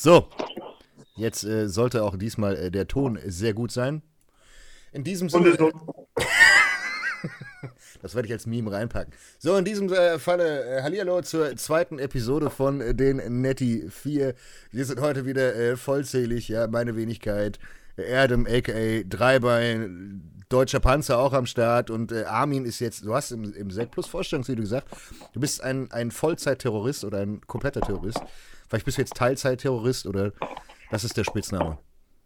So, jetzt äh, sollte auch diesmal äh, der Ton sehr gut sein. In diesem Sinne. Äh, das werde ich als Meme reinpacken. So, in diesem äh, Falle, äh, Hallihallo zur zweiten Episode von äh, den Netty 4. Wir sind heute wieder äh, vollzählig, ja, meine Wenigkeit. Erdem, a.k.a. Dreibein, Deutscher Panzer auch am Start und äh, Armin ist jetzt, du hast im, im Z Plus Vorstellungsvideo gesagt, du bist ein, ein Vollzeit-Terrorist oder ein kompletter Terrorist. Vielleicht bist du jetzt Teilzeit-Terrorist oder was ist der Spitzname?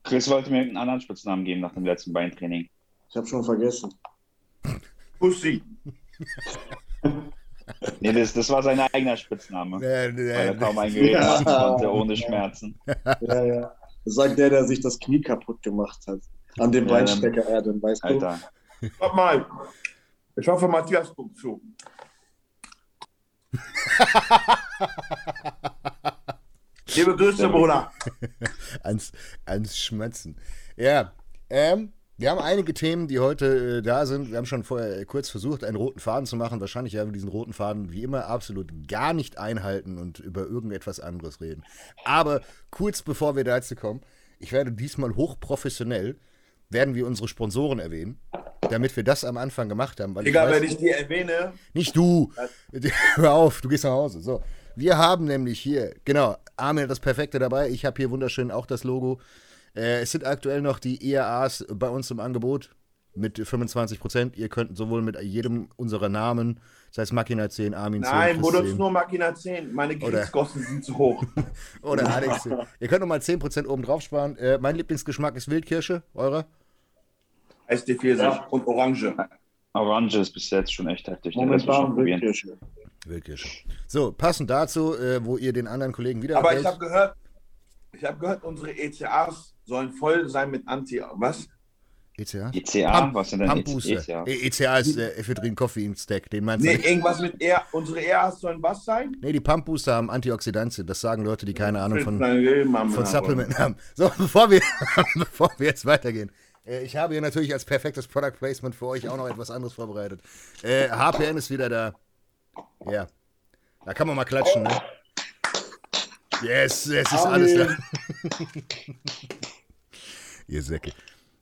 Chris wollte mir einen anderen Spitznamen geben nach dem letzten Beintraining. Ich habe schon vergessen. Pussy. nee, das, das war sein eigener Spitzname. Nee, nee, weil er kaum ein Gerät Ja. machen konnte ohne Schmerzen. Ja, ja. Das sagt der, der sich das Knie kaputt gemacht hat. An dem Ja, Beinstecker Erde, weißt du? Alter. Warte mal. Ich hoffe, Matthias guckt zu. Liebe Grüße, Bruder. ans, ans Schmatzen. Ja, ähm, wir haben einige Themen, die heute äh, da sind. Wir haben schon vorher äh, kurz versucht, einen roten Faden zu machen. Wahrscheinlich werden wir diesen roten Faden wie immer absolut gar nicht einhalten und über irgendetwas anderes reden. Aber kurz bevor wir dazu kommen, ich werde diesmal hochprofessionell, werden wir unsere Sponsoren erwähnen, damit wir das am Anfang gemacht haben. Weil Egal, weiß- wenn ich die erwähne. nicht du. Hör auf, du gehst nach Hause. So. Wir haben nämlich hier, genau, Armin hat das Perfekte dabei. Ich habe hier wunderschön auch das Logo. Äh, es sind aktuell noch die IAAs bei uns im Angebot mit 25 Prozent. Ihr könnt sowohl mit jedem unserer Namen, das heißt Machina 10, Armin 10, Nein, benutzt 10 nur Machina 10. Meine Oder- Kriegskosten sind zu hoch. oder Alex 10. Ihr könnt nochmal 10 Prozent oben drauf sparen. Äh, mein Lieblingsgeschmack ist Wildkirsche, eurer? SD40 und Orange. Orange ist bis jetzt schon echt heftig. Momentan. Wildkirsche. Wildkirsche. So, passend dazu, äh, wo ihr den anderen Kollegen wieder Aber ich habe gehört, ich habe gehört, unsere ECAs sollen voll sein mit Anti. Was? ECA? ECA? Pump- Was sind denn ECA? E- ECA ist der Ephedrin-Koffein-Stack, den meinst du Nee, irgendwas mit E. Unsere EAs sollen was sein? Nee, die Pump Booster haben Antioxidantien. Das sagen Leute, die keine Ahnung von, von von Supplementen haben. So, bevor wir, bevor wir jetzt weitergehen. Äh, ich habe hier natürlich als perfektes Product Placement für euch auch noch etwas anderes vorbereitet. Äh, HPN ist wieder da. Ja. Da kann man mal klatschen, ne? Yes, es ist alles da. Ihr Säcke.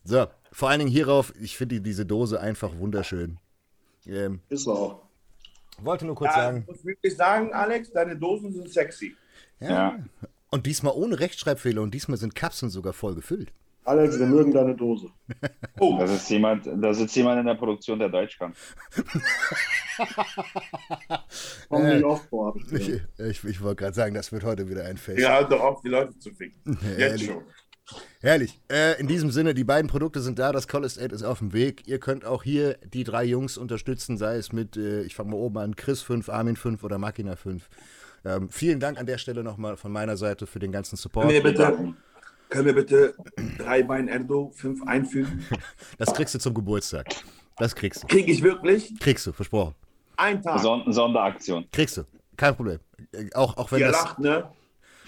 So, vor allen Dingen hierauf, ich finde die- diese Dose einfach wunderschön. Ähm, Ist auch. wollte nur kurz Ja, sagen. ich muss wirklich sagen, Alex, deine Dosen sind sexy. Ja. Und diesmal ohne Rechtschreibfehler und diesmal sind Kapseln sogar voll gefüllt. Alex, wir mögen deine Dose. Oh, Da sitzt jemand, da sitzt jemand in der Produktion, der Deutsch kann. Kommt Äh, nicht oft vor, ich Ich, ich, ich wollte gerade sagen, das wird heute wieder ein Fest. ja, doch auf, die Leute zu ficken. Jetzt Ehrlich. schon. Herrlich. Äh, in diesem Sinne, die beiden Produkte sind da, das College 8 ist auf dem Weg. Ihr könnt auch hier die drei Jungs unterstützen, sei es mit, äh, ich fange mal oben an, Chris 5, Armin 5 oder Makina 5. Ähm, vielen Dank an der Stelle nochmal von meiner Seite für den ganzen Support. Wir bitte, können wir bitte drei Bein Erdo, fünf einfügen? Das kriegst du zum Geburtstag. Das kriegst du. Krieg ich wirklich? Kriegst du, versprochen. Ein Tag. Son Sonderaktion. Kriegst du. Kein Problem. Auch, auch wenn Ihr das. lacht, ne?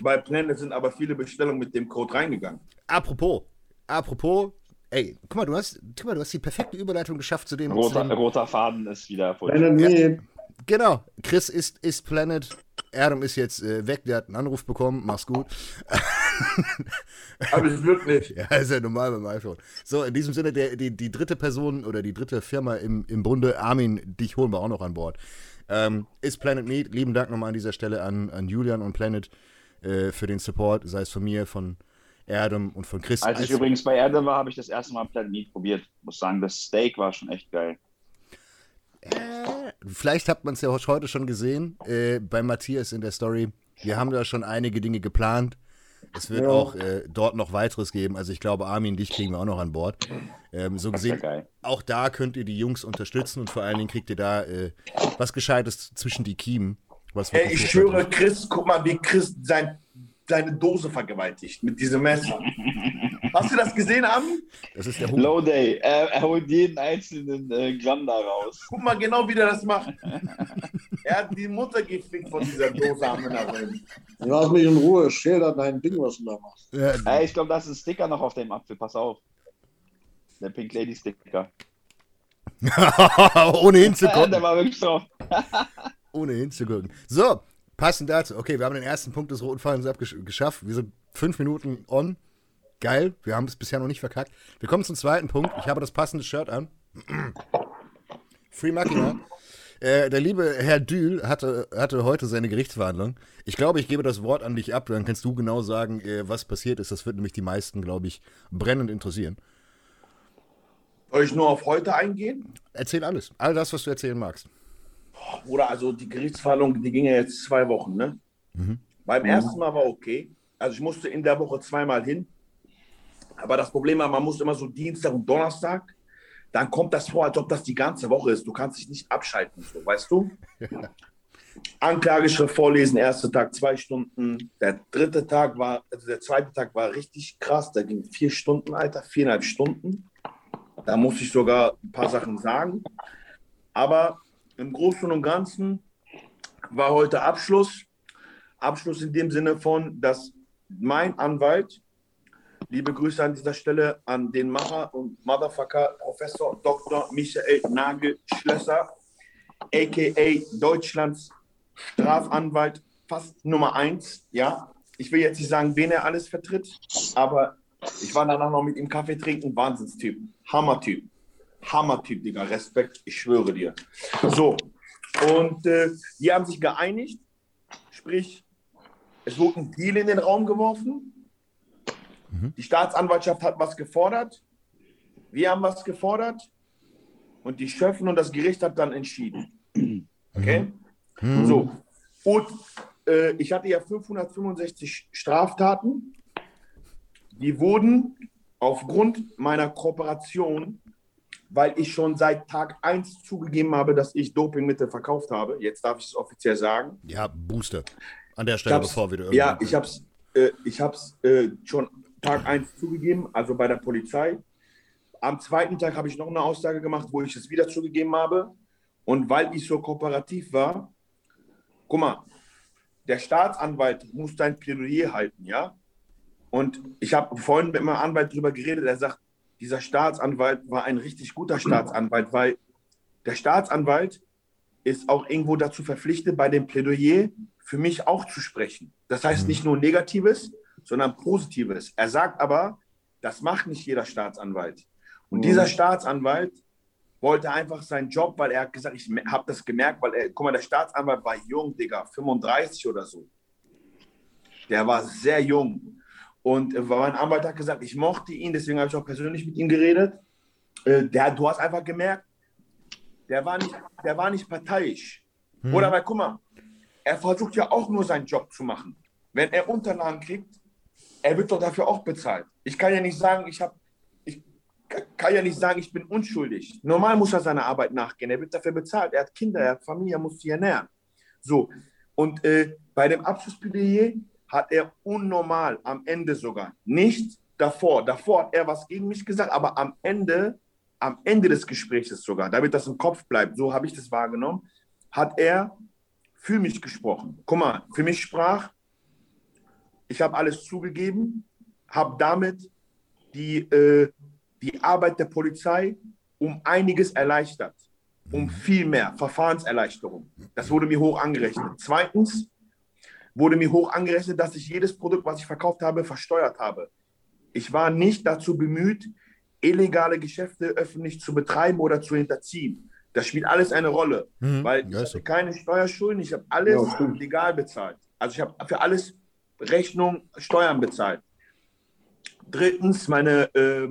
Bei Planet sind aber viele Bestellungen mit dem Code reingegangen. Apropos, apropos, ey, guck mal, du hast, guck mal, du hast die perfekte Überleitung geschafft zu dem. Roter, roter Faden ist wieder voll. Planet Meat. Genau, Chris ist, ist Planet. Adam ist jetzt äh, weg, der hat einen Anruf bekommen. Mach's gut. Aber ich wirklich. Ja, ist ja normal beim iPhone. So, in diesem Sinne, der, die, die dritte Person oder die dritte Firma im, im Bunde, Armin, dich holen wir auch noch an Bord. Ähm, ist Planet Meat. Lieben Dank nochmal an dieser Stelle an, an Julian und Planet äh, für den Support, sei es von mir, von Erdem und von Chris. Als ich übrigens bei Erde war, habe ich das erste Mal Planet Meat probiert. Muss sagen, das Steak war schon echt geil. Äh, vielleicht hat man es ja heute schon gesehen äh, bei Matthias in der Story. Wir haben da schon einige Dinge geplant. Es wird Ja. auch äh, dort noch weiteres geben. Also ich glaube, Armin, dich kriegen wir auch noch an Bord. Ähm, so ja gesehen, geil. auch da könnt ihr die Jungs unterstützen und vor allen Dingen kriegt ihr da äh, was Gescheites zwischen die Kiemen. Was Ey, ich schwöre, Chris, guck mal, wie Chris sein, seine Dose vergewaltigt mit diesem Messer. Hast du das gesehen, Ami? ist. Das ist der Hunger. Low Day. Er, er holt jeden einzelnen äh, Gramm da raus. Guck mal genau, wie der das macht. er hat die Mutter gefickt von dieser Dose am. Lass mich in Ruhe, schilder dein Ding, was du da machst. Ja, Ey, ich glaube, da ist ein Sticker noch auf dem Apfel. Pass auf. Der Pink Lady Sticker. Ohne Der hinzugucken. war wirklich drauf. Ohne hinzugucken. So, passend dazu. Okay, wir haben den ersten Punkt des roten Fadens abgeschafft. Wir sind Fünf Minuten on. Geil. Wir haben es bisher noch nicht verkackt. Wir kommen zum zweiten Punkt. Ich habe das passende Shirt an. Free Machina. Äh, der liebe Herr Dühl hatte, hatte heute seine Gerichtsverhandlung. Ich glaube, ich gebe das Wort an dich ab. Dann kannst du genau sagen, äh, was passiert ist. Das wird nämlich die meisten, glaube ich, brennend interessieren. Soll ich nur auf heute eingehen? Erzähl alles. All das, was du erzählen magst. Oder also die Gerichtsverhandlung, die ging ja jetzt zwei Wochen, ne? Beim ersten Mal war okay. Also ich musste in der Woche zweimal hin. Aber das Problem war, man muss immer so Dienstag und Donnerstag. Dann kommt das vor, als ob das die ganze Woche ist. Du kannst dich nicht abschalten, so, weißt du? Anklageschrift vorlesen, erster Tag zwei Stunden. Der dritte Tag war, also der zweite Tag war richtig krass. Da ging vier Stunden, Alter, viereinhalb Stunden. Da muss ich sogar ein paar Sachen sagen. Aber im Großen und Ganzen war heute Abschluss. Abschluss in dem Sinne von, dass mein Anwalt, liebe Grüße an dieser Stelle an den Macher und Motherfucker Professor Dr. Michael Nagel-Schlösser, a.k.a. Deutschlands Strafanwalt, fast Nummer eins. Ja, ich will jetzt nicht sagen, wen er alles vertritt, aber ich war danach noch mit ihm Kaffee trinken. Wahnsinnstyp. Hammertyp. Hammertyp, Digga. Respekt, ich schwöre dir. So, und äh, die haben sich geeinigt. Sprich, es wurde ein Deal in den Raum geworfen. Die Staatsanwaltschaft hat was gefordert. Wir haben was gefordert. Und die Schöffen und das Gericht hat dann entschieden. Okay? So. Und äh, ich hatte ja 565 Straftaten. Die wurden aufgrund meiner Kooperation, weil ich schon seit Tag 1 zugegeben habe, dass ich Dopingmittel verkauft habe. Jetzt darf ich es offiziell sagen. Ja, Booster. An der Stelle, bevor wir Ja, ich habe es äh, ich hab's, äh, schon Tag 1 zugegeben, also bei der Polizei. Am zweiten Tag habe ich noch eine Aussage gemacht, wo ich es wieder zugegeben habe. Und weil ich so kooperativ war, guck mal, der Staatsanwalt muss sein Plädoyer halten, ja? Und ich habe vorhin mit meinem Anwalt darüber geredet, er sagt, dieser Staatsanwalt war ein richtig guter Staatsanwalt, weil der Staatsanwalt ist auch irgendwo dazu verpflichtet, bei dem Plädoyer für mich auch zu sprechen. Das heißt nicht nur Negatives, sondern Positives. Er sagt aber, das macht nicht jeder Staatsanwalt. Und dieser Staatsanwalt wollte einfach seinen Job, weil er hat gesagt, ich habe das gemerkt, weil er, guck mal, der Staatsanwalt war jung, Digga, 35 oder so. Der war sehr jung. Und äh, mein Anwalt hat gesagt, ich mochte ihn, deswegen habe ich auch persönlich mit ihm geredet. Äh, der, du hast einfach gemerkt, der war nicht, der war nicht parteiisch. Oder weil, guck mal, er versucht ja auch nur seinen Job zu machen. Wenn er Unterlagen kriegt, er wird doch dafür auch bezahlt. Ich kann ja nicht sagen, ich habe, ich ka- kann ja nicht sagen, ich bin unschuldig. Normal muss er seiner Arbeit nachgehen. Er wird dafür bezahlt. Er hat Kinder, er hat Familie, er muss sie ernähren. So. Und äh, bei dem Abschlussplädoyer hat er unnormal am Ende sogar, nicht davor, davor hat er was gegen mich gesagt, aber am Ende, am Ende des Gesprächs sogar, damit das im Kopf bleibt, so habe ich das wahrgenommen, hat er für mich gesprochen. Guck mal, für mich sprach, ich habe alles zugegeben, habe damit die, äh, die Arbeit der Polizei um einiges erleichtert, um viel mehr Verfahrenserleichterung. Das wurde mir hoch angerechnet. Zweitens wurde mir hoch angerechnet, dass ich jedes Produkt, was ich verkauft habe, versteuert habe. Ich war nicht dazu bemüht, illegale Geschäfte öffentlich zu betreiben oder zu hinterziehen. Das spielt alles eine Rolle, Mhm. weil Ja, ich ist so. hatte keine Steuerschulden, ich habe alles Ja, legal bezahlt. Also ich habe für alles Rechnung, Steuern bezahlt. Drittens, meine, äh,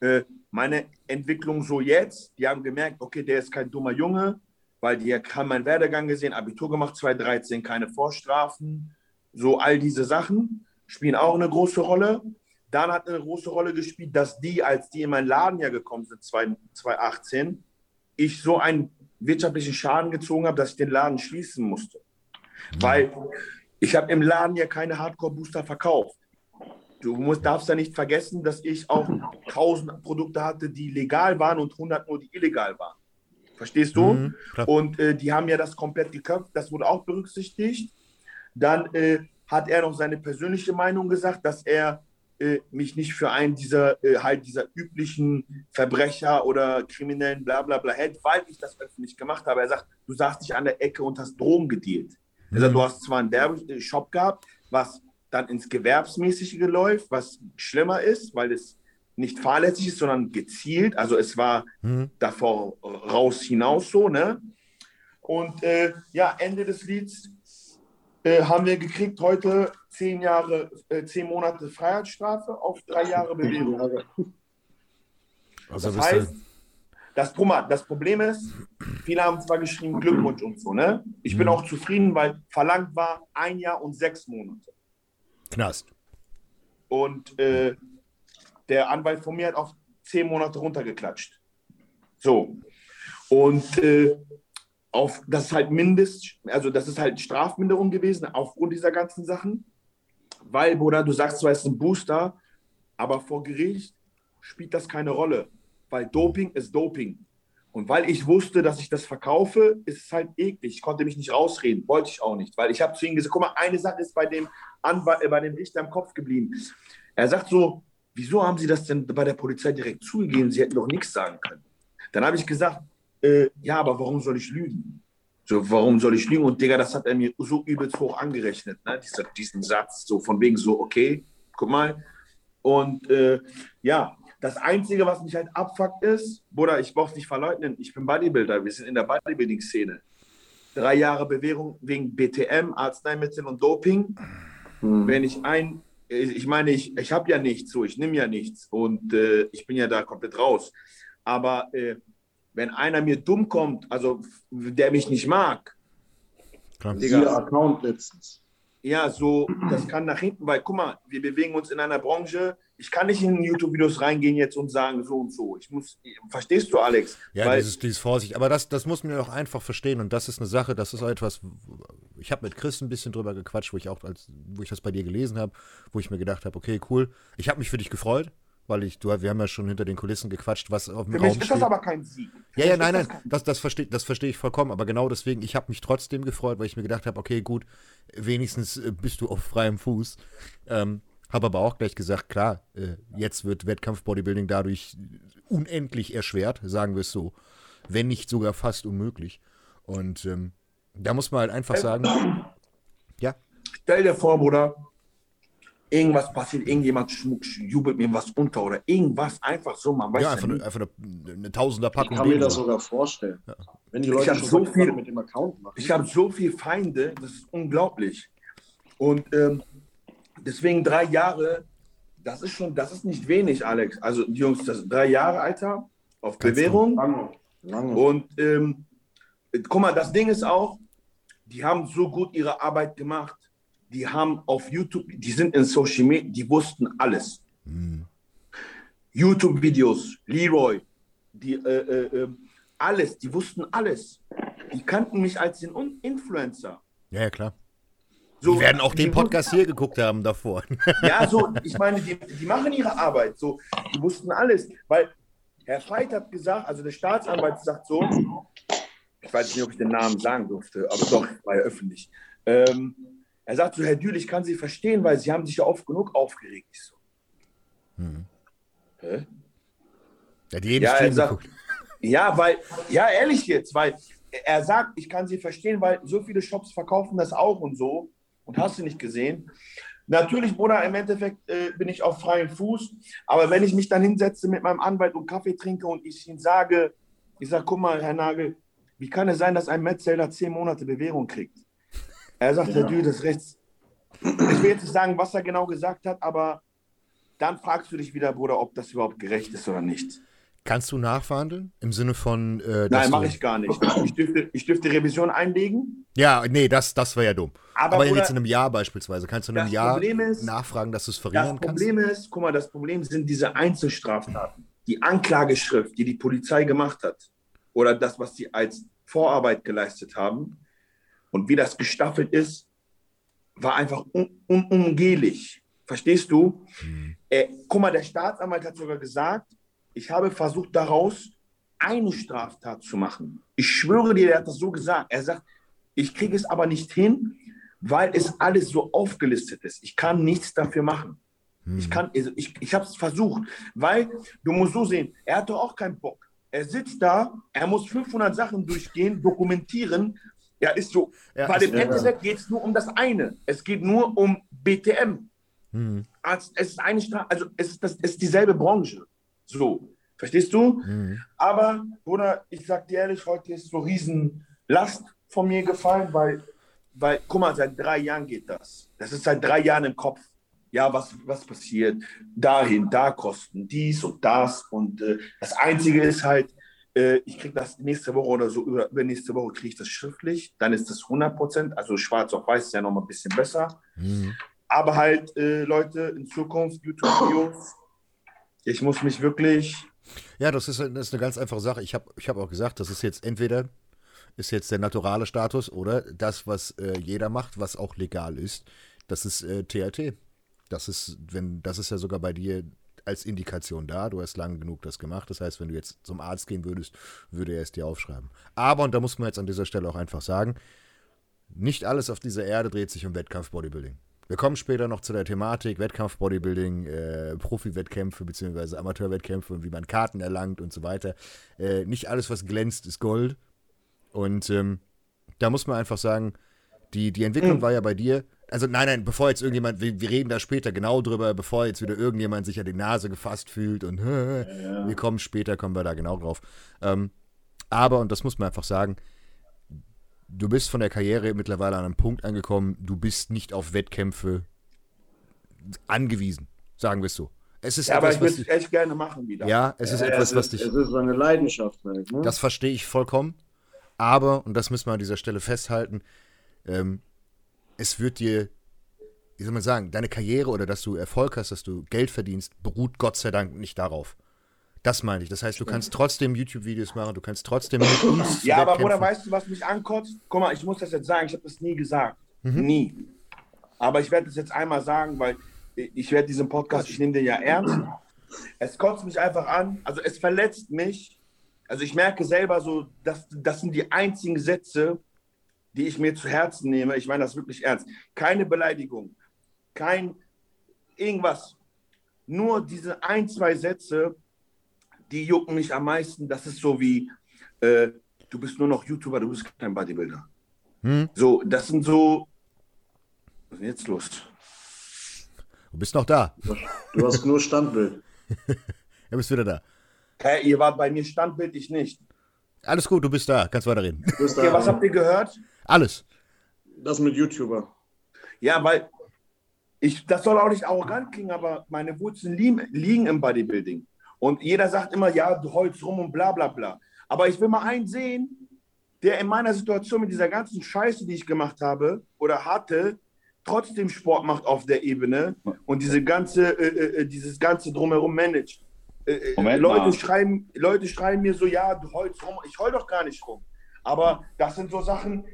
äh, meine Entwicklung so jetzt, die haben gemerkt, okay, der ist kein dummer Junge, weil die haben meinen Werdegang gesehen, Abitur gemacht, 2013, keine Vorstrafen, so all diese Sachen spielen auch eine große Rolle. Dann hat eine große Rolle gespielt, dass die, als die in meinen Laden ja gekommen sind, 2018, ich so einen wirtschaftlichen Schaden gezogen habe, dass ich den Laden schließen musste. Weil ich habe im Laden ja keine Hardcore-Booster verkauft. Du musst, darfst ja nicht vergessen, dass ich auch 1000 Produkte hatte, die legal waren und 100 nur, die illegal waren. Verstehst du? Mhm. Und äh, die haben ja das komplett geköpft, das wurde auch berücksichtigt. Dann äh, hat er noch seine persönliche Meinung gesagt, dass er äh, mich nicht für einen dieser äh, halt dieser üblichen Verbrecher oder Kriminellen bla bla bla hält, weil ich das öffentlich gemacht habe. Er sagt, du saßt nicht an der Ecke und hast Drogen gedealt. Er sagt, du hast zwar einen Werbeshop gehabt, was dann ins Gewerbsmäßige läuft, was schlimmer ist, weil es nicht fahrlässig ist, sondern gezielt. Also es war Hm. davor raus hinaus so, ne? Und äh, ja, Ende des Lieds äh, haben wir gekriegt heute zehn Jahre, äh, zehn Monate Freiheitsstrafe auf drei Jahre Bewährung. Also Das heißt, das, das Problem ist, viele haben zwar geschrieben Glückwunsch und so, ne? Ich bin Mhm. auch zufrieden, weil verlangt war ein Jahr und sechs Monate. Knast. Und äh, der Anwalt von mir hat auf zehn Monate runtergeklatscht. So. Und äh, auf, das ist halt Mindest, also das ist halt Strafminderung gewesen aufgrund dieser ganzen Sachen. Weil, Bruder, du sagst zwar, es ist ein Booster, aber vor Gericht spielt das keine Rolle. Weil Doping ist Doping. Und weil ich wusste, dass ich das verkaufe, ist es halt eklig. Ich konnte mich nicht rausreden, wollte ich auch nicht. Weil ich habe zu ihm gesagt, guck mal, eine Sache ist bei dem, Anwalt, äh, bei dem Richter im Kopf geblieben. Er sagt so, wieso haben Sie das denn bei der Polizei direkt zugegeben? Sie hätten doch nichts sagen können. Dann habe ich gesagt, äh, ja, aber warum soll ich lügen? So, warum soll ich lügen? Und Digga, das hat er mir so übelst hoch angerechnet, ne? Dieser, diesen Satz, so von wegen so, okay, guck mal. Und äh, ja, das Einzige, was mich halt abfuckt ist, Bruder, ich brauche es nicht verleugnen, ich bin Bodybuilder, wir sind in der Bodybuilding-Szene. Drei Jahre Bewährung wegen BTM, Arzneimittel und Doping. Hm. Wenn ich ein, ich meine, ich, ich habe ja nichts, so, ich nehme ja nichts und äh, ich bin ja da komplett raus. Aber äh, wenn einer mir dumm kommt, also der mich nicht mag. Digga. Account letztens. Ja, so, das kann nach hinten, weil guck mal, wir bewegen uns in einer Branche, ich kann nicht in YouTube-Videos reingehen jetzt und sagen so und so. Ich muss, verstehst du, Alex? Ja, weil, dieses, dieses Vorsicht. Aber das, das muss man ja auch einfach verstehen. Und das ist eine Sache, das ist auch etwas, ich habe mit Chris ein bisschen drüber gequatscht, wo ich auch, als, wo ich das bei dir gelesen habe, wo ich mir gedacht habe, okay, cool. Ich habe mich für dich gefreut, weil ich, du, wir haben ja schon hinter den Kulissen gequatscht, was auf dem für Raum mich ist das aber kein Sieg. Ja, ja, nein, nein, das das, das verstehe das versteh ich vollkommen. Aber genau deswegen, ich habe mich trotzdem gefreut, weil ich mir gedacht habe, okay, gut, wenigstens äh, bist du auf freiem Fuß. Ähm, habe aber auch gleich gesagt, klar, äh, jetzt wird Wettkampf-Bodybuilding dadurch unendlich erschwert, sagen wir es so. Wenn nicht sogar fast unmöglich. Und ähm, da muss man halt einfach sagen, ja, Stell dir vor, Bruder, irgendwas passiert, irgendjemand schmuck, jubelt mir was unter oder irgendwas, einfach so, man weiß ja ja, einfach, nicht. eine, einfach eine, eine Tausender-Packung. Ich kann mir das sogar vorstellen. Wenn die Ich Leute schon so viel- mit dem Account machen. Ich habe so viele Feinde, das ist unglaublich. Und ähm, deswegen drei Jahre, das ist schon, das ist nicht wenig, Alex. Also Jungs, das drei Jahre, Alter, auf Ganz Bewährung. lange. Lange. Und ähm, guck mal, das Ding ist auch, die haben so gut ihre Arbeit gemacht. Die haben auf YouTube, die sind in Social Media, die wussten alles. Hm. YouTube-Videos, Leroy, die, äh, äh, äh, alles, die wussten alles. Die kannten mich als den Un- Influencer. Ja, ja, klar. So, Die werden auch den Podcast hier geguckt haben davor. Ja, so, ich meine, die, die machen ihre Arbeit. So, die wussten alles. Weil Herr Veit hat gesagt, also der Staatsanwalt sagt so, ich weiß nicht, ob ich den Namen sagen durfte, aber doch, war ja öffentlich. Ähm, er sagt so, Herr Dül, ich kann Sie verstehen, weil Sie haben sich ja oft genug aufgeregt. Ich so, Hm. hä? Hat jeden Ja, er sagt- geguckt. Ja, weil, ja, ehrlich jetzt, weil er sagt, ich kann sie verstehen, weil so viele Shops verkaufen das auch und so. Und hast du nicht gesehen? Natürlich, Bruder, im Endeffekt äh, bin ich auf freiem Fuß. Aber wenn ich mich dann hinsetze mit meinem Anwalt und Kaffee trinke und ich ihm sage, ich sage, guck mal, Herr Nagel, wie kann es sein, dass ein Metzelder zehn Monate Bewährung kriegt? Er sagt, Ja. Herr Dü, das ist rechts. Ich will jetzt nicht sagen, was er genau gesagt hat, aber dann fragst du dich wieder, Bruder, ob das überhaupt gerecht ist oder nicht. Kannst du nachverhandeln? Im Sinne von. Äh, Nein, mache ich gar nicht. Ich dürfte, ich dürfte Revision einlegen. Ja, nee, das, das wäre ja dumm. Aber, Aber, Bruder, jetzt in einem Jahr beispielsweise. Kannst du in einem das Jahr Problem ist- nachfragen, dass du es das verringern kannst? Problem ist, guck mal, das Problem sind diese Einzelstraftaten. Die Anklageschrift, die die Polizei gemacht hat, oder das, was sie als Vorarbeit geleistet haben und wie das gestaffelt ist, war einfach un unumgehlich. Verstehst du? Hm. Äh, guck mal, der Staatsanwalt hat sogar gesagt, ich habe versucht, daraus eine Straftat zu machen. Ich schwöre dir, er hat das so gesagt. Er sagt, ich kriege es aber nicht hin, weil es alles so aufgelistet ist. Ich kann nichts dafür machen. Hm. Ich kann, also ich, ich habe es versucht, weil du musst so sehen, er hat doch auch keinen Bock. Er sitzt da, er muss 500 Sachen durchgehen, dokumentieren. Ja, ist so. Ja, im so. Endeffekt geht es nur um das eine. Es geht nur um BTM. Mhm. Als- Es ist eine Stra also es ist, das, es ist dieselbe Branche. So. Verstehst du? Mhm. Aber, Bruder, ich sag dir ehrlich, heute ist so riesen Last von mir gefallen, weil, weil, guck mal, seit drei Jahren geht das. Das ist seit drei Jahren im Kopf. Ja, was, was passiert? Dahin, da kosten dies und das. Und äh, das Einzige ist halt, äh, ich kriege das nächste Woche oder so, über, übernächste Woche kriege ich das schriftlich. Dann ist das 100 Prozent. Also schwarz auf weiß ist ja nochmal ein bisschen besser. Mhm. Aber halt, äh, Leute, in Zukunft YouTube-Videos, ich muss mich wirklich Ja, das ist, das ist eine ganz einfache Sache. Ich habe ich hab auch gesagt, das ist jetzt entweder ist jetzt der naturale Status oder das, was äh, jeder macht, was auch legal ist, das ist äh, THT. Das ist, wenn, das ist ja sogar bei dir als Indikation da. Du hast lang genug das gemacht. Das heißt, wenn du jetzt zum Arzt gehen würdest, würde er es dir aufschreiben. Aber, und da muss man jetzt an dieser Stelle auch einfach sagen, nicht alles auf dieser Erde dreht sich um Wettkampf-Bodybuilding. Wir kommen später noch zu der Thematik Wettkampf-Bodybuilding, äh, Profi-Wettkämpfe bzw. Amateur-Wettkämpfe und wie man Karten erlangt und so weiter. Äh, nicht alles, was glänzt, ist Gold. Und ähm, da muss man einfach sagen, die, die Entwicklung war ja bei dir. Also nein, nein, bevor jetzt irgendjemand, wir, wir reden da später genau drüber, bevor jetzt wieder irgendjemand sich an die Nase gefasst fühlt und wir kommen später, kommen wir da genau drauf. Ähm, aber, und das muss man einfach sagen, du bist von der Karriere mittlerweile an einem Punkt angekommen, du bist nicht auf Wettkämpfe angewiesen, sagen wir es so. Es ist Ja, aber etwas, ich was würde es echt gerne machen wieder. ja, es ist Ja, etwas, es was ist, dich, Es ist so eine Leidenschaft halt, ne? das verstehe ich vollkommen. Aber, und das müssen wir an dieser Stelle festhalten, ähm, es wird dir, wie soll man sagen, deine Karriere oder dass du Erfolg hast, dass du Geld verdienst, beruht Gott sei Dank nicht darauf. Das meine ich. Das heißt, du kannst trotzdem YouTube-Videos machen, du kannst trotzdem mit uns Ja, aber Bruder, weißt du, was mich ankotzt? Guck mal, ich muss das jetzt sagen, ich habe das nie gesagt. Mhm. Nie. Aber ich werde das jetzt einmal sagen, weil ich werde diesen Podcast, ich nehme den ja ernst. Es kotzt mich einfach an, also es verletzt mich. Also ich merke selber so, dass das sind die einzigen Sätze, die ich mir zu Herzen nehme. Ich meine das wirklich ernst. Keine Beleidigung, kein irgendwas. Nur diese ein, zwei Sätze, die jucken mich am meisten. Das ist so wie, äh, du bist nur noch YouTuber, du bist kein Bodybuilder. Hm? So, das sind so. Was ist jetzt los? Du bist noch da. Du hast nur Standbild. Du bist wieder da. Hä, ihr wart bei mir Standbild, ich nicht. Alles gut, du bist da. Kannst weiterreden. Du bist Okay, was habt ihr gehört? Alles. das mit YouTuber. Ja, weil ich, das soll auch nicht arrogant klingen, aber meine Wurzeln liegen, liegen im Bodybuilding. Und jeder sagt immer, ja, du heulst rum und bla bla bla. Aber ich will mal einen sehen, der in meiner Situation mit dieser ganzen Scheiße, die ich gemacht habe oder hatte, trotzdem Sport macht auf der Ebene und diese ganze, äh, äh, dieses ganze drumherum managt. Äh, äh, Leute, mal. schreiben, Leute schreiben mir so, ja, du heulst rum. Ich heul doch gar nicht rum. Aber das sind so Sachen,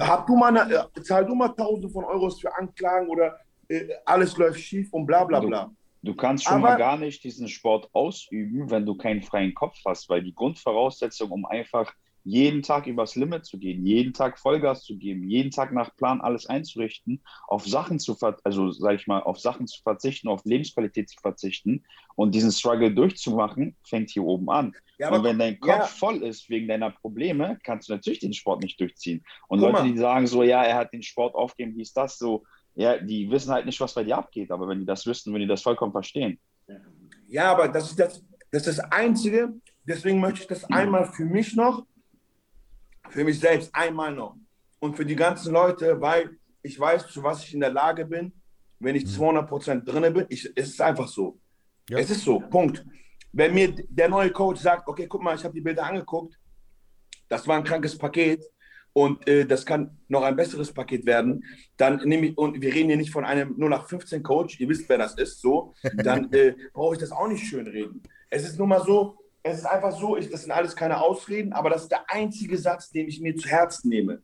hab du mal eine, äh, zahl du mal tausende von Euros für Anklagen oder äh, alles läuft schief und bla bla bla. Du kannst schon Aber- mal gar nicht diesen Sport ausüben, wenn du keinen freien Kopf hast, weil die Grundvoraussetzung, um einfach jeden Tag übers Limit zu gehen, jeden Tag Vollgas zu geben, jeden Tag nach Plan alles einzurichten, auf Sachen zu ver also sag ich mal, auf Sachen zu verzichten, auf Lebensqualität zu verzichten und diesen Struggle durchzumachen, fängt hier oben an. Ja, und wenn dein Kopf ja. voll ist wegen deiner Probleme, kannst du natürlich den Sport nicht durchziehen. Und Guck Leute, die sagen so, ja, er hat den Sport aufgegeben, wie ist das so? Ja, die wissen halt nicht, was bei dir abgeht, aber wenn die das wüssten, würden die das vollkommen verstehen. Ja, aber das ist das, das ist das Einzige. Deswegen möchte ich das einmal für mich noch, für mich selbst einmal noch und für die ganzen Leute, weil ich weiß, zu was ich in der Lage bin, wenn ich 200% drinne bin. Ich, es ist einfach so. Ja. Es ist so, Punkt. Wenn mir der neue Coach sagt, okay, guck mal, ich habe die Bilder angeguckt, das war ein krankes Paket und äh, das kann noch ein besseres Paket werden, dann nehme ich, und wir reden hier nicht von einem 0815 Coach, ihr wisst, wer das ist, so, dann äh, brauche ich das auch nicht schön reden. Es ist nur mal so, es ist einfach so, ich, das sind alles keine Ausreden, aber das ist der einzige Satz, den ich mir zu Herzen nehme.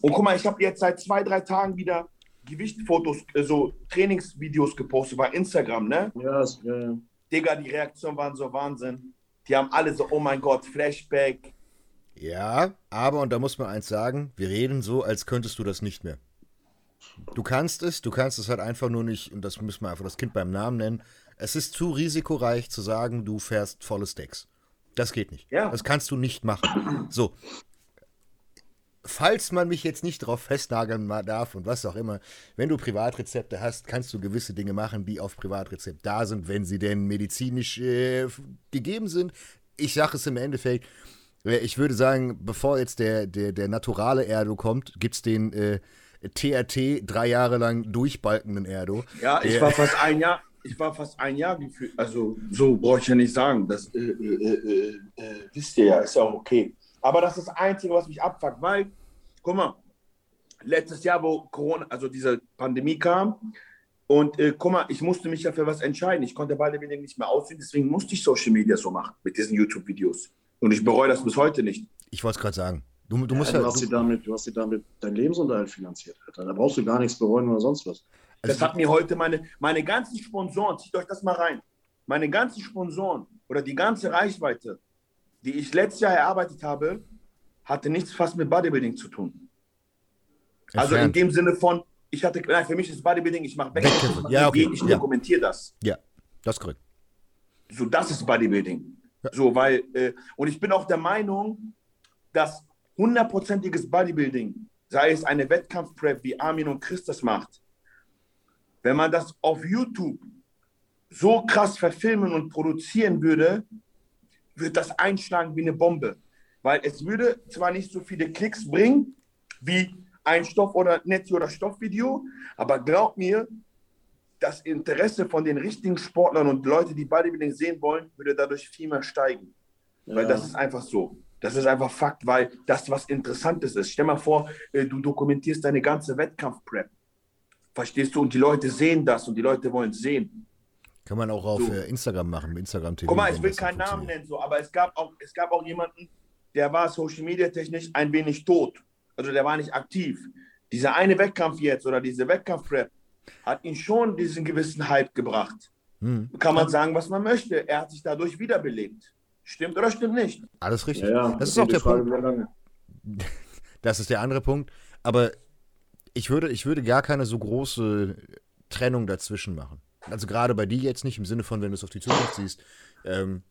Und guck mal, ich habe jetzt seit zwei, drei Tagen wieder Gewichtfotos, äh, so Trainingsvideos gepostet bei Instagram, ne? Ja, ist, ja, ja. Digga, die Reaktionen waren so Wahnsinn. Die haben alle so, oh mein Gott, Flashback. Ja, aber, und da muss man eins sagen, wir reden so, als könntest du das nicht mehr. Du kannst es, du kannst es halt einfach nur nicht, und das müssen wir einfach das Kind beim Namen nennen, es ist zu risikoreich zu sagen, du fährst volle Stacks. Das geht nicht. Ja. Das kannst du nicht machen. So. falls man mich jetzt nicht drauf festnageln darf und was auch immer, wenn du Privatrezepte hast, kannst du gewisse Dinge machen, die auf Privatrezept da sind, wenn sie denn medizinisch äh, gegeben sind. Ich sage es im Endeffekt, äh, ich würde sagen, bevor jetzt der, der, der naturale Erdo kommt, gibt es den äh, TRT drei Jahre lang durchbalkenden Erdo. Ja, ich war fast ein Jahr, ich war fast ein Jahr gefühlt, also so brauche ich ja nicht sagen, das äh, äh, äh, äh, wisst ihr ja, ist ja auch okay. Aber das ist das Einzige, was mich abfuckt, weil, guck mal, letztes Jahr, wo Corona, also diese Pandemie kam, und äh, guck mal, ich musste mich ja für was entscheiden. Ich konnte beide Bodybuilding nicht mehr aussehen, deswegen musste ich Social Media so machen mit diesen YouTube-Videos. Und ich bereue das bis heute nicht. Ich wollte es gerade sagen. Du, du, musst ja, ja, du, hast dir damit, du hast dir damit deinen Lebensunterhalt finanziert, Alter. Da brauchst du gar nichts bereuen oder sonst was. Das hat mir heute meine, meine ganzen Sponsoren, zieht euch das mal rein, meine ganzen Sponsoren oder die ganze Reichweite, die ich letztes Jahr erarbeitet habe, hatte nichts fast mit Bodybuilding zu tun. Also in dem Sinne von, ich hatte, nein, für mich ist Bodybuilding, ich mache Wettkämpfe, ja, okay. ich dokumentiere das. Ja, das ist korrekt. So, das ist Bodybuilding. Ja. So, weil, äh, und ich bin auch der Meinung, dass hundertprozentiges Bodybuilding, sei es eine Wettkampfprep, wie Armin und Chris das macht, wenn man das auf YouTube so krass verfilmen und produzieren würde, würde das einschlagen wie eine Bombe. Weil es würde zwar nicht so viele Klicks bringen wie ein Stoff- oder Netz- oder Stoffvideo, aber glaub mir, das Interesse von den richtigen Sportlern und Leute, die Bodybuilding sehen wollen, würde dadurch viel mehr steigen. Ja. Weil das ist einfach so. Das ist einfach Fakt, weil das was Interessantes ist. Stell mal vor, äh, du dokumentierst deine ganze Wettkampfprep. Verstehst du? Und die Leute sehen das und die Leute wollen es sehen. Kann man auch auf so. Äh, Instagram machen, Instagram TV. Guck mal, ich will keinen Namen nennen, so, aber es gab, auch, es gab auch jemanden, der war Social Media technisch ein wenig tot. Also der war nicht aktiv. Dieser eine Wettkampf jetzt oder diese Wettkampfprep hat ihn schon diesen gewissen Hype gebracht. Hm. Kann man sagen, was man möchte. Er hat sich dadurch wiederbelebt. Stimmt oder stimmt nicht? Alles richtig. Ja, ja. Das ist auch der Frage, Punkt. Das ist der andere Punkt. Aber ich würde, ich würde gar keine so große Trennung dazwischen machen. Also gerade bei dir jetzt nicht im Sinne von, wenn du es auf die Zukunft siehst. Ähm,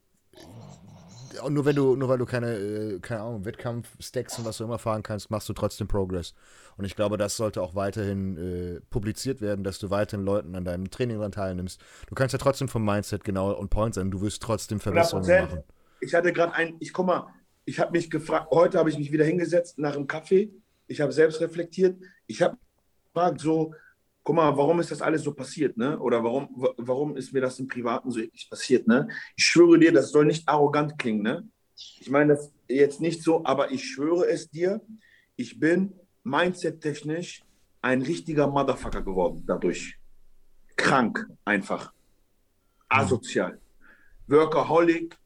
nur wenn du, nur weil du keine, äh, keine Ahnung, Wettkampf-Stacks und was du immer fahren kannst, machst du trotzdem Progress. Und ich glaube, das sollte auch weiterhin äh, publiziert werden, dass du weiterhin Leuten an deinem Training daran teilnimmst. Du kannst ja trotzdem vom Mindset genau on point sein. Du wirst trotzdem Verbesserungen 100%. machen. Ich hatte gerade ein, ich guck mal, ich habe mich gefragt, heute habe ich mich wieder hingesetzt nach dem Kaffee. Ich habe selbst reflektiert. Ich habe gefragt, so, guck mal, warum ist das alles so passiert, ne? Oder warum, warum ist mir das im Privaten so eklig passiert, ne? Ich schwöre dir, das soll nicht arrogant klingen, ne? Ich meine das jetzt nicht so, aber ich schwöre es dir, ich bin mindset-technisch ein richtiger Motherfucker geworden dadurch. Krank einfach. Asozial. Workaholic,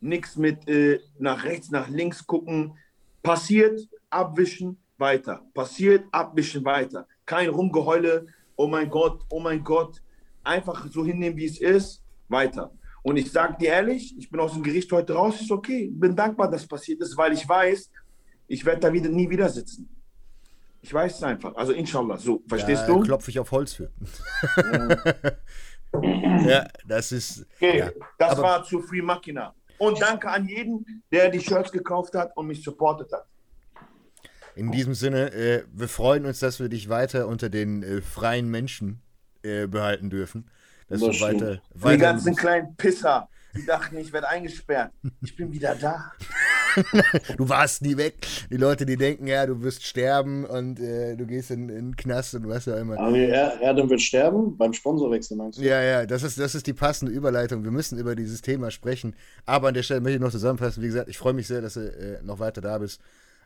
nichts mit äh, nach rechts, nach links gucken. Passiert, abwischen, weiter. Passiert, abwischen, weiter. Kein Rumgeheule, oh mein Gott, oh mein Gott. Einfach so hinnehmen, wie es ist, weiter. Und ich sage dir ehrlich, ich bin aus dem Gericht heute raus, ist okay. Bin dankbar, dass es passiert ist, weil ich weiß, ich werde da wieder nie wieder sitzen. Ich weiß es einfach. Also inshallah, so, verstehst ja, du? klopfe ich auf Holz für. ja, das ist. Okay, ja. das Aber, war zu Free Machina. Und danke an jeden, der die Shirts gekauft hat und mich supportet hat. In diesem Sinne, äh, wir freuen uns, dass wir dich weiter unter den äh, freien Menschen äh, behalten dürfen. Dass du weiter, weiter. Die ganzen kleinen Pisser, die dachten, ich werde eingesperrt. Ich bin wieder da. du warst nie weg. Die Leute, die denken, ja, du wirst sterben und äh, du gehst in, in den Knast und was auch immer. Aber er, Erdem wird sterben beim Sponsorwechsel, meinst du? Ja, ja, das ist, das ist die passende Überleitung. Wir müssen über dieses Thema sprechen. Aber an der Stelle möchte ich noch zusammenfassen. Wie gesagt, ich freue mich sehr, dass du äh, noch weiter da bist.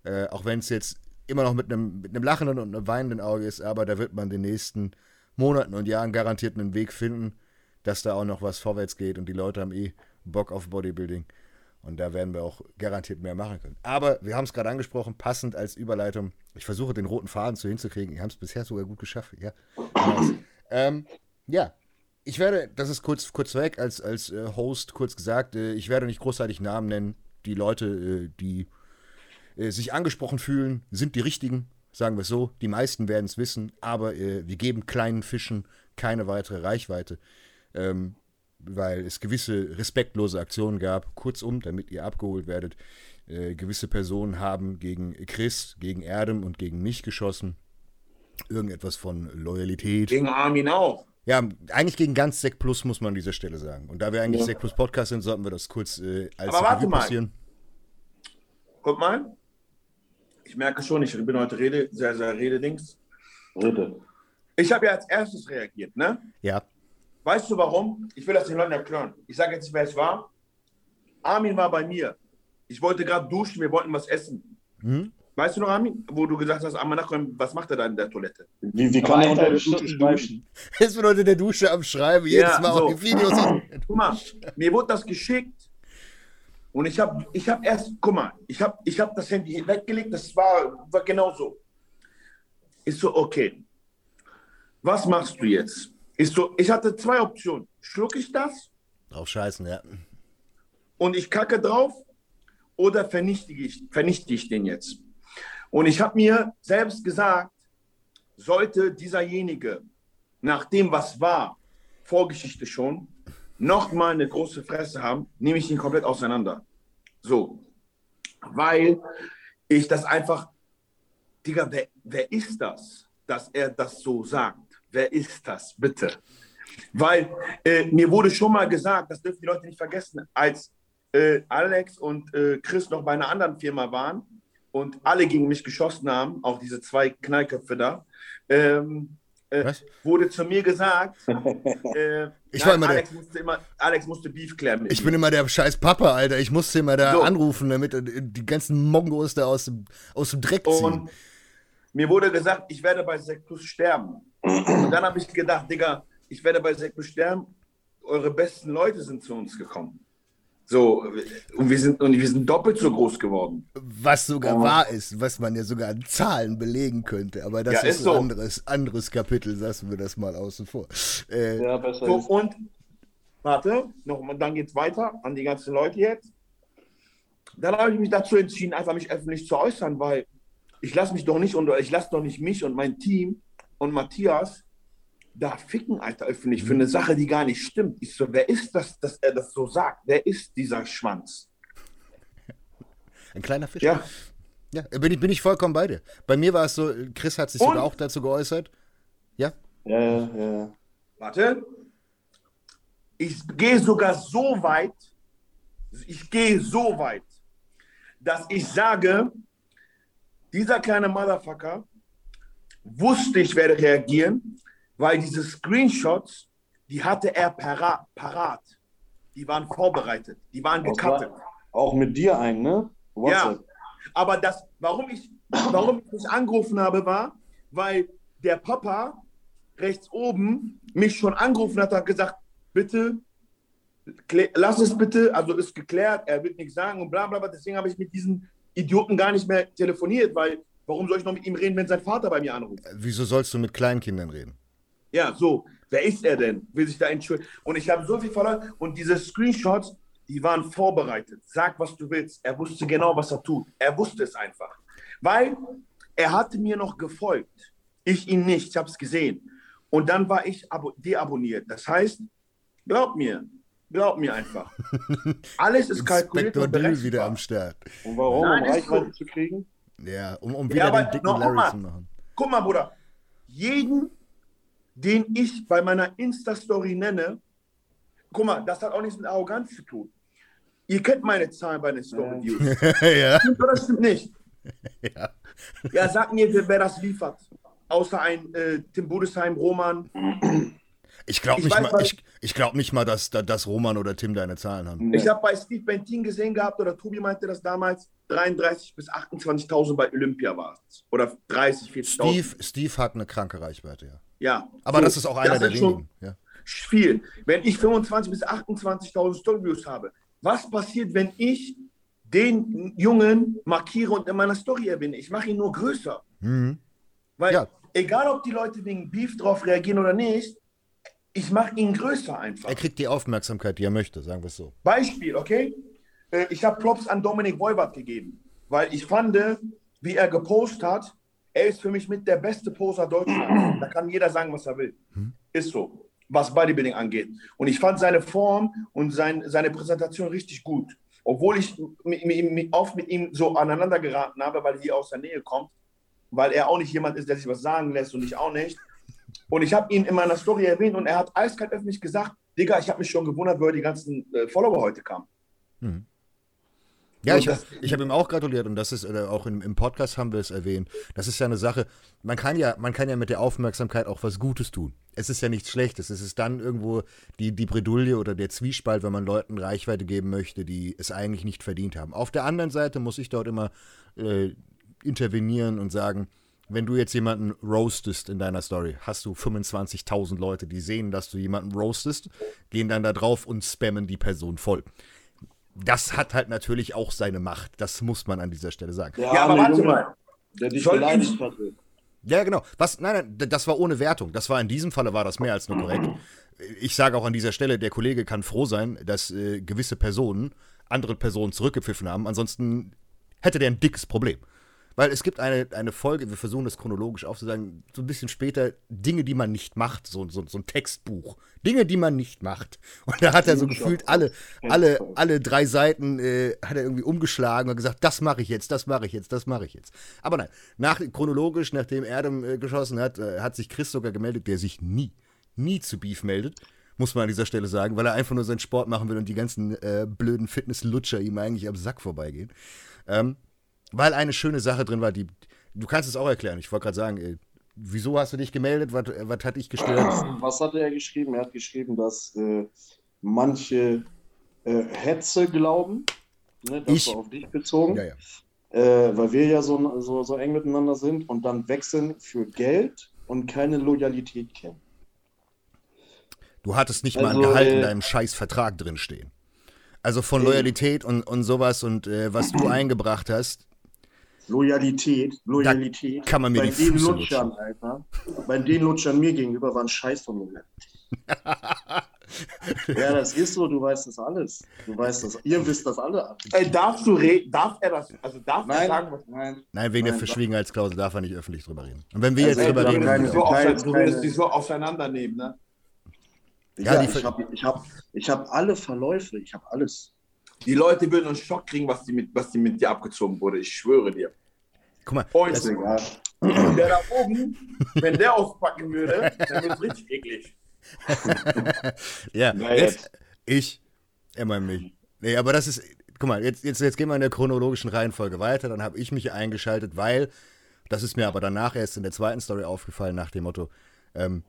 Äh, auch wenn es jetzt immer noch mit einem, mit lachenden und einem weinenden Auge ist, aber da wird man den nächsten Monaten und Jahren garantiert einen Weg finden, dass da auch noch was vorwärts geht und die Leute haben eh Bock auf Bodybuilding. Und da werden wir auch garantiert mehr machen können. Aber wir haben es gerade angesprochen, passend als Überleitung. Ich versuche den roten Faden zu hinzukriegen. Wir haben es bisher sogar gut geschafft. Ja, ähm, ja. ich werde, das ist kurz, kurz weg als, als äh, Host kurz gesagt, äh, ich werde nicht großartig Namen nennen. Die Leute, äh, die äh, sich angesprochen fühlen, sind die richtigen, sagen wir es so. Die meisten werden es wissen, aber äh, wir geben kleinen Fischen keine weitere Reichweite. Ähm, weil es gewisse respektlose Aktionen gab. Kurzum, damit ihr abgeholt werdet. Äh, gewisse Personen haben gegen Chris, gegen Erdem und gegen mich geschossen. Irgendetwas von Loyalität. Gegen Armin auch. Ja, eigentlich gegen ganz Sek Plus muss man an dieser Stelle sagen. Und da wir eigentlich Sek Plus Podcast sind, sollten wir das kurz äh, als Aber warte Revue mal. passieren. Guck mal. Ich merke schon, ich bin heute Rede, sehr, sehr Rededings. Rede. Ich habe ja als erstes reagiert, ne? Ja. Weißt du warum? Ich will das den Leuten erklären. Ich sage jetzt nicht, wer es war. Armin war bei mir. Ich wollte gerade duschen, wir wollten was essen. Hm? Weißt du noch, Armin, wo du gesagt hast, Armin, was macht er da in der Toilette? Wie, wie kann er unter der Dusche schreiben? duschen. Jetzt bin heute in der Dusche am Schreiben, jedes Ja, Mal so. auch die Videos. Guck mal, mir wurde das geschickt und ich habe ich hab erst, guck mal, ich habe ich hab das Handy weggelegt, das war, war genau so. Ist so, okay, was machst du jetzt? Ist so, ich hatte zwei Optionen. Schlucke ich das Drauf scheißen, ja. und ich kacke drauf oder vernichte ich, vernichte ich den jetzt? Und ich habe mir selbst gesagt, sollte dieserjenige nach dem, was war, Vorgeschichte schon, noch mal eine große Fresse haben, nehme ich ihn komplett auseinander. So. Weil ich das einfach, Digga, wer, wer ist das, dass er das so sagt? Wer ist das, bitte? Weil äh, mir wurde schon mal gesagt, das dürfen die Leute nicht vergessen, als äh, Alex und äh, Chris noch bei einer anderen Firma waren und alle gegen mich geschossen haben, auch diese zwei Knallköpfe da, ähm, äh, wurde zu mir gesagt, äh, Ich nein, war immer der- Alex, musste immer, Alex musste Beef klären mit Ich mir. bin immer der scheiß Papa, Alter. Ich musste immer da So. anrufen, damit äh, die ganzen Mongos da aus dem, aus dem Dreck ziehen. Und mir wurde gesagt, ich werde bei Sektus sterben. Und dann habe ich gedacht, Digga, ich werde bei Sektus sterben. Eure besten Leute sind zu uns gekommen. So, und wir sind, und wir sind doppelt so groß geworden. Was sogar Ja. wahr ist, was man ja sogar an Zahlen belegen könnte. Aber das Ja, ist, ist so. ein anderes, anderes Kapitel, lassen wir das mal außen vor. Äh, Ja, besser So, ist. und warte, noch, mal, dann geht's weiter an die ganzen Leute jetzt. Dann habe ich mich dazu entschieden, einfach mich öffentlich zu äußern, weil ich lasse mich doch nicht und ich lasse doch nicht mich und mein Team und Matthias da ficken, Alter, öffentlich für eine Sache, die gar nicht stimmt. Ich so, wer ist das, dass er das so sagt? Wer ist dieser Schwanz? Ein kleiner Fisch. Ja, Ja, bin ich, bin ich vollkommen bei dir. Bei mir war es so, Chris hat sich Und? sogar auch dazu geäußert. Ja, Ja, ja, ja. warte. Ich gehe sogar so weit, ich gehe so weit, dass ich sage, dieser kleine Motherfucker wusste, ich werde reagieren, weil diese Screenshots, die hatte er para parat. Die waren vorbereitet, die waren Was gecuttet. Auch mit dir ein, ne? Ja, aber das, warum ich, warum ich mich angerufen habe, war, weil der Papa rechts oben mich schon angerufen hat und hat gesagt, bitte, lass es bitte, also ist geklärt, er wird nichts sagen und bla bla bla. Deswegen habe ich mit diesem Idioten gar nicht mehr telefoniert, weil warum soll ich noch mit ihm reden, wenn sein Vater bei mir anruft? wieso sollst du mit Kleinkindern reden? Ja, so, wer ist er denn? Will sich da entschuldigen. Und ich habe so viel verloren. Und diese Screenshots, die waren vorbereitet. Sag, was du willst. Er wusste genau, was er tut. Er wusste es einfach. Weil er hatte mir noch gefolgt. Ich ihn nicht. Ich habe es gesehen. Und dann war ich abo deabonniert. Das heißt, glaub mir. Glaub mir einfach. Alles ist kalkuliert und berechenbar. wieder am Start. Und warum? Nein, um Reichweite zu kriegen? Ja, um, um Ja, wieder aber den dicken noch Larry zu machen. Guck mal, Bruder. Jeden, den ich bei meiner Insta-Story nenne, guck mal, das hat auch nichts mit Arroganz zu tun. Ihr kennt meine Zahlen bei den Story-Views. ja, Stimmt oder stimmt nicht? ja. Ja, sag mir, wer, wer das liefert. Außer ein äh, Tim Budesheim, Roman. Ich glaube Ich nicht, weiß, mal, ich, ich glaub nicht mal, dass, dass Roman oder Tim deine Zahlen haben. Ich habe bei Steve Bentin gesehen gehabt, oder Tobi meinte das damals, 33.000 bis 28.000 bei Olympia war es. Oder 30, 40.000. Steve, Steve hat eine kranke Reichweite, ja. Ja. Aber So, das ist auch einer der wenigen. Ja. viel. Wenn ich 25.000 bis 28.000 Storyviews habe, was passiert, wenn ich den Jungen markiere und in meiner Story erwähne? Ich mache ihn nur größer. Mhm. Weil Ja. egal, ob die Leute wegen Beef drauf reagieren oder nicht, ich mache ihn größer einfach. Er kriegt die Aufmerksamkeit, die er möchte, sagen wir es so. Beispiel, okay? Äh, Ich habe Props an Dominik Voivod gegeben, weil ich fand, wie er gepostet hat, er ist für mich mit der beste Poser Deutschlands. Da kann jeder sagen, was er will. Ist so. was Bodybuilding angeht. Und ich fand seine Form und sein, seine Präsentation richtig gut. Obwohl ich oft mit ihm so aneinander geraten habe, weil er hier aus der Nähe kommt, weil er auch nicht jemand ist, der sich was sagen lässt und ich auch nicht. Und ich habe ihn in meiner Story erwähnt und er hat eiskalt öffentlich gesagt, Digga, ich habe mich schon gewundert, woher die ganzen äh, Follower heute kamen. Hm. Ja, Und ich, ich habe ihm auch gratuliert und das ist, oder auch im, im Podcast haben wir es erwähnt. Das ist ja eine Sache, man kann ja, man kann ja mit der Aufmerksamkeit auch was Gutes tun. Es ist ja nichts Schlechtes. Es ist dann irgendwo die, die Bredouille oder der Zwiespalt, wenn man Leuten Reichweite geben möchte, die es eigentlich nicht verdient haben. Auf der anderen Seite muss ich dort immer äh, intervenieren und sagen, wenn du jetzt jemanden roastest in deiner Story, hast du 25.000 Leute, die sehen, dass du jemanden roastest, gehen dann da drauf und spammen die Person voll. Das hat halt natürlich auch seine Macht. Das muss man an dieser Stelle sagen. Der Ja, aber warte mal. Der dich beleidigt hatte. Ja, genau. Was, nein, nein, das war ohne Wertung. Das war in diesem Falle war das mehr als nur korrekt. Ich sage auch an dieser Stelle, der Kollege kann froh sein, dass äh, gewisse Personen andere Personen zurückgepfiffen haben. Ansonsten hätte der ein dickes Problem. Weil es gibt eine, eine Folge, wir versuchen das chronologisch aufzusagen, so ein bisschen später, Dinge, die man nicht macht, so, so, so ein Textbuch. Dinge, die man nicht macht. Und da hat er so gefühlt alle, alle, alle drei Seiten äh, hat er irgendwie umgeschlagen und gesagt, das mache ich jetzt, das mache ich jetzt, das mache ich jetzt. Aber nein, nach, chronologisch, nachdem Erdem äh, geschossen hat, äh, hat sich Chris sogar gemeldet, der sich nie, nie zu Beef meldet. Muss man an dieser Stelle sagen, weil er einfach nur seinen Sport machen will und die ganzen äh, blöden Fitness-Lutscher ihm eigentlich am Sack vorbeigehen. Ähm, weil eine schöne Sache drin war, die. Du kannst es auch erklären. Ich wollte gerade sagen, äh, wieso hast du dich gemeldet? Was, äh, was hat dich gestört? Was hat er geschrieben? Er hat geschrieben, dass äh, manche äh, Hetze glauben. Ne, das Ich- war auf dich bezogen. Ja, ja. Äh, weil wir ja so, so, so eng miteinander sind und dann wechseln für Geld und keine Loyalität kennen. Du hattest nicht mal ein Also, Gehalt in äh, deinem scheiß Vertrag drinstehen. Also von Loyalität und, und sowas und was du eingebracht hast, Loyalität, Loyalität. kann man mir bei die den Füße Lutschern, Alter. Bei den Lutschern mir gegenüber war ein Scheiß von mir. ja, das ist so, du weißt das alles. Du weißt das, ihr wisst das alle. Ey, darfst du re darf er das, also darf er Nein, sagen, was nein. nein, wegen der Nein, Verschwiegenheitsklausel darf er nicht öffentlich drüber reden. Und wenn wir Also, jetzt drüber ich reden, dann so du willst die so auseinandernehmen, ne? Ja, Ja, ich habe ich hab, ich hab alle Verläufe, ich habe alles. Die Leute würden einen Schock kriegen, was die mit, was die mit dir abgezogen wurde. Ich schwöre dir. guck mal, Ist egal. der da oben, wenn der auspacken würde, dann wird es richtig eklig. ja, jetzt? ich, immer mich. Nee, aber das ist, guck mal, jetzt, jetzt, jetzt gehen wir in der chronologischen Reihenfolge weiter, dann habe ich mich eingeschaltet, weil, das ist mir aber danach erst in der zweiten Story aufgefallen, nach dem Motto, ähm,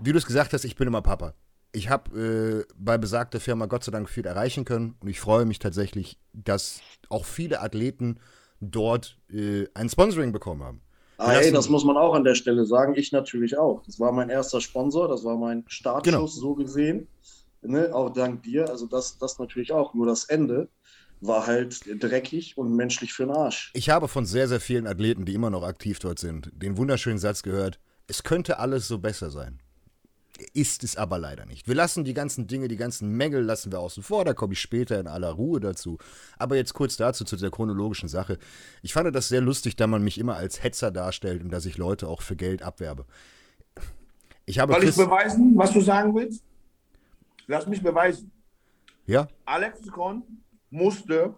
wie du es gesagt hast, ich bin immer Papa. Ich habe äh, bei besagter Firma Gott sei Dank viel erreichen können und ich freue mich tatsächlich, dass auch viele Athleten dort äh, ein Sponsoring bekommen haben. Ah, lassen- ey, das muss man auch an der Stelle sagen. Ich natürlich auch. Das war mein erster Sponsor, das war mein Startschuss, Genau. so gesehen. Ne? Auch dank dir. Also das, das natürlich auch. Nur das Ende war halt dreckig und menschlich für den Arsch. Ich habe von sehr, sehr vielen Athleten, die immer noch aktiv dort sind, den wunderschönen Satz gehört, es könnte alles so besser sein. Ist es aber leider nicht. Wir lassen die ganzen Dinge, die ganzen Mängel lassen wir außen vor, da komme ich später in aller Ruhe dazu. Aber jetzt kurz dazu, zu der chronologischen Sache. Ich fand das sehr lustig, da man mich immer als Hetzer darstellt und dass ich Leute auch für Geld abwerbe. Ich habe Soll ich beweisen, was du sagen willst? Lass mich beweisen. ja, Alex Con musste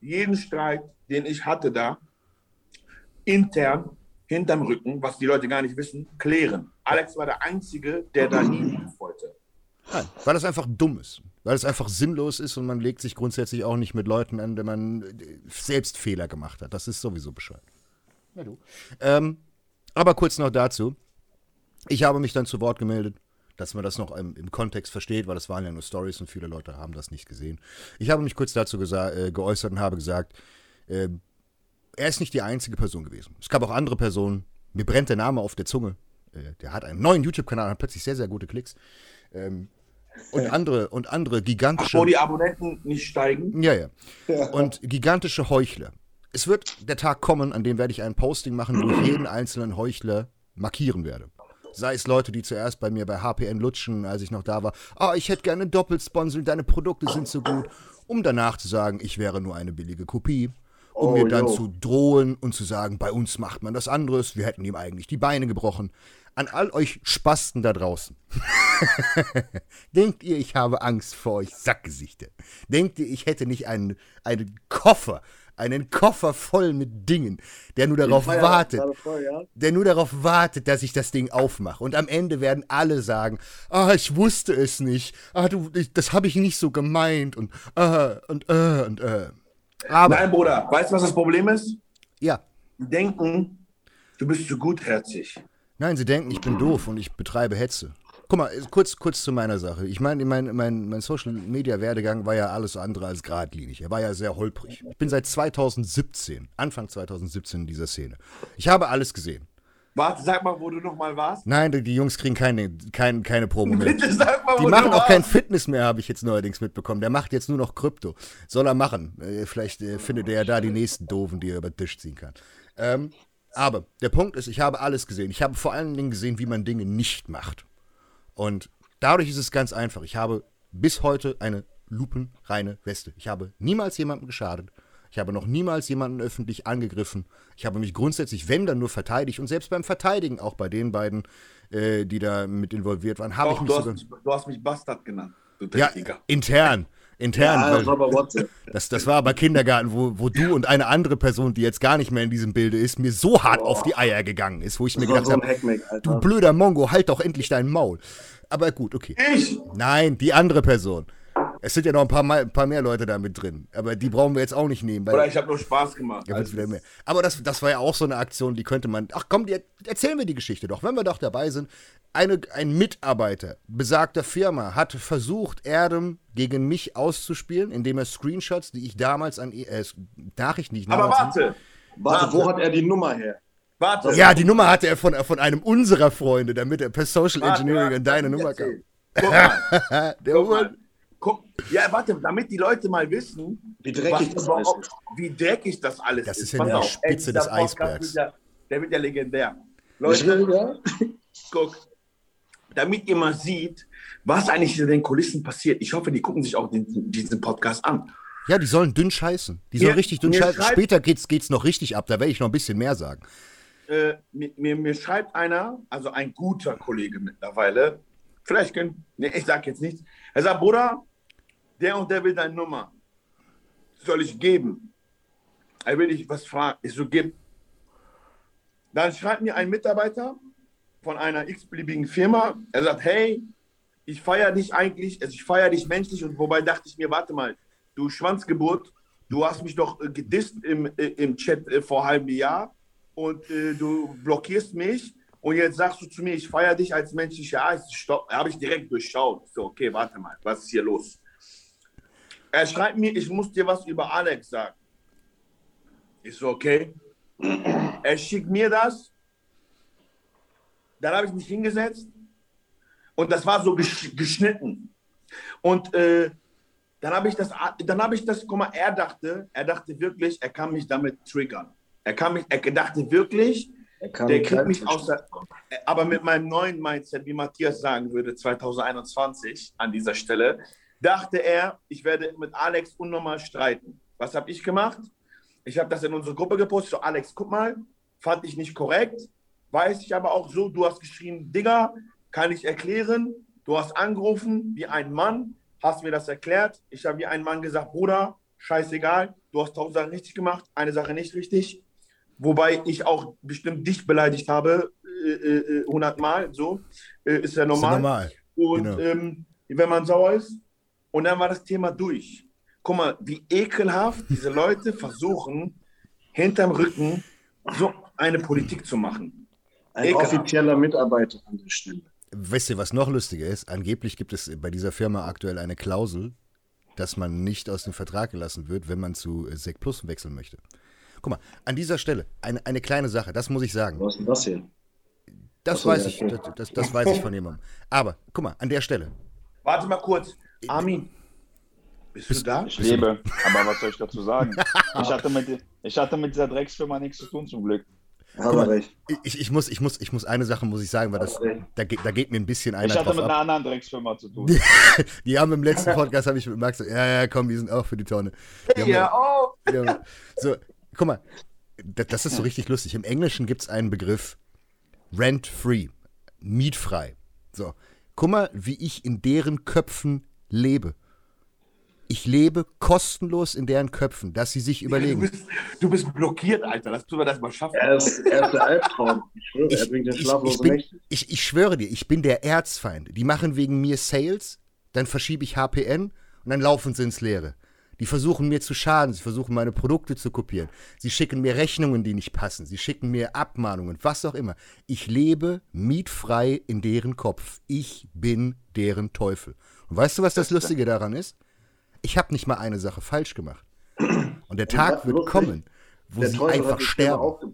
jeden Streit, den ich hatte da, intern hinterm Rücken, was die Leute gar nicht wissen, klären. Alex war der Einzige, der da nie wollte. Nein, weil es einfach dumm ist. Weil es einfach sinnlos ist und man legt sich grundsätzlich auch nicht mit Leuten an, wenn man äh, selbst Fehler gemacht hat. Das ist sowieso bescheuert. Ja, du. Ähm, aber kurz noch dazu. Ich habe mich dann zu Wort gemeldet, dass man das noch im, im Kontext versteht, weil es waren ja nur Stories und viele Leute haben das nicht gesehen. Ich habe mich kurz dazu äh, geäußert und habe gesagt, äh, er ist nicht die einzige Person gewesen. Es gab auch andere Personen. Mir brennt der Name auf der Zunge. Äh, der hat einen neuen YouTube-Kanal, hat plötzlich sehr, sehr gute Klicks. Ähm, und andere, und andere gigantische. Wo die Abonnenten nicht steigen. Ja, ja. Und gigantische Heuchler. Es wird der Tag kommen, an dem werde ich ein Posting machen, wo ich jeden einzelnen Heuchler markieren werde. Sei es Leute, die zuerst bei mir bei HPN lutschen, als ich noch da war, ah, ich hätte gerne Doppelsponsoring, deine Produkte sind so gut, um danach zu sagen, ich wäre nur eine billige Kopie. Um Oh, mir dann yo. zu drohen und zu sagen, bei uns macht man das anderes, wir hätten ihm eigentlich die Beine gebrochen. An all euch Spasten da draußen. Denkt ihr, ich habe Angst vor euch Sackgesichter? Denkt ihr, ich hätte nicht einen, einen Koffer, einen Koffer voll mit Dingen, der nur darauf Feier- wartet, voll, ja? der nur darauf wartet, dass ich das Ding aufmache. Und am Ende werden alle sagen, ah, ich wusste es nicht, ah, du, ich, das habe ich nicht so gemeint und äh, und äh, und äh. Aber, Nein, Bruder, weißt du, was das Problem ist? ja, denken, du bist zu gutherzig. nein, sie denken, ich bin doof und ich betreibe Hetze. Guck mal, äh, kurz, kurz zu meiner Sache. Ich meine, mein, mein, mein Social-Media-Werdegang war ja alles andere als geradlinig. Er war ja sehr holprig. Ich bin seit 2017, Anfang 2017 in dieser Szene. Ich habe alles gesehen. Warte, sag mal, wo du nochmal warst. Nein, die Jungs kriegen keine, kein, keine Promo mehr. Bitte sag mal, Die wo machen du auch kein warst. Fitness mehr, habe ich jetzt neuerdings mitbekommen. Der macht jetzt nur noch Krypto. Soll er machen. Äh, vielleicht äh, findet er ja da die nächsten Doofen, die er über den Tisch ziehen kann. Ähm, aber der Punkt ist, ich habe alles gesehen. Ich habe vor allen Dingen gesehen, wie man Dinge nicht macht. Und dadurch ist es ganz einfach. Ich habe bis heute eine lupenreine Weste. Ich habe niemals jemandem geschadet. Ich habe noch niemals jemanden öffentlich angegriffen. Ich habe mich grundsätzlich, wenn dann nur verteidigt und selbst beim Verteidigen, auch bei den beiden, äh, die da mit involviert waren, habe ich mich du, hast sogar. mich, du hast mich Bastard genannt, du Ja, intern. Intern. Ja, das war das, das war aber Kindergarten, wo, wo du und eine andere Person, die jetzt gar nicht mehr in diesem Bilde ist, mir so hart auf die Eier gegangen ist, wo ich mir Das war gedacht so habe, du blöder Mongo, halt doch endlich dein Maul. Aber gut, okay. Ich? Nein, die andere Person. Es sind ja noch ein paar, ein paar mehr Leute da mit drin. Aber die brauchen wir jetzt auch nicht nehmen. Weil Oder ich habe nur Spaß gemacht. ja, Also, wieder mehr. Aber das, das war ja auch so eine Aktion, die könnte man. Ach komm, die, erzählen wir die Geschichte doch, wenn wir doch dabei sind. Eine, ein Mitarbeiter besagter Firma hat versucht, Erdem gegen mich auszuspielen, indem er Screenshots, die ich damals an äh, Nachrichten, die ich Aber damals. warte, Warte, wo hat er die Nummer her? warte. Ja, die Nummer hatte er von, von einem unserer Freunde, damit er per Social Warte, Engineering warte, an deine Nummer kam. Guck mal, Der guck mal. Guck, ja, warte, damit die Leute mal wissen, Wie dreckig was das alles ist. wie dreckig das alles Das ist. ist ja die auf, Spitze dieser des Eisbergs. Wird ja, der wird ja legendär. Leute, guck, damit ihr mal sieht, was eigentlich in den Kulissen passiert. Ich hoffe, die gucken sich auch den, diesen Podcast an. Ja, die sollen dünn scheißen. Die sollen Mir- richtig dünn scheißen. schreibt- Später geht's, geht's noch richtig ab, da werde ich noch ein bisschen mehr sagen. Äh, mir, mir, mir schreibt einer, also ein guter Kollege mittlerweile, vielleicht können, nee, ich sag jetzt nichts. Er sagt, Bruder, der und der will deine Nummer. Soll ich geben? Er will dich was fragen. Ich so, gib. Dann schreibt mir ein Mitarbeiter von einer x-beliebigen Firma. Er sagt, hey, ich feiere dich eigentlich, also ich feiere dich menschlich und wobei dachte ich mir, warte mal, du Schwanzgeburt, du hast mich doch äh, gedisst im, äh, im Chat äh, vor einem halben Jahr und äh, du blockierst mich und jetzt sagst du zu mir, ich feiere dich als menschlich. Ja, ich stopp, habe ich direkt durchschaut. So, okay, warte mal, was ist hier los? Er schreibt mir, ich muss dir was über Alex sagen. Ich so, okay. Er schickt mir das. Dann habe ich mich hingesetzt und das war so gesch geschnitten. Und äh, dann habe ich das, dann habe ich das, guck mal, er dachte, er dachte wirklich, er kann mich damit triggern. Er kann mich, er dachte wirklich, Er kann der kriegt mich aus der, aber mit meinem neuen Mindset, wie Matthias sagen würde, 2021 an dieser Stelle, dachte er, ich werde mit Alex unnormal streiten. Was habe ich gemacht? Ich habe das in unsere Gruppe gepostet. So, Alex, guck mal, fand ich nicht korrekt. Weiß ich aber auch so, du hast geschrien, Digga, kann ich erklären. Du hast angerufen wie ein Mann, hast mir das erklärt. Ich habe wie ein Mann gesagt, Bruder, scheißegal, du hast tausend Sachen richtig gemacht, eine Sache nicht richtig. Wobei ich auch bestimmt dich beleidigt habe, äh, äh, 100 Mal, so, äh, ist ja Ist ja normal. normal. Und Genau. ähm, wenn man sauer ist, und dann war das Thema durch. Guck mal, wie ekelhaft diese Leute versuchen, hinterm Rücken so eine Politik zu machen. Ein Ekelhaft. offizieller Mitarbeiter an der Stelle. Wisst ihr, was noch lustiger ist? Angeblich gibt es bei dieser Firma aktuell eine Klausel, dass man nicht aus dem Vertrag gelassen wird, wenn man zu Sec Plus wechseln möchte. Guck mal, an dieser Stelle, eine, eine kleine Sache, das muss ich sagen. Was ist denn das hier? Das Ach so, weiß ich, das, das, das weiß ich von jemandem. Aber, guck mal, an der Stelle. Warte mal kurz. Armin, bist du da? Ich lebe, aber was soll ich dazu sagen? Ich hatte mit, ich hatte mit dieser Drecksfirma nichts zu tun, zum Glück. Hat er recht. Ich, ich, muss, ich, muss, ich muss eine Sache muss ich sagen, weil das, da, geht, da geht mir ein bisschen einer Ich hatte drauf mit ab. einer anderen Drecksfirma zu tun. Die haben im letzten Podcast, habe ich mit Max gesagt, ja, ja, komm, die sind auch für die Tonne. Die Ja, oh. Ja, so, guck mal, das, das ist so richtig lustig. Im Englischen gibt es einen Begriff rent-free, mietfrei. So, guck mal, wie ich in deren Köpfen lebe. Ich lebe kostenlos in deren Köpfen, dass sie sich überlegen. Du bist, du bist blockiert, Alter. Lass tun wir das mal schaffen. Er ist, er ist der Albtraum. Ich schwöre, er Ich, bringt den ich, bin, ich, ich schwöre dir, ich bin der Erzfeind. Die machen wegen mir Sales, dann verschiebe ich HPN und dann laufen sie ins Leere. Die versuchen mir zu schaden, sie versuchen meine Produkte zu kopieren. Sie schicken mir Rechnungen, die nicht passen. Sie schicken mir Abmahnungen, was auch immer. Ich lebe mietfrei in deren Kopf. Ich bin deren Teufel. Und weißt du, was das Lustige daran ist? Ich habe nicht mal eine Sache falsch gemacht. Und der Tag wird lustig? kommen, wo Der sie Teufel einfach sterben.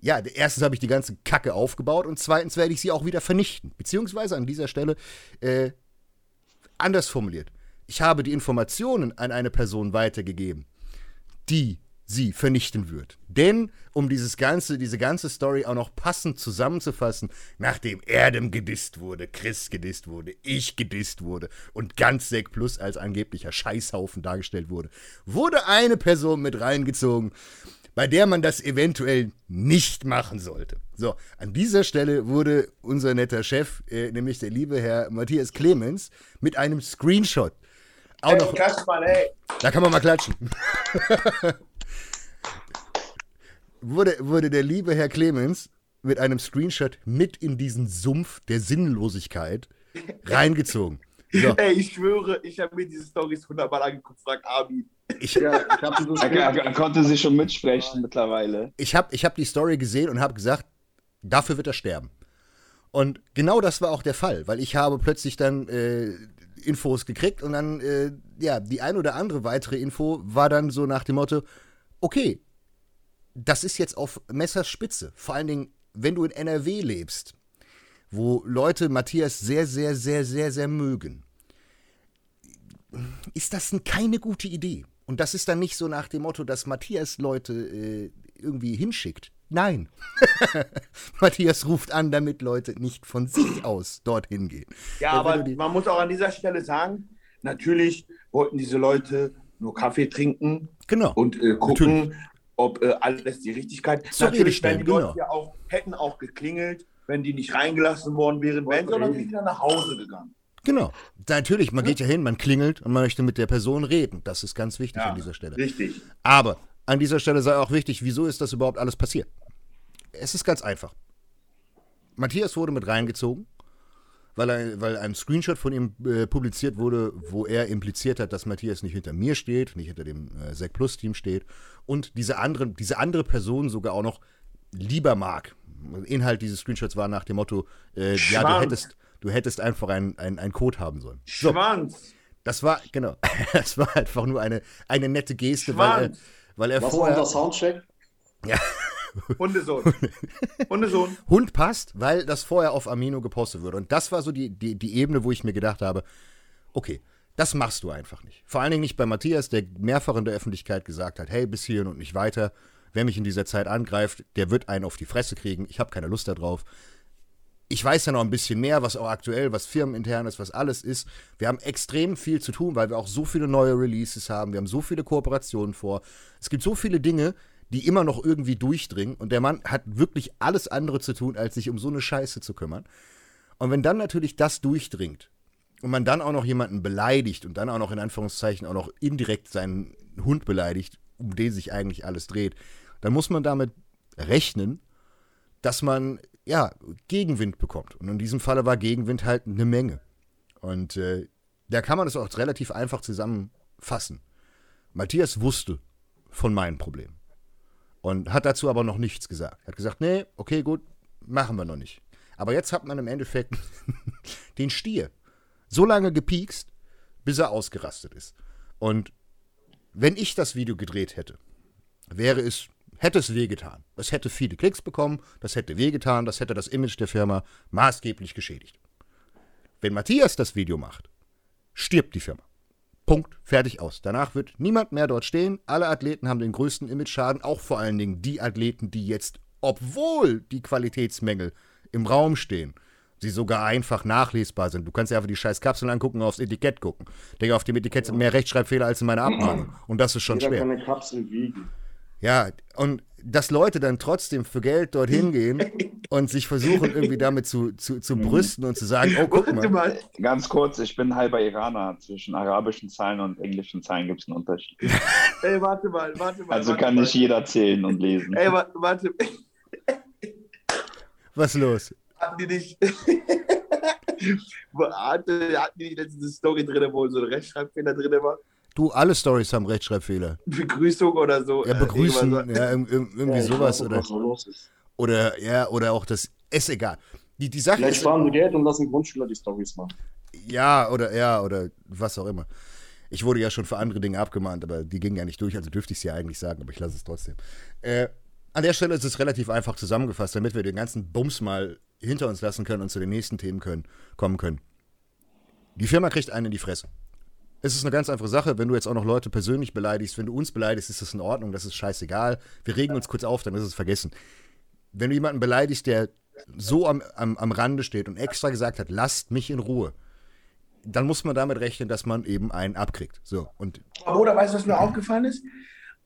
Ja, erstens habe ich die ganze Kacke aufgebaut und zweitens werde ich sie auch wieder vernichten. Beziehungsweise an dieser Stelle äh, anders formuliert. Ich habe die Informationen an eine Person weitergegeben, die sie vernichten wird. Denn, um dieses ganze, diese ganze Story auch noch passend zusammenzufassen, nachdem Erdem gedisst wurde, Chris gedisst wurde, ich gedisst wurde und ganz Sek Plus als angeblicher Scheißhaufen dargestellt wurde, wurde eine Person mit reingezogen, bei der man das eventuell nicht machen sollte. So, an dieser Stelle wurde unser netter Chef, äh, nämlich der liebe Herr Matthias Clemens, mit einem Screenshot auch noch, Klatsch mal, ey. da kann man mal klatschen. wurde, wurde der liebe Herr Clemens mit einem Screenshot mit in diesen Sumpf der Sinnlosigkeit reingezogen. So, Ey, ich schwöre, ich habe mir diese Storys hundertmal angeguckt, frag Abi. ich, Ja, ich Er, er, konnte sich schon mitsprechen mittlerweile. ich habe ich hab die Story gesehen und habe gesagt, dafür wird er sterben. Und genau das war auch der Fall, weil ich habe plötzlich dann äh, Infos gekriegt und dann, äh, ja, die ein oder andere weitere Info war dann so nach dem Motto, okay, das ist jetzt auf Messerspitze. Vor allen Dingen, wenn du in NRW lebst, wo Leute Matthias sehr, sehr, sehr, sehr, sehr mögen, ist das keine gute Idee. Und das ist dann nicht so nach dem Motto, dass Matthias Leute äh, irgendwie hinschickt. Nein. Matthias ruft an, damit Leute nicht von sich aus dorthin gehen. Ja, Ja, wenn aber man muss auch an dieser Stelle sagen, natürlich wollten diese Leute nur Kaffee trinken Genau. und äh, gucken, ob äh, alles die Richtigkeit Zur Rede Natürlich stellen, wären die Leute genau. ja auch, hätten auch geklingelt, wenn die nicht reingelassen worden wären, wären sie natürlich wieder nach Hause gegangen. Genau. Natürlich, man geht ja hin, man klingelt und man möchte mit der Person reden. Das ist ganz wichtig Ja, an dieser Stelle. Richtig. Aber an dieser Stelle sei auch wichtig, wieso ist das überhaupt alles passiert? Es ist ganz einfach. Matthias wurde mit reingezogen, weil, er, weil ein Screenshot von ihm äh, publiziert wurde, wo er impliziert hat, dass Matthias nicht hinter mir steht, nicht hinter dem äh, Sec Plus Team steht und diese andere, diese andere Person sogar auch noch lieber mag. Inhalt dieses Screenshots war nach dem Motto, äh, ja, du Schwanz. hättest, du hättest einfach einen ein Code haben sollen. So, Schwanz. das war, genau, das war einfach nur eine, eine nette Geste, weil er, Schwanz. Weil er Was war vorher. unser Soundcheck? Hundesohn. Hundesohn. Hund passt, weil das vorher auf Amino gepostet wurde. Und das war so die, die, die Ebene, wo ich mir gedacht habe, okay, das machst du einfach nicht. Vor allen Dingen nicht bei Matthias, der mehrfach in der Öffentlichkeit gesagt hat, hey, bis hierhin und nicht weiter. Wer mich in dieser Zeit angreift, der wird einen auf die Fresse kriegen. Ich habe keine Lust darauf. Ich weiß ja noch ein bisschen mehr, was auch aktuell, was firmenintern ist, was alles ist. Wir haben extrem viel zu tun, weil wir auch so viele neue Releases haben. Wir haben so viele Kooperationen vor. Es gibt so viele Dinge, die immer noch irgendwie durchdringen. Und der Mann hat wirklich alles andere zu tun, als sich um so eine Scheiße zu kümmern. Und wenn dann natürlich das durchdringt und man dann auch noch jemanden beleidigt und dann auch noch in Anführungszeichen auch noch indirekt seinen Hund beleidigt, um den sich eigentlich alles dreht, dann muss man damit rechnen, dass man ja Gegenwind bekommt. Und in diesem Falle war Gegenwind halt eine Menge. Und äh, da kann man es auch relativ einfach zusammenfassen. Matthias wusste von meinen Problemen und hat dazu aber noch nichts gesagt. Hat gesagt, nee, okay, gut, machen wir noch nicht. Aber jetzt hat man im Endeffekt den Stier so lange gepiekst, bis er ausgerastet ist. Und wenn ich das Video gedreht hätte, wäre es, hätte es wehgetan. Es hätte viele Klicks bekommen, das hätte wehgetan, das hätte das Image der Firma maßgeblich geschädigt. Wenn Matthias das Video macht, stirbt die Firma. Punkt, fertig aus. Danach wird niemand mehr dort stehen. Alle Athleten haben den größten Image-Schaden, auch vor allen Dingen die Athleten, die jetzt, obwohl die Qualitätsmängel im Raum stehen, sie sogar einfach nachlesbar sind. Du kannst dir einfach die scheiß Kapseln angucken und aufs Etikett gucken. Digga, auf dem Etikett sind mehr Rechtschreibfehler als in meiner Abmahnung. Und das ist schon Jeder schwer. kann eine Kapsel wiegen. Ja, und dass Leute dann trotzdem für Geld dorthin gehen und sich versuchen, irgendwie damit zu, zu, zu brüsten und zu sagen, oh, guck Warte mal. Ganz kurz, ich bin halber Iraner. Zwischen arabischen Zahlen und englischen Zahlen gibt es einen Unterschied. Ey, warte mal, warte mal. Also warte kann mal. nicht jeder zählen und lesen. Ey, wa- warte. Was los? Hatten die nicht. Hatte, hatten die nicht letzte Story drin, wo so ein Rechtschreibfehler drin war? Du, alle Stories haben Rechtschreibfehler. Begrüßung oder so. Ja, äh, begrüßen, irgendwas. ja, irg- irg- irgendwie Ja, sowas oder, oder, ja, oder auch das, ist egal. Die, die Sache Vielleicht ist, sparen sie Geld und lassen Grundschüler die Stories machen. ja, oder, ja, oder was auch immer. Ich wurde ja schon für andere Dinge abgemahnt, aber die gingen ja nicht durch, also dürfte ich es ja eigentlich sagen, aber ich lasse es trotzdem. Äh, an der Stelle ist es relativ einfach zusammengefasst, damit wir den ganzen Bums mal hinter uns lassen können und zu den nächsten Themen können, kommen können. Die Firma kriegt einen in die Fresse. Es ist eine ganz einfache Sache, wenn du jetzt auch noch Leute persönlich beleidigst, wenn du uns beleidigst, ist das in Ordnung, das ist scheißegal. Wir regen uns kurz auf, dann ist es vergessen. Wenn du jemanden beleidigst, der so am, am, am Rande steht und extra gesagt hat, lasst mich in Ruhe, dann muss man damit rechnen, dass man eben einen abkriegt. So, und Aber Bruder, weißt du, was mir aufgefallen ist?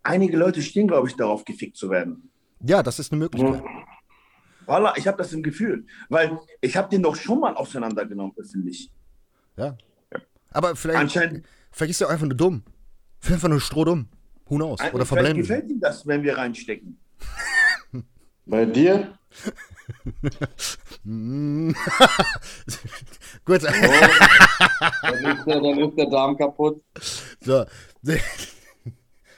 Einige Leute stehen, glaube ich, darauf, gefickt zu werden. ja, das ist eine Möglichkeit. Voila, ich habe das im Gefühl. Weil ich habe den doch schon mal auseinandergenommen, öffentlich. Ja. Aber vielleicht, Anscheinend, vielleicht ist er auch einfach nur dumm. Vielleicht einfach nur strohdumm. Who knows? Oder vielleicht verblendet. gefällt ihm das, wenn wir reinstecken. Bei dir? Gut. Dann ist, der, dann ist der Darm kaputt. So.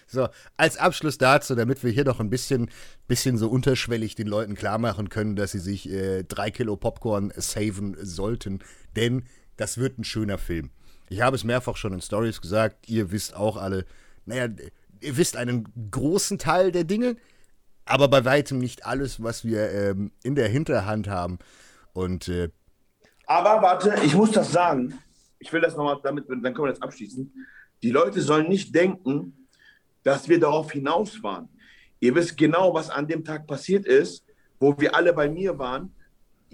So, als Abschluss dazu, damit wir hier noch ein bisschen, bisschen so unterschwellig den Leuten klar machen können, dass sie sich äh, drei Kilo Popcorn saven sollten, denn das wird ein schöner Film. Ich habe es mehrfach schon in Stories gesagt, ihr wisst auch alle, naja, ihr wisst einen großen Teil der Dinge, aber bei weitem nicht alles, was wir ähm, in der Hinterhand haben. Und äh, Aber warte, ich muss das sagen. Ich will das nochmal damit, dann können wir das abschließen. Die Leute sollen nicht denken, dass wir darauf hinaus waren. Ihr wisst genau, was an dem Tag passiert ist, wo wir alle bei mir waren.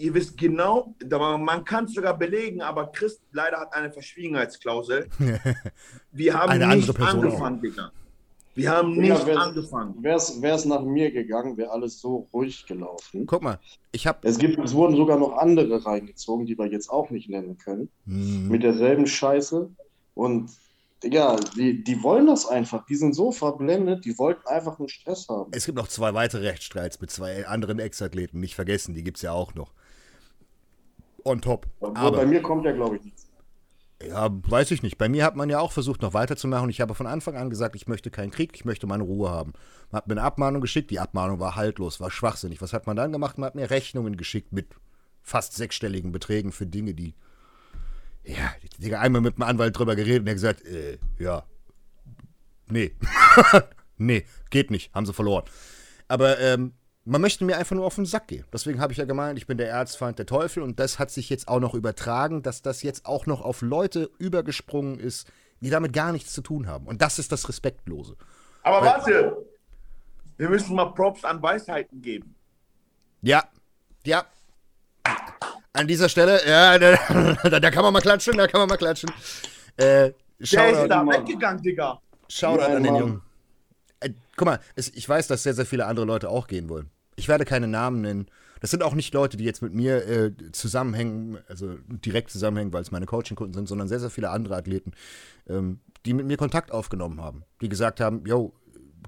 Ihr wisst genau, man kann es sogar belegen, aber Chris leider hat eine Verschwiegenheitsklausel. Wir haben Eine andere nicht angefangen, Digga. Wir haben Digga, nicht wer- angefangen. Wäre es nach mir gegangen, wäre alles so ruhig gelaufen. guck mal, ich habe Es, gibt, es wurden sogar noch andere reingezogen, die wir jetzt auch nicht nennen können. hm, Mit derselben Scheiße. Und ja, die, die wollen das einfach. Die sind so verblendet, die wollten einfach nur Stress haben. Es gibt noch zwei weitere Rechtsstreits mit zwei anderen Ex-Athleten, nicht vergessen, die gibt es ja auch noch. On top. Obwohl, bei Aber, mir kommt ja, glaube ich, nichts. ja, weiß ich nicht. Bei mir hat man ja auch versucht, noch weiterzumachen. Ich habe von Anfang an gesagt, ich möchte keinen Krieg, ich möchte meine Ruhe haben. Man hat mir eine Abmahnung geschickt, die Abmahnung war haltlos, war schwachsinnig. Was hat man dann gemacht? Man hat mir Rechnungen geschickt mit fast sechsstelligen Beträgen für Dinge, die. Ja, Digga, einmal mit einem Anwalt drüber geredet und hat gesagt, äh, ja. Nee. nee, geht nicht, haben sie verloren. Aber ähm, man möchte mir einfach nur auf den Sack gehen. Deswegen habe ich ja gemeint, ich bin der Erzfeind der Teufel und das hat sich jetzt auch noch übertragen, dass das jetzt auch noch auf Leute übergesprungen ist, die damit gar nichts zu tun haben. Und das ist das Respektlose. Aber warte, wir müssen mal Props an Weisheiten geben. Ja, ja. An dieser Stelle, ja, da, da, da kann man mal klatschen, da kann man mal klatschen. Äh, Der ist da weggegangen, Digga. Shoutout an den. Jungen. Guck mal, es, ich weiß, dass sehr, sehr viele andere Leute auch gehen wollen. Ich werde keine Namen nennen. Das sind auch nicht Leute, die jetzt mit mir äh, zusammenhängen, also direkt zusammenhängen, weil es meine Coaching-Kunden sind, sondern sehr, sehr viele andere Athleten, ähm, die mit mir Kontakt aufgenommen haben. Die gesagt haben, yo,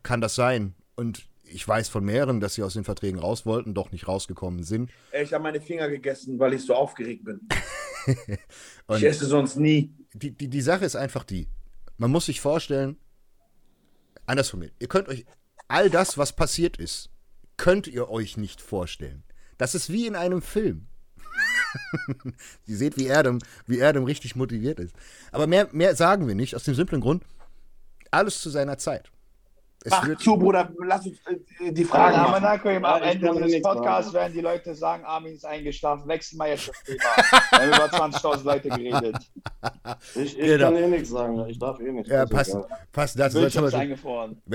kann das sein? Und ich weiß von mehreren, dass sie aus den Verträgen raus wollten, doch nicht rausgekommen sind. Ich habe meine Finger gegessen, weil ich so aufgeregt bin. Ich esse sonst nie. die, die, die Sache ist einfach die, man muss sich vorstellen, andersrum, ihr könnt euch, all das, was passiert ist, könnt ihr euch nicht vorstellen. Das ist wie in einem Film. ihr seht, wie Erdem, wie Erdem richtig motiviert ist. Aber mehr, mehr sagen wir nicht, aus dem simplen Grund, alles zu seiner Zeit. Es Mach wird, zu, Bruder, lass uns äh, die wir machen. nachher am Ja, ich Ende des nichts Podcasts sagen. werden die Leute sagen, Armin ist eingeschlafen, wechseln wir jetzt das Thema. Wir haben über 20.000 Leute geredet. Ich, ich Genau. kann eh nichts sagen. Ich darf eh nicht. ja, passt, passt dazu. Wir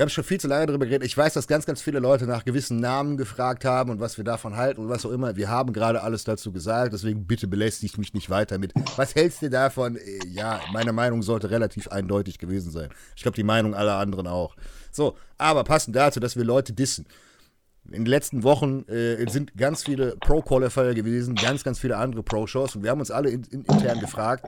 haben schon viel zu lange darüber geredet. Ich weiß, dass ganz, ganz viele Leute nach gewissen Namen gefragt haben und was wir davon halten und was auch immer. Wir haben gerade alles dazu gesagt, deswegen bitte belästigt mich nicht weiter mit. Was hältst du davon? Äh, Ja, meine Meinung sollte relativ eindeutig gewesen sein. Ich glaube, die Meinung aller anderen auch. So, aber passend dazu, dass wir Leute dissen. In den letzten Wochen äh, sind ganz viele Pro-Qualifier gewesen, ganz, ganz viele andere Pro-Shows und wir haben uns alle in, in, intern gefragt,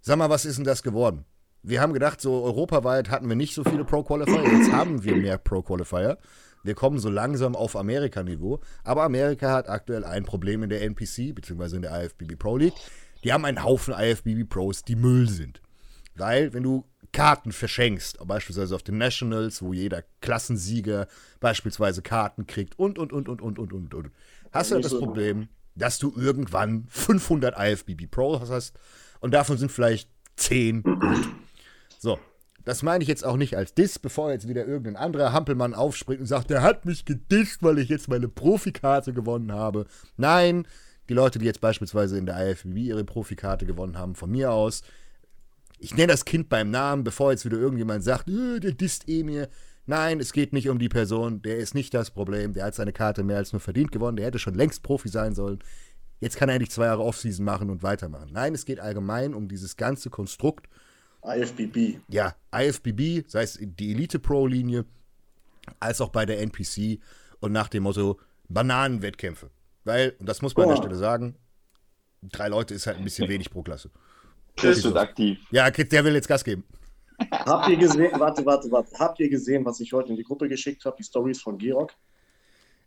sag mal, was ist denn das geworden? Wir haben gedacht, so europaweit hatten wir nicht so viele Pro-Qualifier, jetzt haben wir mehr Pro-Qualifier. Wir kommen so langsam auf Amerika-Niveau, aber Amerika hat aktuell ein Problem in der NPC, beziehungsweise in der IFBB Pro League. Die haben einen Haufen IFBB Pros, die Müll sind. Weil, wenn du Karten verschenkst, beispielsweise auf den Nationals, wo jeder Klassensieger beispielsweise Karten kriegt und, und, und, und, und, und, und, und. Hast du ja, das Problem, dass du irgendwann 500 IFBB Pro hast und davon sind vielleicht 10 gut. So, das meine ich jetzt auch nicht als Diss, bevor jetzt wieder irgendein anderer Hampelmann aufspringt und sagt, der hat mich gedischt, weil ich jetzt meine Profikarte gewonnen habe. Nein, die Leute, die jetzt beispielsweise in der IFBB ihre Profikarte gewonnen haben, von mir aus, ich nenne das Kind beim Namen, bevor jetzt wieder irgendjemand sagt, äh, der disst eh mir. Nein, es geht nicht um die Person, der ist nicht das Problem, der hat seine Karte mehr als nur verdient gewonnen, der hätte schon längst Profi sein sollen. Jetzt kann er endlich zwei Jahre Offseason machen und weitermachen. Nein, es geht allgemein um dieses ganze Konstrukt. IFBB. Ja, IFBB, sei es die Elite Pro-Linie, als auch bei der NPC und nach dem Motto Bananenwettkämpfe. Weil, und das muss man oh. an der Stelle sagen, drei Leute ist halt ein bisschen wenig pro Klasse. Chris wird aktiv. Ja, der will jetzt Gas geben. Habt ihr gesehen, warte, warte, warte, habt ihr gesehen, was ich heute in die Gruppe geschickt habe, die Stories von Georg?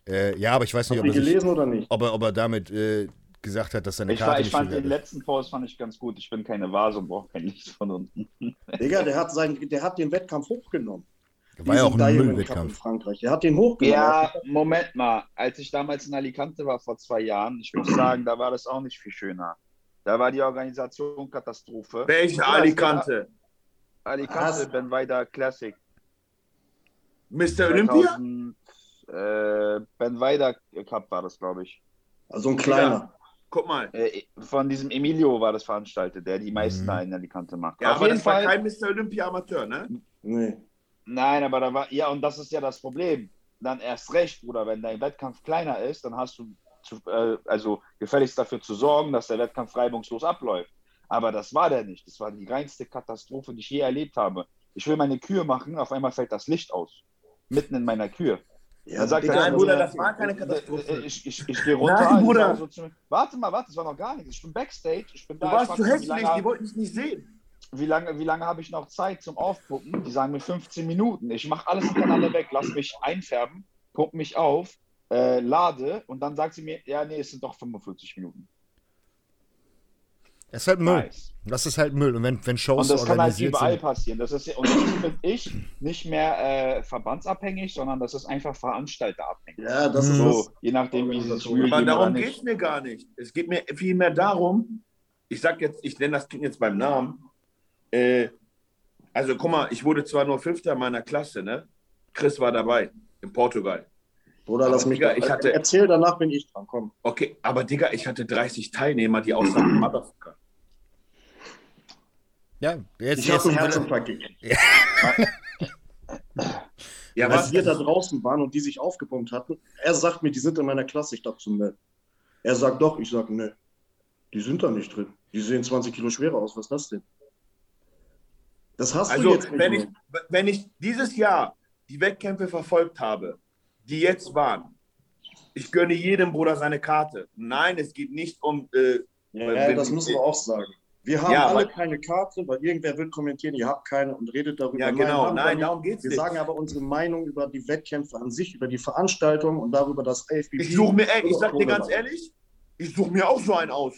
Äh, ja, aber ich weiß nicht, ob er, gelesen sich, oder nicht? Ob, er, ob er damit äh, gesagt hat, dass seine ich Karte war, ich nicht fand den letzten Post fand ich ganz gut. Ich bin keine Vase und brauche kein Licht von unten. Digga, der hat, sein, der hat den Wettkampf hochgenommen. War ja auch ein Müllwettkampf. in Frankreich. Der hat den hochgenommen. Ja, Moment mal. Als ich damals in Alicante war vor zwei Jahren, ich muss sagen, da war das auch nicht viel schöner. Da war die Organisation Katastrophe. Welche Alicante? Alicante, Ben Weider Classic. Mr. Olympia? Äh, ben Weider Cup war das, glaube ich. Also ein kleiner. Ja. Guck mal. Äh, von diesem Emilio war das veranstaltet, der die meisten mhm. da in Alicante macht. Ja, Auf aber jeden das Fall, war kein Mr. Olympia Amateur, ne? Nee. Nein, aber da war, ja, und das ist ja das Problem. Dann erst recht, Bruder, wenn dein Wettkampf kleiner ist, dann hast du zu, äh, also gefälligst dafür zu sorgen, dass der Wettkampf reibungslos abläuft. Aber das war der nicht. Das war die reinste Katastrophe, die ich je erlebt habe. Ich will meine Kühe machen, auf einmal fällt das Licht aus. Mitten in meiner Kühe. Ja, dann sagt nein, Bruder, das war keine Katastrophe. Äh, ich, ich, ich gehe runter. Nein, Bruder. So zu, warte mal, warte, das war noch gar nichts. Ich bin Backstage. Ich bin du da, warst zu hässlich, die wollten es nicht sehen. Wie lange, wie lange habe ich noch Zeit zum Aufpuppen? Die sagen mir 15 Minuten. Ich mache alles hintereinander weg, lass mich einfärben, pumpe mich auf, äh, lade und dann sagt sie mir, ja, nee, es sind doch 45 Minuten. Es ist halt Müll. Nice. Das ist halt Müll. Und wenn, wenn Shows Und das kann halt überall sind. passieren. Das ist, und das finde ich nicht mehr äh, verbandsabhängig, sondern das ist einfach veranstalterabhängig. Ja, das ist so. Je nachdem, wie fühlen. Aber darum geht es mir gar nicht. Es geht mir vielmehr darum, ich sag jetzt, ich nenne das Kind jetzt beim Namen. Äh, also guck mal, ich wurde zwar nur Fünfter in meiner Klasse, ne? Chris war dabei in Portugal. Oder lass mich. Digga, ich hatte, erzähl, danach bin ich dran, komm. Okay, aber Digga, ich hatte 30 Teilnehmer, die aussagen Motherfucker. Ja, jetzt ich habe einen Herzinfarkt Ja. ja, was wir da draußen waren und die sich aufgepumpt hatten, er sagt mir, die sind in meiner Klasse. Ich dachte so, ne. Er sagt doch, ich sage, ne. Die sind da nicht drin. Die sehen 20 Kilo schwerer aus. Was ist das denn? Das hast also, du jetzt nicht wenn ich, wenn ich dieses Jahr die Wettkämpfe verfolgt habe, die jetzt waren, ich gönne jedem Bruder seine Karte. Nein, es geht nicht um. Äh, ja, ja das müssen wir auch sagen. Wir haben ja, alle keine Karte, weil irgendwer will kommentieren, ihr habt keine und redet darüber. Ja, genau, nein, darum geht es nicht. Wir sagen aber unsere Meinung über die Wettkämpfe an sich, über die Veranstaltung und darüber, dass AFBB... Ich suche mir, ey, ich sag dir ganz ehrlich, ich suche mir auch so einen aus.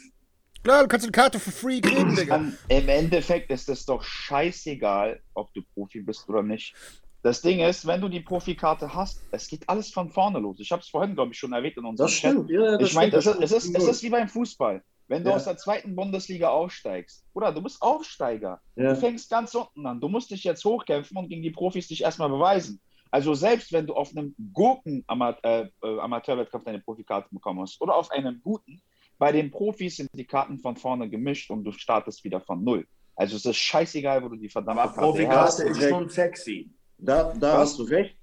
Klar, du kannst eine Karte für free kriegen, Digga. Im Endeffekt ist es doch scheißegal, ob du Profi bist oder nicht. Das Ding ist, wenn du die Profikarte hast, es geht alles von vorne los. Ich habe es vorhin, glaube ich, schon erwähnt in unserem das stimmt. Chat. Ja, das ich meine, es, es, ist, es ist wie beim Fußball. Wenn du ja. aus der zweiten Bundesliga aufsteigst, oder du bist Aufsteiger, ja. du fängst ganz unten an, du musst dich jetzt hochkämpfen und gegen die Profis dich erstmal beweisen. Also selbst wenn du auf einem guten äh, äh, Amateurwettkampf deine Profikarte bekommen hast oder auf einem guten, bei den Profis sind die Karten von vorne gemischt und du startest wieder von null. Also es ist scheißegal, wo du die verdammte Karte Profikarte hast. ist schon sexy. Da, da hast du recht.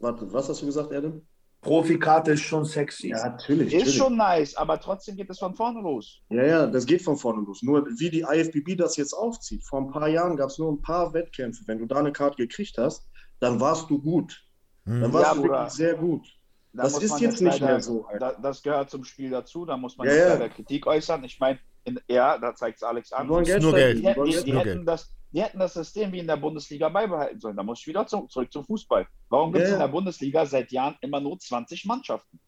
Warte, was hast du gesagt, Adam? Profikarte ist schon sexy. Ja, natürlich. Ist natürlich. schon nice, aber trotzdem geht es von vorne los. Ja, ja, das geht von vorne los. Nur wie die IFBB das jetzt aufzieht. Vor ein paar Jahren gab es nur ein paar Wettkämpfe. Wenn du da eine Karte gekriegt hast, dann warst du gut. Dann Hm. warst Ja, du Bruder. wirklich sehr gut. Da Das ist jetzt nicht leider- mehr so, Alter. Da, das gehört zum Spiel dazu, da muss man Ja, jetzt ja. leider Kritik äußern. Ich meine, in- ja, da zeigt es Alex an. Die, Geld nur verdienen. Geld. Die die, die, Nur hätten Geld. das, die hätten das System wie in der Bundesliga beibehalten sollen. Da muss ich wieder zu, zurück zum Fußball. Warum gibt es Ja, in der Bundesliga seit Jahren immer nur 20 Mannschaften?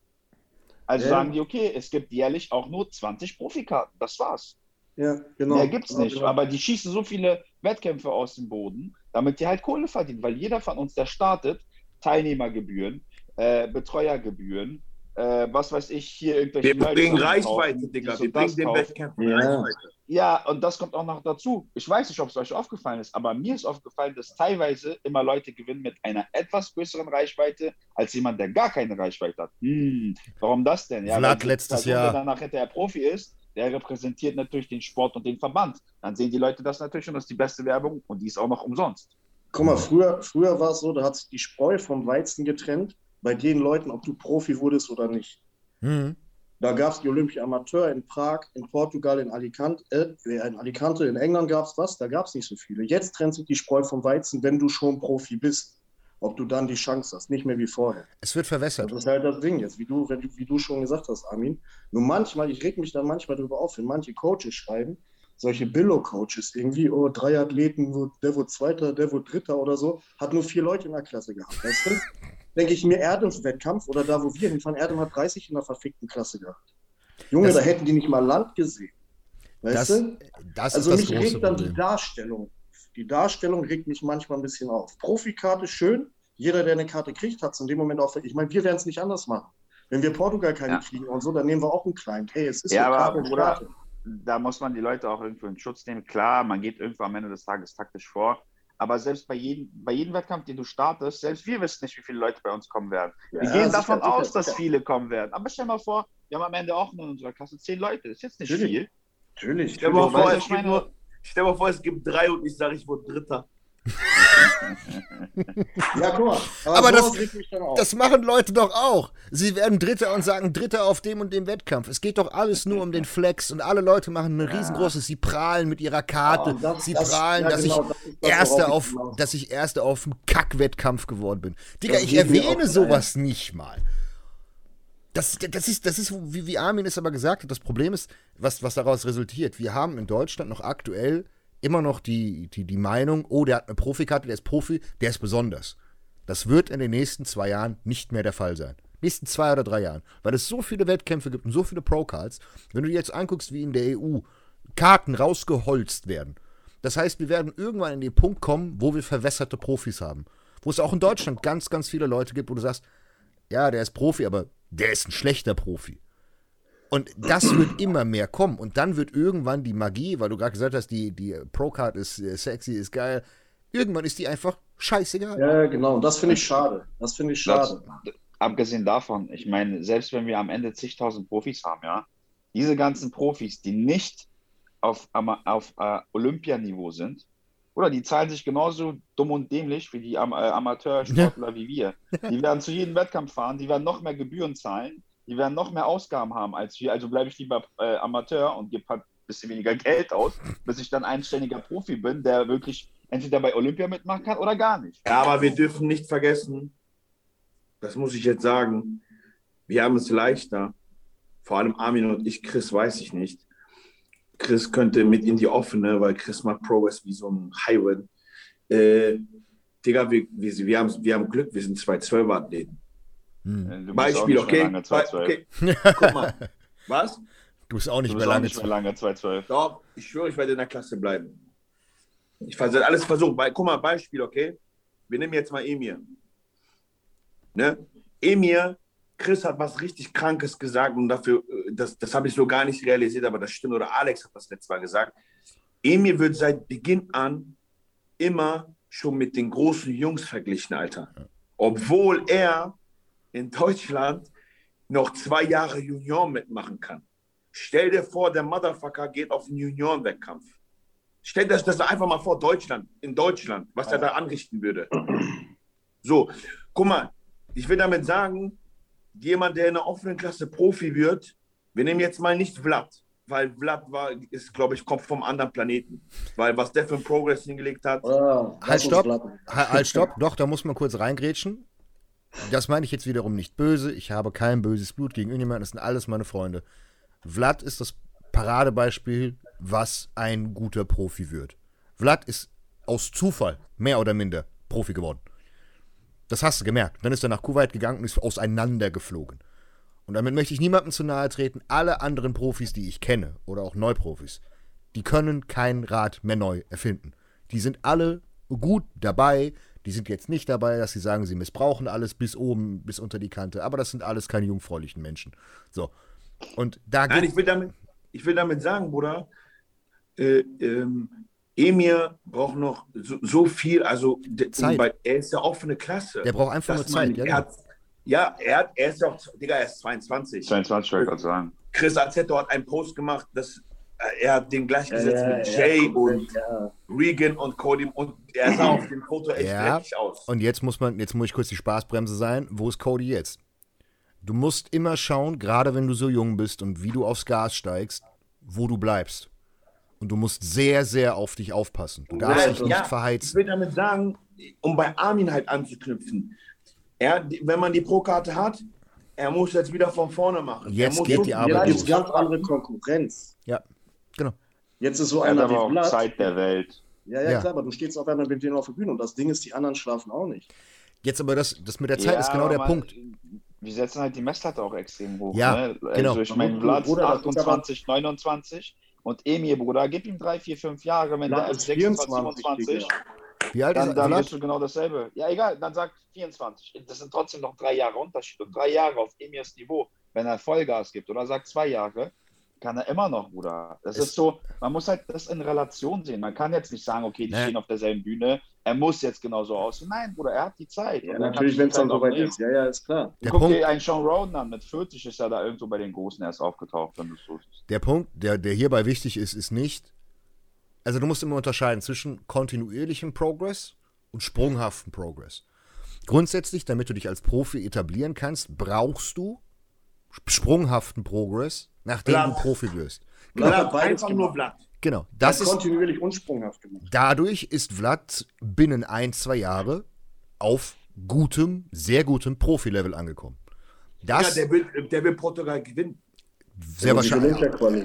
Also Ja. sagen die, okay, es gibt jährlich auch nur 20 Profikarten. Das war's. Ja, genau. Mehr gibt's nicht. genau. Aber die schießen so viele Wettkämpfe aus dem Boden, damit die halt Kohle verdienen. Weil jeder von uns, der startet, Teilnehmergebühren, äh, Betreuergebühren, äh, was weiß ich, hier irgendwelche Wir bringen Reichweite, Digga. Wir bringen den. Wettkämpfen Ja. Reichweite. Ja, und das kommt auch noch dazu. Ich weiß nicht, ob es euch aufgefallen ist, aber mir ist aufgefallen, dass teilweise immer Leute gewinnen mit einer etwas größeren Reichweite als jemand, der gar keine Reichweite hat. Hm, warum das denn? Ja, Vlad letztes Person, Jahr. Der danach hinterher Profi ist, der repräsentiert natürlich den Sport und den Verband. Dann sehen die Leute das natürlich und das ist die beste Werbung und die ist auch noch umsonst. Guck mal, früher, früher war es so, da hat sich die Spreu vom Weizen getrennt, bei den Leuten, ob du Profi wurdest oder nicht. Hm. Da gab es die Olympia Amateur in Prag, in Portugal, in Alicante, äh, in Alicante, in England gab es was, da gab es nicht so viele. Jetzt trennt sich die Spreu vom Weizen, wenn du schon Profi bist. Ob du dann die Chance hast, nicht mehr wie vorher. Es wird verwässert. Das ist halt das Ding jetzt, wie du, wie du schon gesagt hast, Armin. Nur manchmal, ich reg mich da manchmal drüber auf, wenn manche Coaches schreiben, solche Billo-Coaches irgendwie, oh, drei Athleten, der wurde Zweiter, der wurde Dritter oder so, hat nur vier Leute in der Klasse gehabt, weißt du? Denke ich mir, Erdems Wettkampf oder da, wo wir hinfahren, Erdem hat 30 in der verfickten Klasse gehabt. Junge, Das- da hätten die nicht mal Land gesehen. Weißt Das, du? das Also ist mich das große regt dann die Problem. Darstellung. Die Darstellung regt mich manchmal ein bisschen auf. Profikarte schön. Jeder, der eine Karte kriegt, hat es in dem Moment auch. Ich meine, wir werden es nicht anders machen. Wenn wir Portugal keine Ja. kriegen und so, dann nehmen wir auch einen kleinen. Hey, es ist Ja, eine aber, Karte Bruder. Da muss man die Leute auch irgendwo in Schutz nehmen. Klar, man geht irgendwo am Ende des Tages taktisch vor. Aber selbst bei jedem, bei jedem Wettkampf, den du startest, selbst wir wissen nicht, wie viele Leute bei uns kommen werden. Wir Ja, gehen sicher, davon sicher, aus, dass sicher. viele kommen werden. Aber stell mal vor, wir haben am Ende auch nur in unserer Klasse zehn Leute. Das ist jetzt nicht Natürlich. viel. Natürlich. Stell dir mal Weißt vor, du, es ich gibt meine- nur, stell dir mal vor, es gibt drei und ich sage, ich wurde Dritter. Ja, guck mal. Aber das- dann auf. Das machen Leute doch auch. Sie werden Dritter und sagen Dritter auf dem und dem Wettkampf. Es geht doch alles nur um den Flex und alle Leute machen ein riesengroßes, sie prahlen mit ihrer Karte. Ja, das- sie das- prahlen, ja, dass genau, ich das ist das, ich auf, will. dass ich Erster auf dem Kackwettkampf geworden bin. Digga, Das ich erwähne sowas nicht mal. Das, das ist, das ist, wie, wie Armin es aber gesagt hat, das Problem ist, was, was daraus resultiert. Wir haben in Deutschland noch aktuell immer noch die, die, die Meinung, oh, der hat eine Profikarte, der ist Profi, der ist besonders. Das wird in den nächsten zwei Jahren nicht mehr der Fall sein. Nächsten zwei oder drei Jahren. Weil es so viele Wettkämpfe gibt und so viele Pro-Cards. Wenn du dir jetzt anguckst, wie in der EU Karten rausgeholzt werden. Das heißt, wir werden irgendwann in den Punkt kommen, wo wir verwässerte Profis haben. Wo es auch in Deutschland ganz, ganz viele Leute gibt, wo du sagst, ja, der ist Profi, aber der ist ein schlechter Profi. Und das wird immer mehr kommen. Und dann wird irgendwann die Magie, weil du gerade gesagt hast, die, die Pro-Card ist äh, sexy, ist geil. Irgendwann ist die einfach scheißegal. Ja, genau. Und das finde ich schade. Das finde ich schade. Das, abgesehen davon, ich meine, selbst wenn wir am Ende zigtausend Profis haben, ja, diese ganzen Profis, die nicht auf, auf äh, Olympianiveau sind, oder die zahlen sich genauso dumm und dämlich wie die Am äh, Amateursportler wie wir. Die werden zu jedem Wettkampf fahren, die werden noch mehr Gebühren zahlen, die werden noch mehr Ausgaben haben als wir. Also bleibe ich lieber äh, Amateur und gebe halt ein bisschen weniger Geld aus, bis ich dann einständiger Profi bin, der wirklich entweder bei Olympia mitmachen kann oder gar nicht. Ja, aber wir dürfen nicht vergessen, das muss ich jetzt sagen, wir haben es leichter. Vor allem Armin und ich, Chris weiß ich nicht. Chris könnte mit in die offene, weil Chris macht Pro ist wie so ein Highway. Äh, Digga, wir, wir, wir, haben, wir haben Glück, wir sind zwei Zwölfer-Athleten. Hm. Du bist auch Beispiel, okay? lange 212. okay. Guck mal. Was? Du bist auch nicht mehr auch lange nicht mehr lange 212. Doch, ich schwöre, ich werde in der Klasse bleiben. Ich werde alles versuchen. Guck mal, Beispiel, okay? Wir nehmen jetzt mal Emir. Ne? Emir, Chris hat was richtig Krankes gesagt und dafür, äh, das, das habe ich so gar nicht realisiert, aber das stimmt. Oder Alex hat das letztes Mal gesagt. Emir wird seit Beginn an immer schon mit den großen Jungs verglichen, Alter. Obwohl er in Deutschland noch zwei Jahre Junior mitmachen kann. Stell dir vor, der Motherfucker geht auf einen Juniorenwettkampf. Stell dir das einfach mal vor, Deutschland, in Deutschland, was er da anrichten würde. So, guck mal, ich will damit sagen, jemand, der in der offenen Klasse Profi wird, wir nehmen jetzt mal nicht Vlad. weil Vlad war, ist, glaube ich, kommt vom anderen Planeten. Weil was der für ein Progress hingelegt hat. Ah, Halt, stopp. Halt, stopp. Doch, da muss man kurz reingrätschen. Das meine ich jetzt wiederum nicht böse. Ich habe kein böses Blut gegen irgendjemanden. Das sind alles meine Freunde. Vlad ist das Paradebeispiel, was ein guter Profi wird. Vlad ist aus Zufall, mehr oder minder, Profi geworden. Das hast du gemerkt. Dann ist er nach Kuwait gegangen und ist auseinandergeflogen. Und damit möchte ich niemandem zu nahe treten. Alle anderen Profis, die ich kenne, oder auch Neuprofis, die können kein Rad mehr neu erfinden. Die sind alle gut dabei. Die sind jetzt nicht dabei, dass sie sagen, sie missbrauchen alles bis oben, bis unter die Kante. Aber das sind alles keine jungfräulichen Menschen. So. Und da Nein, geht. ich will damit, ich will damit sagen, Bruder, äh, ähm, Emir braucht noch so, so viel, also Zeit. Bei, er ist ja auch für eine Klasse. Der braucht einfach nur Zeit. meine. Ja, er hat, ja, er, hat, er ist ja auch, Digga, er ist 22. 22 wollte ich gerade sagen. Chris Azzetto hat einen Post gemacht, dass er hat den gleichgesetzt Ja, mit ja, Jay ja, und ja. Regan und Cody und er sah auf dem Foto echt Ja. aus. Und jetzt muss man, jetzt muss ich kurz die Spaßbremse sein. Wo ist Cody jetzt? Du musst immer schauen, gerade wenn du so jung bist und wie du aufs Gas steigst, wo du bleibst. Und du musst sehr, sehr auf dich aufpassen. Du darfst dich nicht ja, Ich verheizen. will damit sagen, um bei Armin halt anzuknüpfen, er, wenn man die Pro-Karte hat, er muss jetzt wieder von vorne machen. Jetzt geht die Arbeit los. ist ganz andere Konkurrenz. Ja, genau. Jetzt ist so Er einer aber wie auch. Zeit der Welt. Ja, ja, Ja. klar, aber du stehst auf einmal mit denen auf der Bühne und das Ding ist, die anderen schlafen auch nicht. Jetzt aber das, das mit der Zeit ist genau aber der man- Punkt. Wir setzen halt die Messlatte auch extrem hoch. Ja, ne? genau. Also ich meine, aber- 28, 29 und Emir, Bruder, gib ihm drei, vier, fünf Jahre, wenn Vlad der ist 26, 24, 27, Digga. Wie alt dann, ist dann er? bist du genau dasselbe. Ja, egal, dann sag 24. Das sind trotzdem noch drei Jahre Unterschied und drei Jahre auf Emirs Niveau, wenn er Vollgas gibt oder sagt zwei Jahre, kann er immer noch, Bruder. Das Es- ist so, man muss halt das in Relation sehen. Man kann jetzt nicht sagen, okay, die Ne. stehen auf derselben Bühne, er muss jetzt genauso aussehen. Nein, Bruder, er hat die Zeit. Ja, natürlich, wenn es dann auch soweit ist. Ja, ja, ist klar. Der Guck Punkt, dir einen Sean Roden an, mit 40 ist er da irgendwo bei den Großen erst aufgetaucht, wenn du es der Punkt, der, der hierbei wichtig ist, ist nicht. Also du musst immer unterscheiden zwischen kontinuierlichem Progress und sprunghaften Progress. Grundsätzlich, damit du dich als Profi etablieren kannst, brauchst du sprunghaften Progress, nachdem Blatt. du Profi wirst. Vlad Blatt, einfach nur. Blatt. Genau. Das ist kontinuierlich unsprunghaft gemacht. dadurch ist Vlad binnen ein, zwei Jahre auf gutem, sehr gutem Profilevel angekommen. Ja, Das der, will, der will Portugal gewinnen. sehr wahrscheinlich.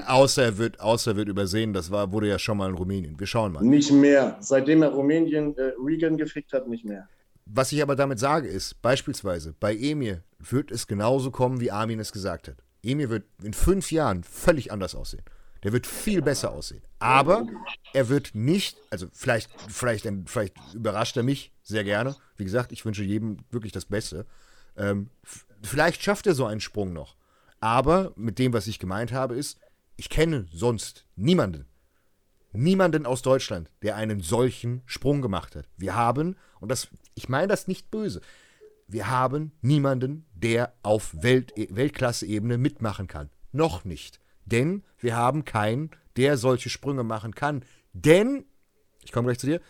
Außer er wird, außer er wird übersehen, das war, wurde ja schon mal in Rumänien. Wir schauen mal. Nicht mehr. Seitdem er Rumänien äh, Regan gefickt hat, nicht mehr. Was ich aber damit sage ist, beispielsweise bei Emir wird es genauso kommen, wie Armin es gesagt hat. Emir wird in fünf Jahren völlig anders aussehen. Der wird viel besser aussehen. Aber er wird nicht, also vielleicht, vielleicht, vielleicht überrascht er mich sehr gerne. Wie gesagt, ich wünsche jedem wirklich das Beste. Ähm, vielleicht schafft er so einen Sprung noch. Aber mit dem, was ich gemeint habe, ist, ich kenne sonst niemanden, niemanden aus Deutschland, der einen solchen Sprung gemacht hat. Wir haben, und das, ich meine das nicht böse, wir haben niemanden, der auf Welt, Weltklasse-Ebene mitmachen kann. Noch nicht. Denn wir haben keinen, der solche Sprünge machen kann. Denn, ich komme gleich zu dir,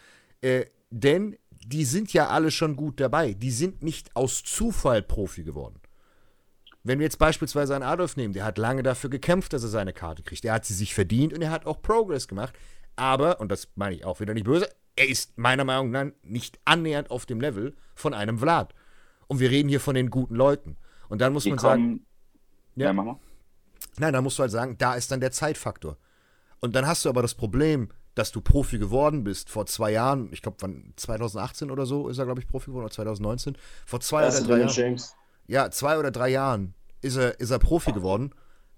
äh, denn die sind ja alle schon gut dabei. Die sind nicht aus Zufall Profi geworden. Wenn wir jetzt beispielsweise einen Adolf nehmen, der hat lange dafür gekämpft, dass er seine Karte kriegt. Er hat sie sich verdient und er hat auch Progress gemacht. Aber, und das meine ich auch wieder nicht böse, er ist meiner Meinung nach nicht annähernd auf dem Level von einem Vlad. Und wir reden hier von den guten Leuten. Und dann muss Die man sagen. Ja. Ja, mach mal. Nein, da musst du halt sagen, da ist dann der Zeitfaktor. Und dann hast du aber das Problem, dass du Profi geworden bist vor zwei Jahren. Ich glaube, wann 2018 oder so ist er, glaube ich, Profi geworden, oder 2019. Vor zwei Erste oder drei Jahren. James. Ja, zwei oder drei Jahren ist er, ist er Profi geworden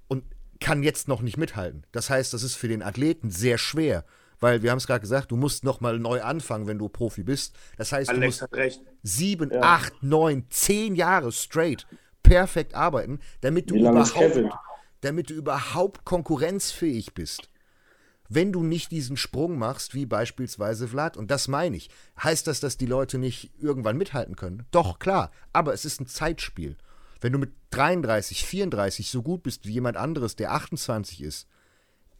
und kann jetzt noch nicht mithalten. Das heißt, das ist für den Athleten sehr schwer, weil wir haben es gerade gesagt, du musst noch mal neu anfangen, wenn du Profi bist. Das heißt, du Alex musst hat recht. sieben, Ja. acht, neun, zehn Jahre straight perfekt arbeiten, damit du überhaupt, damit du überhaupt konkurrenzfähig bist. Wenn du nicht diesen Sprung machst, wie beispielsweise Vlad, und das meine ich, heißt das, dass die Leute nicht irgendwann mithalten können? Doch, klar, aber es ist ein Zeitspiel. Wenn du mit 33, 34 so gut bist wie jemand anderes, der 28 ist,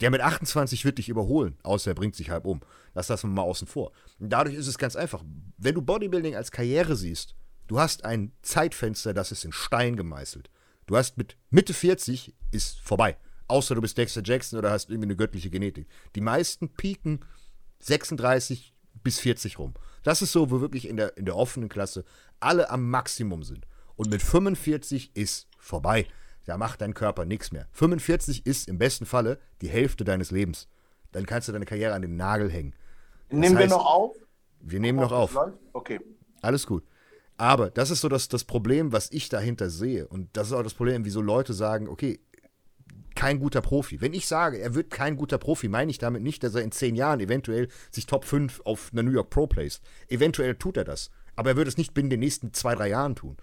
der mit 28 wird dich überholen, außer er bringt sich halb um. Lass das mal außen vor. Und dadurch ist es ganz einfach. Wenn du Bodybuilding als Karriere siehst, du hast ein Zeitfenster, das ist in Stein gemeißelt. Du hast mit Mitte 40 ist vorbei. außer du bist Dexter Jackson oder hast irgendwie eine göttliche Genetik. Die meisten pieken 36 bis 40 rum. Das ist so, wo wirklich in der, in der offenen Klasse alle am Maximum sind. Und mit 45 ist vorbei. Da macht dein Körper nichts mehr. 45 ist im besten Falle die Hälfte deines Lebens. Dann kannst du deine Karriere an den Nagel hängen. Das Nehmen wir heißt, noch auf? Wir nehmen noch auf. Okay. Alles gut. Aber das ist so das, das Problem, was ich dahinter sehe. Und das ist auch das Problem, wieso Leute sagen, okay, kein guter Profi. Wenn ich sage, er wird kein guter Profi, meine ich damit nicht, dass er in zehn Jahren eventuell sich Top 5 auf einer New York Pro placed. Eventuell tut er das. Aber er wird es nicht binnen den nächsten zwei, drei Jahren tun.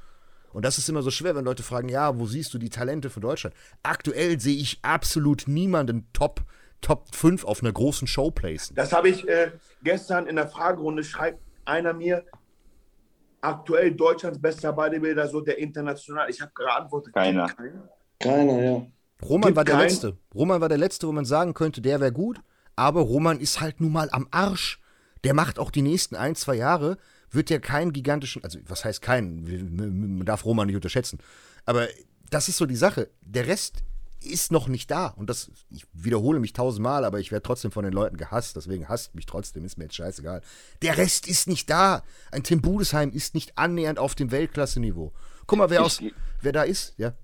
Und das ist immer so schwer, wenn Leute fragen, ja, wo siehst du die Talente von Deutschland? Aktuell sehe ich absolut niemanden Top, Top 5 auf einer großen Show placen. Das habe ich äh, gestern in der Fragerunde, schreibt einer mir, aktuell Deutschlands bester Bodybuilder, so der international. Ich habe geantwortet. Keiner. Keiner. Keiner, ja. Roman Gibt war der keinen- Letzte. Roman war der Letzte, wo man sagen könnte, der wäre gut. Aber Roman ist halt nun mal am Arsch. Der macht auch die nächsten ein, zwei Jahre, wird ja keinen gigantischen, also was heißt keinen, man darf Roman nicht unterschätzen. Aber das ist so die Sache. Der Rest ist noch nicht da. Und das, ich wiederhole mich tausendmal, aber ich werde trotzdem von den Leuten gehasst. Deswegen hasst mich trotzdem, ist mir jetzt scheißegal. Der Rest ist nicht da. Ein Tim Budesheim ist nicht annähernd auf dem Weltklasse-Niveau. Guck mal, wer, aus, Ich- wer da ist. Ja.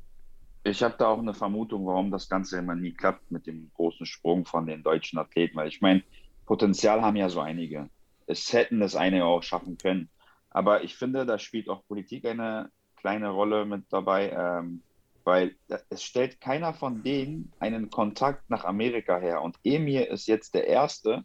Ich habe da auch eine Vermutung, warum das Ganze immer nie klappt mit dem großen Sprung von den deutschen Athleten. Weil ich meine, Potenzial haben ja so einige. Es hätten das eine auch schaffen können. Aber ich finde, da spielt auch Politik eine kleine Rolle mit dabei, ähm, weil es stellt keiner von denen einen Kontakt nach Amerika her. Und Emir ist jetzt der Erste,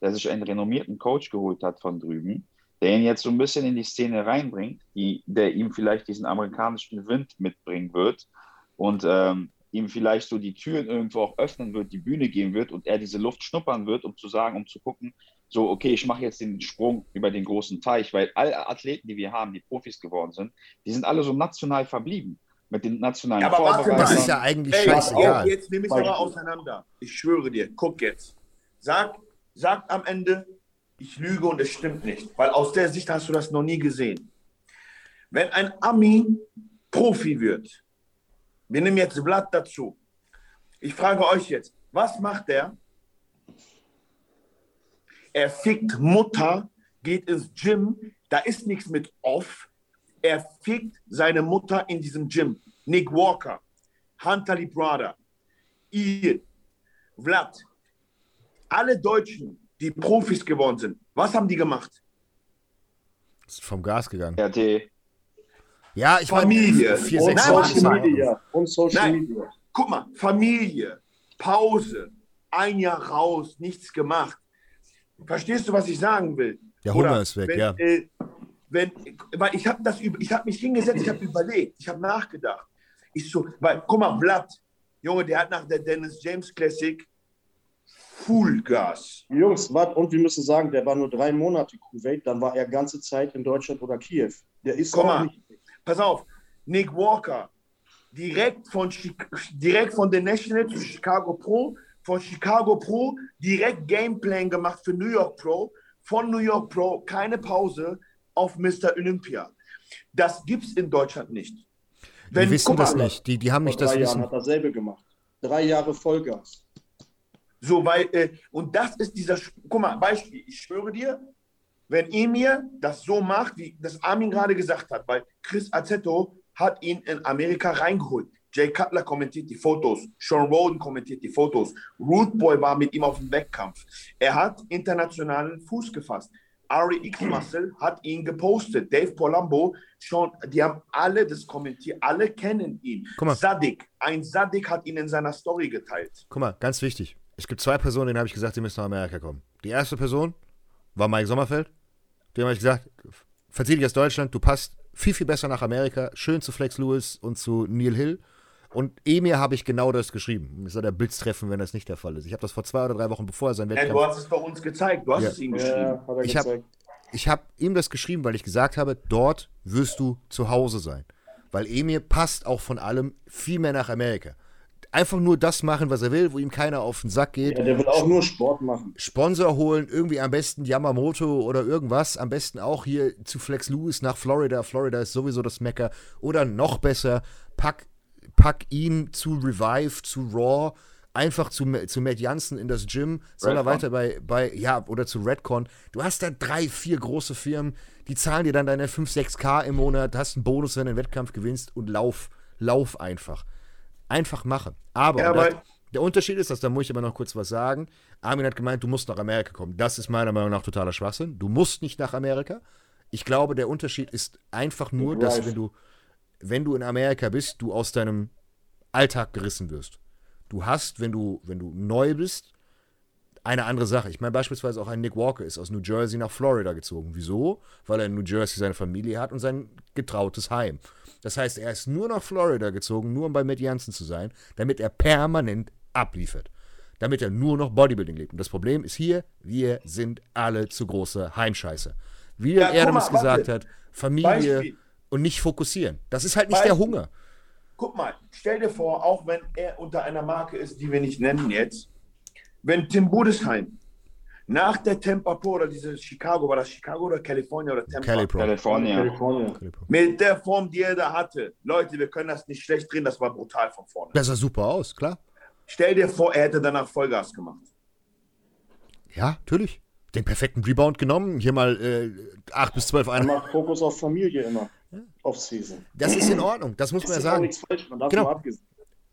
der sich einen renommierten Coach geholt hat von drüben, der ihn jetzt so ein bisschen in die Szene reinbringt, die, der ihm vielleicht diesen amerikanischen Wind mitbringen wird und ähm, ihm vielleicht so die Türen irgendwo auch öffnen wird, die Bühne geben wird und er diese Luft schnuppern wird, um zu sagen, um zu gucken, so, okay, ich mache jetzt den Sprung über den großen Teich, weil alle Athleten, die wir haben, die Profis geworden sind, die sind alle so national verblieben mit den nationalen Ja, aber warte mal. Das ist ja eigentlich Ey, scheißegal. jetzt nehme ich es aber auseinander. Ich schwöre dir, guck jetzt. Sag, sagt am Ende, ich lüge und es stimmt nicht. Weil aus der Sicht hast du das noch nie gesehen. Wenn ein Ami Profi wird, wir nehmen jetzt Blatt dazu. Ich frage euch jetzt, was macht der? Er fickt Mutter, geht ins Gym, da ist nichts mit off. Er fickt seine Mutter in diesem Gym. Nick Walker, Hunter Lee Brother, ihr, Vlad, alle Deutschen, die Profis geworden sind, was haben die gemacht? Ist vom Gas gegangen. RT, Ja, ich meine, Familie. vier, Und Nein, Social Media. Und Social Nein. Media. Guck mal, Familie, Pause, ein Jahr raus, nichts gemacht. Verstehst du, was ich sagen will? Der Hunger Oder ist weg, wenn, ja. Äh, wenn, weil ich habe das, über- ich habe mich hingesetzt, ich habe überlegt, ich habe nachgedacht. Ich so, weil, guck mal, Vlad, Junge, der hat nach der Dennis James Classic Full Gas. Jungs, warte, und wir müssen sagen, der war nur drei Monate Kuwait, dann war er ganze Zeit in Deutschland oder Kiew. Der ist Guck mal. nicht. Pass auf, Nick Walker, direkt von, direkt von The National zu Chicago Pro, von Chicago Pro direkt Gameplan gemacht für New York Pro, von New York Pro keine Pause auf Mr. Olympia. Das gibt's in Deutschland nicht. Die wissen das nicht. Die, die haben nicht das drei Jahren Wissen. hat er dasselbe gemacht. Drei Jahre Vollgas. So, weil, äh, und das ist dieser, guck mal, Beispiel, ich schwöre dir, wenn Emir das so macht, wie das Armin gerade gesagt hat, weil Chris Azzetto hat ihn in Amerika reingeholt. Jay Cutler kommentiert die Fotos, Sean Roden kommentiert die Fotos, Root Boy war mit ihm auf dem Wettkampf. Er hat internationalen Fuß gefasst. Ari X Muscle hat ihn gepostet. Dave Polambo, schon, die haben alle das kommentiert, alle kennen ihn. Guck mal. Sadik, ein Sadik hat ihn in seiner Story geteilt. Guck mal, ganz wichtig. Es gibt zwei Personen, denen habe ich gesagt, die müssen nach Amerika kommen. Die erste Person war Mike Sommerfeld. Dem habe ich gesagt, verzieh dich aus Deutschland, du passt viel, viel besser nach Amerika. Schön zu Flex Lewis und zu Neil Hill. Und Emir habe ich genau das geschrieben. Es soll der Blitz treffen, wenn das nicht der Fall ist. Ich habe das vor zwei oder drei Wochen, bevor er sein Ja, Wettkampf du hast es bei uns gezeigt, du hast Ja. es ihm geschrieben. Ja, hat er Ich hab- habe ihm das geschrieben, weil ich gesagt habe, dort wirst du zu Hause sein. Weil Emir passt auch von allem viel mehr nach Amerika. Einfach nur das machen, was er will, wo ihm keiner auf den Sack geht. Ja, der will auch nur Sport machen. Sponsor holen, irgendwie am besten Yamamoto oder irgendwas. Am besten auch hier zu Flex Lewis nach Florida. Florida ist sowieso das Mecker. Oder noch besser, pack, pack ihn zu Revive, zu Raw. einfach zu, zu Matt Jansen in das Gym, sondern Redcon. weiter bei, bei, ja, oder zu Redcon. Du hast da drei, vier große Firmen, die zahlen dir dann deine 5, 6K im Monat, hast einen Bonus, wenn du einen Wettkampf gewinnst und lauf, lauf einfach. Einfach machen. Aber, Ja, das, aber- der Unterschied ist, dass da muss ich aber noch kurz was sagen. Armin hat gemeint, du musst nach Amerika kommen. Das ist meiner Meinung nach totaler Schwachsinn. Du musst nicht nach Amerika. Ich glaube, der Unterschied ist einfach nur, dass wenn du, wenn du in Amerika bist, du aus deinem Alltag gerissen wirst. Du hast, wenn du, wenn du neu bist, eine andere Sache. Ich meine, beispielsweise auch ein Nick Walker ist aus New Jersey nach Florida gezogen. Wieso? Weil er in New Jersey seine Familie hat und sein getrautes Heim. Das heißt, er ist nur nach Florida gezogen, nur um bei Matt Jansen zu sein, damit er permanent abliefert. Damit er nur noch Bodybuilding lebt. Und das Problem ist hier, wir sind alle zu große Heimscheiße. Wie Ja, ja, Erdemes mal, gesagt hat, Familie Beispiel. Und nicht fokussieren. Das ist halt nicht der Beispiel. Hunger. Guck mal, stell dir vor, auch wenn er unter einer Marke ist, die wir nicht nennen jetzt, wenn Tim Budesheim nach der Tampa Pro oder diese Chicago, war das Chicago oder California oder Tampa? California. California. Mit der Form, die er da hatte. Leute, wir können das nicht schlecht drehen, das war brutal von vorne. Das sah super aus, klar. Stell dir vor, er hätte danach Vollgas gemacht. Ja, natürlich. Den perfekten Rebound genommen, hier mal äh, 8 bis 12 Er Einheiten. macht Fokus auf Familie immer. Auf Season. Das ist in Ordnung, das muss Ist man ja ja auch sagen. nichts falsch, man darf Genau. abgesehen.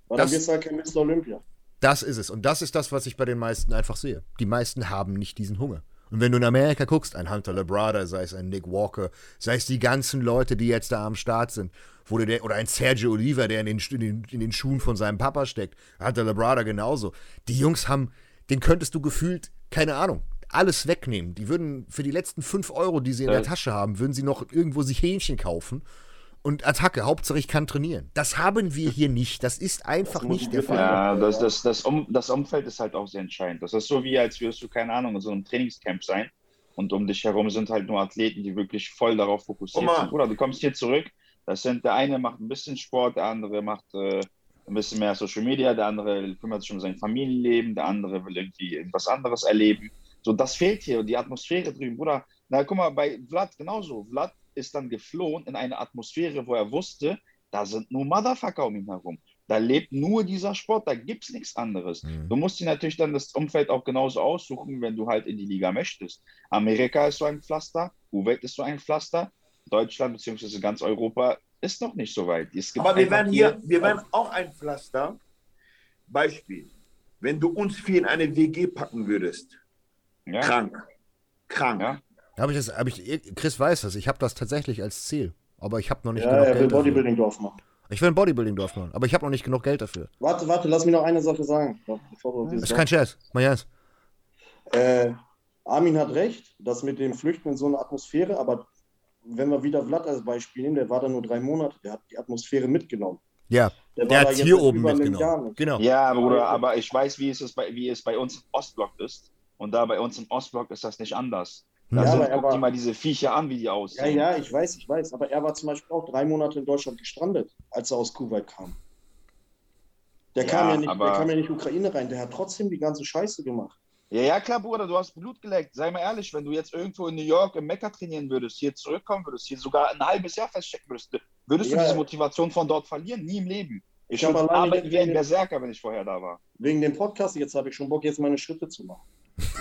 Weil Das- dann du halt kein Mr. Olympia. Das ist es. Und das ist das, was ich bei den meisten einfach sehe. Die meisten haben nicht diesen Hunger. Und wenn du in Amerika guckst, ein Hunter Labrada, sei es ein Nick Walker, sei es die ganzen Leute, die jetzt da am Start sind, wo der, oder ein Sergio Oliva, der in den, in, den, in den Schuhen von seinem Papa steckt, Hunter Labrada genauso. Die Jungs haben, den könntest du gefühlt, keine Ahnung, alles wegnehmen. Die würden für die letzten 5 Euro, die sie in Ja. der Tasche haben, würden sie noch irgendwo sich Hähnchen kaufen. Und Attacke, Hauptsache ich kann trainieren. Das haben wir hier nicht. Das ist einfach Das nicht der Fall. Ja, das, das, das, um, das Umfeld ist halt auch sehr entscheidend. Das ist so wie, als würdest du, keine Ahnung, in so einem Trainingscamp sein und um dich herum sind halt nur Athleten, die wirklich voll darauf fokussiert mal. sind. Oder du kommst hier zurück, das sind, der eine macht ein bisschen Sport, der andere macht äh, ein bisschen mehr Social Media, der andere kümmert sich um sein Familienleben, der andere will irgendwie irgendwas anderes erleben. So, das fehlt hier, die Atmosphäre drüben. Bruder, na guck mal, bei Vlad genauso. Vlad ist dann geflohen in eine Atmosphäre, wo er wusste, da sind nur Motherfucker um ihn herum. Da lebt nur dieser Sport, da gibt es nichts anderes. Mhm. Du musst dir natürlich dann das Umfeld auch genauso aussuchen, wenn du halt in die Liga möchtest. Amerika ist so ein Pflaster, Kuwait ist so ein Pflaster, Deutschland bzw. ganz Europa ist noch nicht so weit. Aber wir werden hier, wir werden auch ein Pflaster. Beispiel. Wenn du uns vier in eine WG packen würdest, ja, krank. Krank. Ja. Habe ich das, habe ich, Chris weiß das, ich habe das tatsächlich als Ziel. Aber ich habe noch nicht Ja, genug er will Geld dafür. Bodybuilding-Dorf machen. Ich will ein Bodybuilding-Dorf machen, aber ich habe noch nicht genug Geld dafür. Warte, warte, lass mich noch eine Sache sagen. Das ist kein Scherz. Mal ernst. Äh, Armin hat recht, das mit dem Flüchten in so eine Atmosphäre, aber wenn wir wieder Vlad als Beispiel nehmen, der war da nur drei Monate, der hat die Atmosphäre mitgenommen. Ja, Der, der hat hier oben mitgenommen. Genau. ja Bruder, aber ich weiß, wie es, ist bei, wie es bei uns im Ostblock ist. Und da bei uns im Ostblock ist das nicht anders. Da Ja, sind, er guck war- dir mal diese Viecher an, wie die Ja, aussehen. ja, ich weiß, ich weiß, aber er war zum Beispiel auch drei Monate in Deutschland gestrandet, als er aus Kuwait kam. Der, Ja, kam, ja nicht, aber- der kam ja nicht Ukraine rein, der hat trotzdem die ganze Scheiße gemacht. Ja, ja, klar, Bruder, du hast Blut geleckt. Sei mal ehrlich, wenn du jetzt irgendwo in New York im Mekka trainieren würdest, hier zurückkommen würdest, hier sogar ein halbes Jahr feststecken würdest, würdest Ja. du diese Motivation von dort verlieren? Nie im Leben. Ich, Ich habe arbeiten wie ein Berserker, wenn ich vorher da war. wegen dem Podcast, jetzt habe ich schon Bock, jetzt meine Schritte zu machen.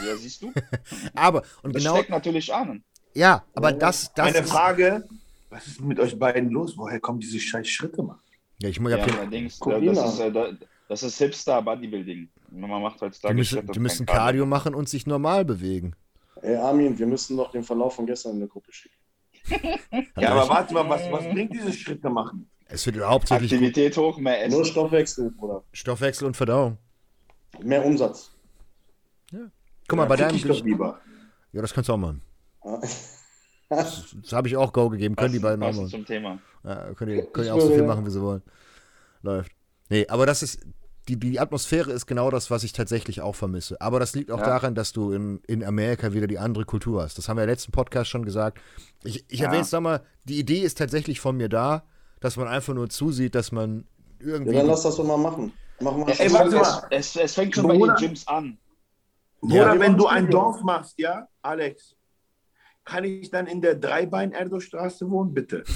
Ja, siehst du? Aber, und Das genau, steckt natürlich an. ja, aber Ja. das, das Meine ist, Frage, was ist mit euch beiden los? Woher kommen diese scheiß Schritte, Mann? ja, ich, ich Ja, allerdings, ihn das ist, äh, da- das ist Hipster-Bodybuilding. Man macht heutzutage die müssen, Schritte die müssen Cardio machen und sich normal bewegen. Ey, Armin, wir müssen doch den Verlauf von gestern in der Gruppe schicken. Ja, aber warte mal, was, was bringt diese Schritte machen? Es wird hauptsächlich Aktivität hoch, mehr Nur Essen. Stoffwechsel, Bruder. Stoffwechsel und Verdauung. Mehr Umsatz. Guck mal, bei Fick deinem ich doch lieber. Ja, das kannst du auch machen. Das, das habe ich auch Go gegeben. Können die beiden auch machen. zum Thema. Ja, können die, können die auch so viel machen, wie sie wollen. Läuft. Nee, aber das ist. Die, die Atmosphäre ist genau das, was ich tatsächlich auch vermisse. Aber das liegt auch Ja. daran, dass du in, in Amerika wieder die andere Kultur hast. Das haben wir im letzten Podcast schon gesagt. Ich, ich Ja. erwähne es nochmal, die Idee ist tatsächlich von mir da, dass man einfach nur zusieht, dass man Ja, irgendwie. dann lass das doch mal machen. Machen wir Ja, Ey, es, warte fängt, mal. es, es, fängt schon bei den. Gyms an. Ja. Oder wenn du ein Dorf machst, ja, Alex, kann ich dann in der Dreibein-Erdo-Straße wohnen, bitte?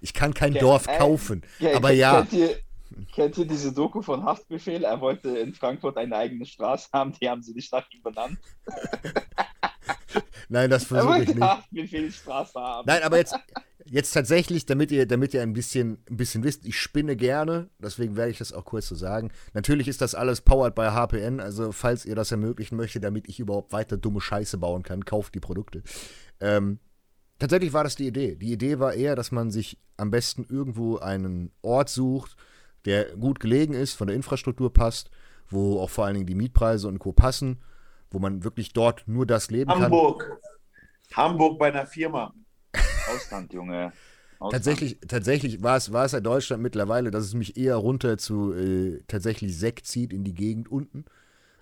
Ich kann kein Ja, Dorf ey, kaufen. Ja, aber kennt- ja, Kennt ihr, kennt ihr diese Doku von Haftbefehl? Er wollte in Frankfurt eine eigene Straße haben, die haben sie nicht nach ihm benannt. Nein, das Er versuche ich wollte nicht. Haftbefehlstraße haben. Nein, aber jetzt, jetzt tatsächlich, damit ihr, damit ihr ein bisschen, ein bisschen wisst, ich spinne gerne, deswegen werde ich das auch kurz so sagen. Natürlich ist das alles powered by HPN, also falls ihr das ermöglichen möchtet, damit ich überhaupt weiter dumme Scheiße bauen kann, kauft die Produkte. Ähm, tatsächlich war das die Idee. Die Idee war eher, dass man sich am besten irgendwo einen Ort sucht, der gut gelegen ist, von der Infrastruktur passt, wo auch vor allen Dingen die Mietpreise und Co. passen, wo man wirklich dort nur das leben kann. Hamburg. Hamburg bei einer Firma. Ausland, Junge. Ausland. Tatsächlich, tatsächlich war es, war es ja Deutschland mittlerweile, dass es mich eher runter zu äh, tatsächlich Sekt zieht in die Gegend unten.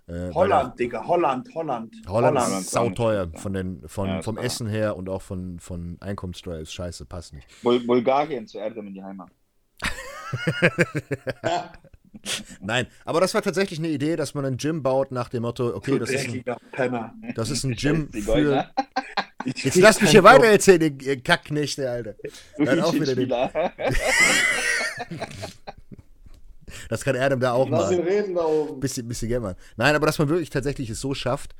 Äh, Holland, Digga. Holland, Holland. Holland, Holland. ist sauteuer von den, von, Ja, vom klar. Essen her und auch von, von Einkommenssteuer ist scheiße, passt nicht. Bul Bulgarien zu Erdem in die Heimat. Nein, aber das war tatsächlich eine Idee, dass man ein Gym baut nach dem Motto, okay, das ist ein, Penner. das ist ein Gym für. Jetzt lass mich hier weiter erzählen, ihr Kackknechte, Alter. Dann auch wieder den, das kann Adam da auch Lass mal. ihn reden da oben. bisschen, bisschen machen. Nein, aber dass man wirklich tatsächlich es so schafft,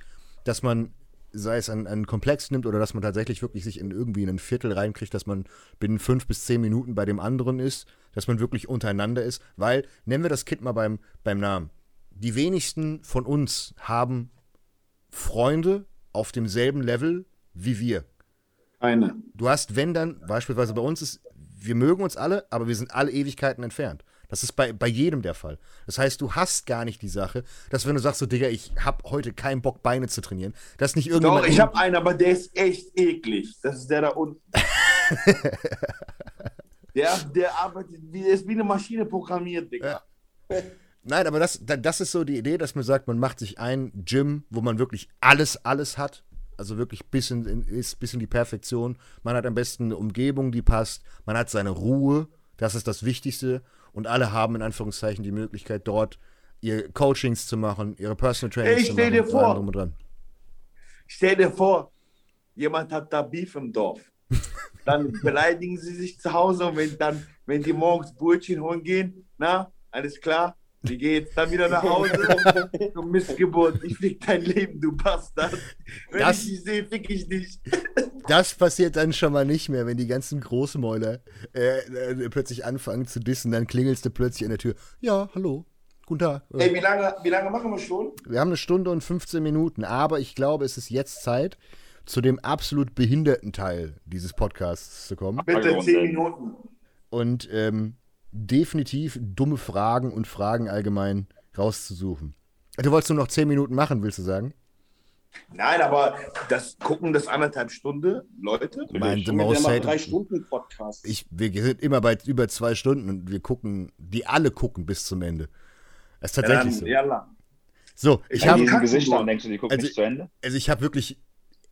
dass man, sei es einen, einen Komplex nimmt oder dass man tatsächlich wirklich sich in irgendwie ein Viertel reinkriegt, dass man binnen fünf bis zehn Minuten bei dem anderen ist, dass man wirklich untereinander ist, weil, nennen wir das Kind mal beim, beim Namen. Die wenigsten von uns haben Freunde auf demselben Level wie wir. Eine. Du hast, wenn dann, beispielsweise bei uns ist, wir mögen uns alle, aber wir sind alle Ewigkeiten entfernt. Das ist bei, bei jedem der Fall. Das heißt, du hast gar nicht die Sache, dass wenn du sagst, so, Digga, ich hab heute keinen Bock, Beine zu trainieren, dass nicht irgendjemand. Doch, ich habe einen, aber der ist echt eklig. Das ist der da unten. der, der arbeitet, wie, der ist wie eine Maschine programmiert, Digga. Nein, aber das, da- das ist so die Idee, dass man sagt, man macht sich ein Gym, wo man wirklich alles, alles hat. Also wirklich bis in, in, ist bis in die Perfektion. Man hat am besten eine Umgebung, die passt. Man hat seine Ruhe. Das ist das Wichtigste. Und alle haben in Anführungszeichen die Möglichkeit, dort ihre Coachings zu machen, ihre Personal Trainings Ey, zu machen. dir vor. drum und dran. Stell dir vor, jemand hat da Beef im Dorf. Dann beleidigen sie sich zu Hause und wenn dann, wenn die morgens Brötchen holen gehen, na, alles klar, wie geht's? Dann wieder nach Hause. Du Missgeburt, ich fick dein Leben, du Bastard. Wenn Das- ich dich sehe, fick ich dich. Das passiert dann schon mal nicht mehr, wenn die ganzen Großmäuler äh, äh, plötzlich anfangen zu dissen, dann klingelst du plötzlich an der Tür. Ja, hallo, guten Tag. Äh, Ey, wie lange, wie lange machen wir schon? Wir haben eine Stunde und 15 Minuten, aber ich glaube, es ist jetzt Zeit, zu dem absolut behinderten Teil dieses Podcasts zu kommen. Bitte Frage zehn und- Minuten. Und ähm, definitiv dumme Fragen und Fragen allgemein rauszusuchen. Du wolltest nur noch 10 Minuten machen, willst du sagen? Nein, aber das gucken das anderthalb Stunden, Leute. Mein The macht Hated- drei Stunden Podcast. Ich, wir sind immer bei über zwei Stunden und wir gucken, die alle gucken bis zum Ende. Das ist tatsächlich so. Ja, lang. So, ich habe An Gesichtern worden. denkst du, die gucken Also- nicht zu Ende? also ich habe wirklich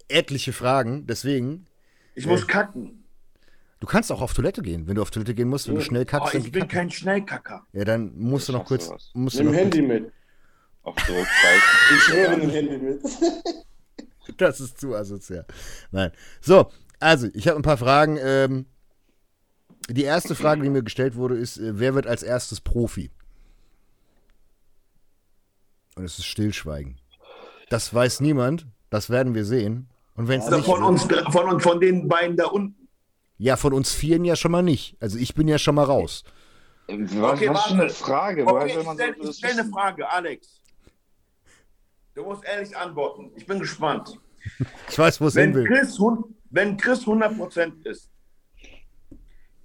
etliche Fragen, deswegen Ich muss kacken. du kannst auch auf Toilette gehen, wenn du auf Toilette gehen musst, wenn du schnell Oh, kackst, dann ich bin kacken. kein Schnellkacker. Ja, dann musst du Ich noch kurz musst du Nimm noch Handy kurz, mit. Auf zurückgreifen. Ich schwöre, nimm Handy mit. Das ist zu asozial. Nein. So, also, ich habe ein paar Fragen. Ähm, die erste Frage, die mir gestellt wurde, ist, äh, wer wird als erstes Profi? Und es ist Stillschweigen. Das weiß niemand. Das werden wir sehen. Und wenn es Also nicht von uns, von, uns, von den beiden da unten. ja, von uns vieren ja schon mal nicht. Also ich bin ja schon mal raus. Was, Okay, was für warte. eine Frage? Okay, ich stelle stell eine? Frage, Alex. Du musst ehrlich antworten. Ich bin gespannt. Ich weiß, wo es hin Wenn will. Chris, wenn Chris 100% ist,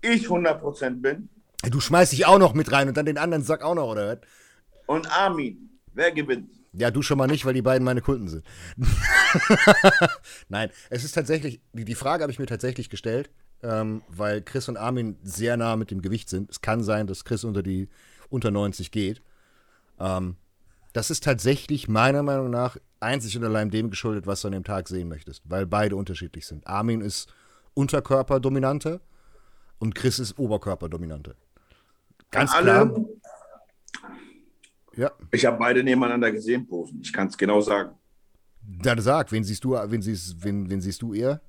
ich 100% bin Du schmeißt dich auch noch mit rein und dann den anderen Sack auch noch, oder was? und Armin, wer gewinnt? Ja, du schon mal nicht, weil die beiden meine Kunden sind. Nein, es ist tatsächlich, die, die Frage habe ich mir tatsächlich gestellt, ähm, weil Chris und Armin sehr nah mit dem Gewicht sind. Es kann sein, dass Chris unter die unter 90 geht. Ähm, das ist tatsächlich meiner Meinung nach einzig und allein dem geschuldet, was du an dem Tag sehen möchtest, weil beide unterschiedlich sind. Armin ist Unterkörperdominanter und Chris ist Oberkörperdominanter. Ganz Alle, klar. Ja, ich habe beide nebeneinander gesehen posen. Ich kann es genau sagen. dann sag, wen siehst du, wen siehst, wen, wen siehst du eher?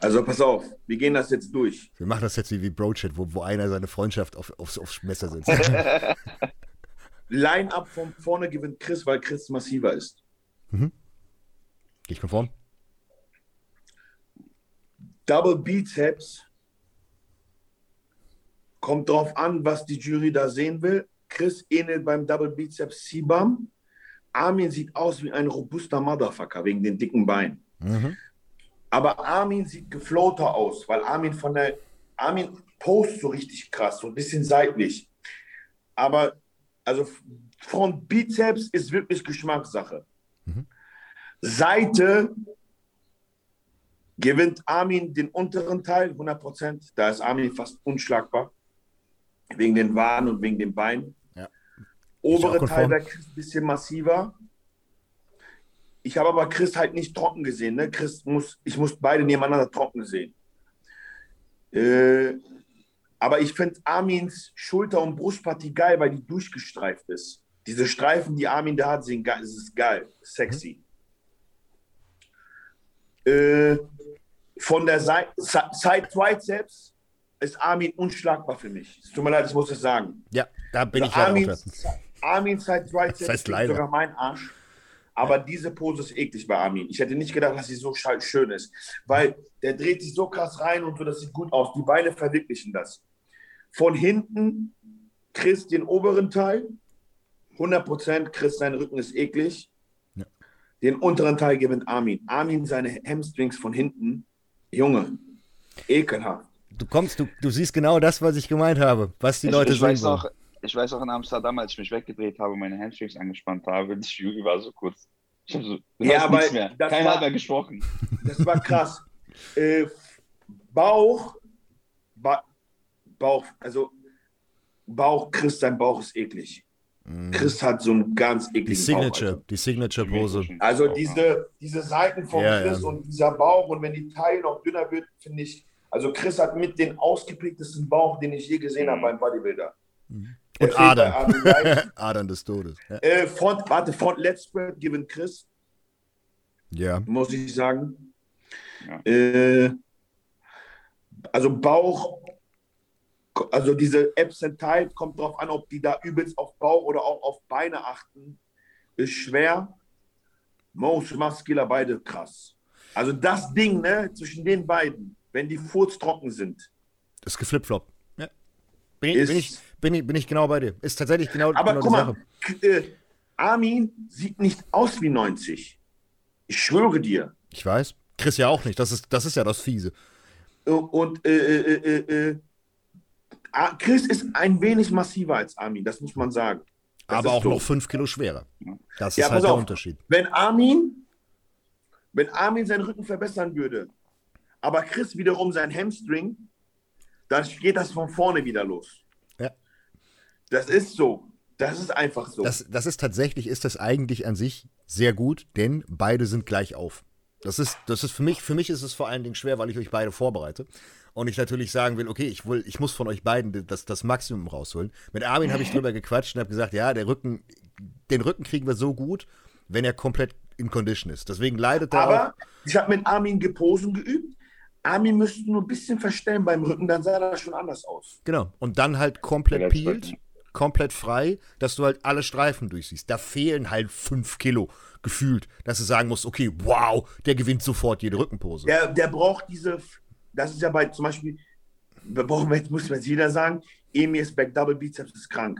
Also pass auf, wir gehen das jetzt durch. Wir machen das jetzt wie, wie Bro-Chat, wo, wo einer seine Freundschaft auf, aufs, aufs Messer setzt. Line-up von vorne gewinnt Chris, weil Chris massiver ist. Gehe ich konform? Double Bizeps kommt drauf an, was die Jury da sehen will. Chris ähnelt beim Double Bizeps Sibam. Armin sieht aus wie ein robuster Motherfucker wegen den dicken Beinen. Mhm. Aber Armin sieht gefloater aus, weil Armin von der Armin post so richtig krass, so ein bisschen seitlich. Aber also Front Bizeps ist wirklich Geschmackssache. Seite gewinnt Armin den unteren Teil 100%. Da ist Armin fast unschlagbar. Wegen den Waden und wegen den Beinen. Ja. Obere Teil Chris ein bisschen massiver. Ich habe aber Chris halt nicht trocken gesehen. Ne? Chris muss, ich muss beide nebeneinander trocken sehen. Äh, aber ich finde Armins Schulter- und Brustpartie geil, weil die durchgestreift ist. Diese Streifen, die Armin da hat, sehen geil. Ist geil, sexy. Äh, von der Seite, Side Triceps ist Armin unschlagbar für mich. Es tut mir leid, ich muss es sagen. Ja, da bin Also ich leider auch Armin, dran. Armin Side Triceps Das heißt ist leider. sogar mein Arsch. Aber diese Pose ist eklig bei Armin. Ich hätte nicht gedacht, dass sie so schön ist. Weil der dreht sich so krass rein und so, das sieht gut aus. Die Beine verwirklichen das. Von hinten Chris den oberen Teil. 100% Chris, sein Rücken ist eklig. Ja. Den unteren Teil gewinnt Armin. Armin seine Hamstrings von hinten. Junge, ekelhaft. Du kommst, du, du siehst genau das, was ich gemeint habe, was die Ich, Leute ich, sehen weiß wollen. noch, ich weiß auch in Amsterdam, als ich mich weggedreht habe und meine Hamstrings angespannt habe, die Jury war so kurz. Ich habe so, Ja, aber nichts mehr. das Keiner war- hat mehr gesprochen. Das war krass. äh, Bauch, ba Bauch, also Bauch, Chris, sein Bauch ist eklig. Chris hat so einen ganz ekligen Die Signature, Bauch. die Signature-Pose. Also, also diese, diese Seiten von Ja, Chris ja. und dieser Bauch und wenn die Taille noch dünner wird, finde ich, also Chris hat mit den ausgeprägtesten Bauch, den ich je gesehen habe beim Bodybuilder. Der Und Adern. Adern des Todes. Ja. äh, Front, warte, Front Let's Spread gewinnt Chris. ja. muss ich sagen. Ja. Äh, also Bauch, also diese Tide, kommt drauf an, ob die da übelst auf Bauch oder auch auf Beine achten. Ist schwer. Most Muscular, beide krass. Also das Ding, ne, zwischen den beiden, wenn die Furz trocken sind. Das ist geflipflop. Ja. Bin, Ist- bin, ich, bin, ich, bin ich genau bei dir. Ist tatsächlich genau, Aber genau guck mal, äh, Armin sieht nicht aus wie 90. Ich schwöre dir. Ich weiß. Chris ja auch nicht. Das ist, das ist ja das Fiese. Und äh, äh, äh, äh, Chris ist ein wenig massiver als Armin, das muss man sagen. Das aber auch so. noch fünf Kilo schwerer. Das Ja, ist halt der auf. Unterschied. Wenn Armin, wenn Armin seinen Rücken verbessern würde, aber Chris wiederum sein Hamstring, dann geht das von vorne wieder los. Das ist so. Das ist einfach so. Das, das ist tatsächlich, ist das eigentlich an sich sehr gut, denn beide sind gleich auf. Das ist, das ist für mich, für mich ist es vor allen Dingen schwer, weil ich euch beide vorbereite. Und ich natürlich sagen will, okay, ich will, ich muss von euch beiden das, das Maximum rausholen. Mit Armin habe ich drüber gequatscht und habe gesagt, ja, der Rücken, den Rücken kriegen wir so gut, wenn er komplett in Condition ist. Deswegen leidet er auch. aber ich habe mit Armin geposen geübt. Armin müsste nur ein bisschen verstellen beim Rücken, dann sah das schon anders aus. Genau. Und dann halt komplett wird- peeled, komplett frei, dass du halt alle Streifen durchsiehst. Da fehlen halt fünf Kilo gefühlt, dass du sagen musst, okay, wow, der gewinnt sofort jede Rückenpose. Der, der braucht diese, das ist ja bei zum Beispiel, wir brauchen, jetzt muss man jetzt wieder sagen, Emirs Back Double Bizeps ist krank.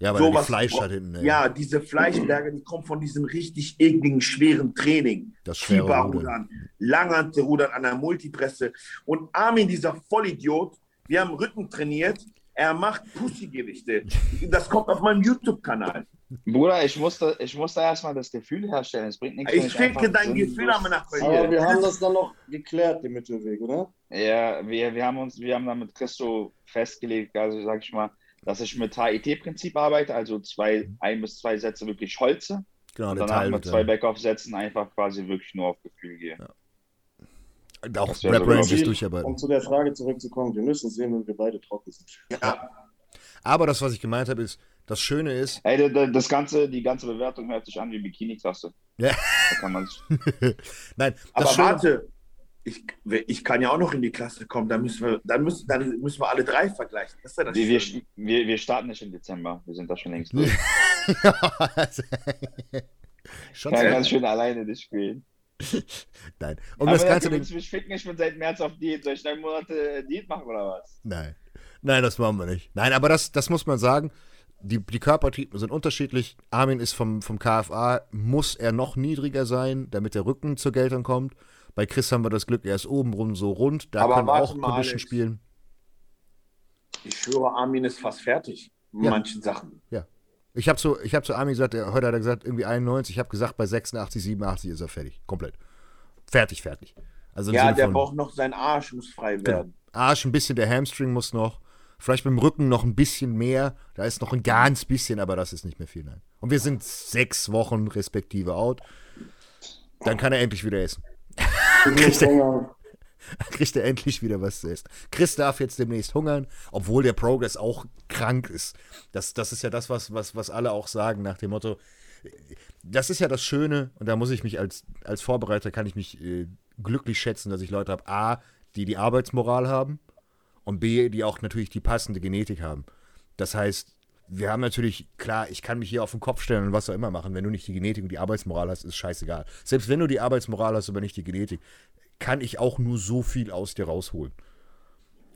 ja, weil die Sowas- Fleisch hat hinten. ey. Ja, diese Fleischberge, die kommen von diesem richtig ekligen, schweren Training. Das schwere Fieberrudern, Langhantelrudern an der Multipresse. Und Armin, dieser Vollidiot, wir haben Rücken trainiert, er macht Pussygewichte. Das kommt auf meinem YouTube-Kanal. Bruder, ich musste, ich musste erstmal das Gefühl herstellen. Es bringt nichts. Ich schicke einfach dein Gefühl einmal nach Aber wir haben das dann noch geklärt, den Mittelweg, oder? Ja, wir, wir haben uns, wir haben dann mit Christo festgelegt, also sag ich mal, dass ich mit HIT-Prinzip arbeite, also zwei, ein bis zwei Sätze wirklich holze Genau, und danach mit zwei Backoff-Sätzen einfach quasi wirklich nur auf Gefühl gehe. Auch Rap so, Ranges glaub ich. durcharbeiten. Um zu der Frage zurückzukommen, wir müssen sehen, wenn wir beide trocken sind. Ja, Aber das, was ich gemeint habe, ist, das Schöne ist, Ey, da- da- das ganze, die ganze Bewertung hört sich an wie Bikini-Klasse. ja, Da kann man nein, aber das Schöne, warte, ich, ich kann ja auch noch in die Klasse kommen. Dann müssen wir, dann müssen, dann müssen wir alle drei vergleichen. Das ist ja das Wir, wir, Schöne. wir, wir starten nicht im Dezember. Wir sind da schon längst durch. ja, also, schon Kann ganz schön alleine nicht spielen. Nein. Um Aber das ganze du mich ficken, ich bin seit März auf Diät. Soll ich neun Monate Diät machen oder was? Nein. Nein, das machen wir nicht. Nein, aber das, das muss man sagen. Die, die Körpertypen sind unterschiedlich. Armin ist vom, vom KFA, muss er noch niedriger sein, damit der Rücken zur Geltung kommt. Bei Chris haben wir das Glück, er ist obenrum so rund. Da Aber können wir warte auch mal, Condition Alex. spielen. Ich schwöre, Armin ist fast fertig. Mit Ja. manchen Sachen. Ich habe zu, ich hab zu Armin gesagt, er, heute hat er gesagt, irgendwie 91. Ich habe gesagt, bei 86, 87 ist er fertig. Komplett. Fertig, fertig. Also Ja, Sinne der von braucht noch, sein Arsch muss frei Genau. werden. Arsch ein bisschen, der Hamstring muss noch. Vielleicht mit dem Rücken noch ein bisschen mehr. Da ist noch ein ganz bisschen, aber das ist nicht mehr viel. Nein. Und wir sind sechs Wochen respektive out. Dann kann er endlich wieder essen. Muss Hunger. Kriegt er endlich wieder was zu essen. Chris darf jetzt demnächst hungern, obwohl der Progress auch krank ist. Das, das ist ja das, was, was, was alle auch sagen, nach dem Motto, das ist ja das Schöne, und da muss ich mich als, als Vorbereiter, kann ich mich äh, glücklich schätzen, dass ich Leute habe, A, die die Arbeitsmoral haben und B, die auch natürlich die passende Genetik haben. Das heißt, wir haben natürlich, klar, ich kann mich hier auf den Kopf stellen und was auch immer machen. Wenn du nicht die Genetik und die Arbeitsmoral hast, ist scheißegal. Selbst wenn du die Arbeitsmoral hast, aber nicht die Genetik, kann ich auch nur so viel aus dir rausholen.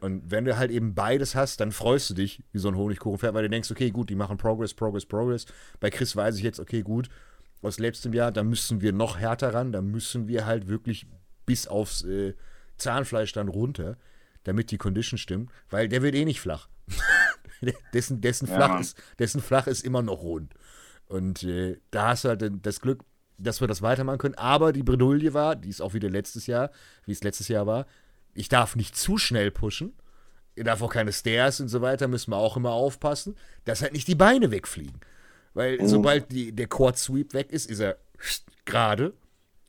Und wenn du halt eben beides hast, dann freust du dich wie so ein Honigkuchenpferd, weil du denkst, okay, gut, die machen Progress, Progress, Progress. Bei Chris weiß ich jetzt, okay, gut, aus letztem Jahr, da müssen wir noch härter ran, da müssen wir halt wirklich bis aufs äh, Zahnfleisch dann runter, damit die Condition stimmt, weil der wird eh nicht flach. dessen, dessen, Ja, flach ist, dessen flach ist immer noch rund. Und äh, da hast du halt das Glück, dass wir das weitermachen können. Aber die Bredouille war, die ist auch wieder letztes Jahr, wie es letztes Jahr war, ich darf nicht zu schnell pushen. Ich darf auch keine Stairs und so weiter, müssen wir auch immer aufpassen, dass halt nicht die Beine wegfliegen. Weil sobald die, der Quad Sweep weg ist, ist er gerade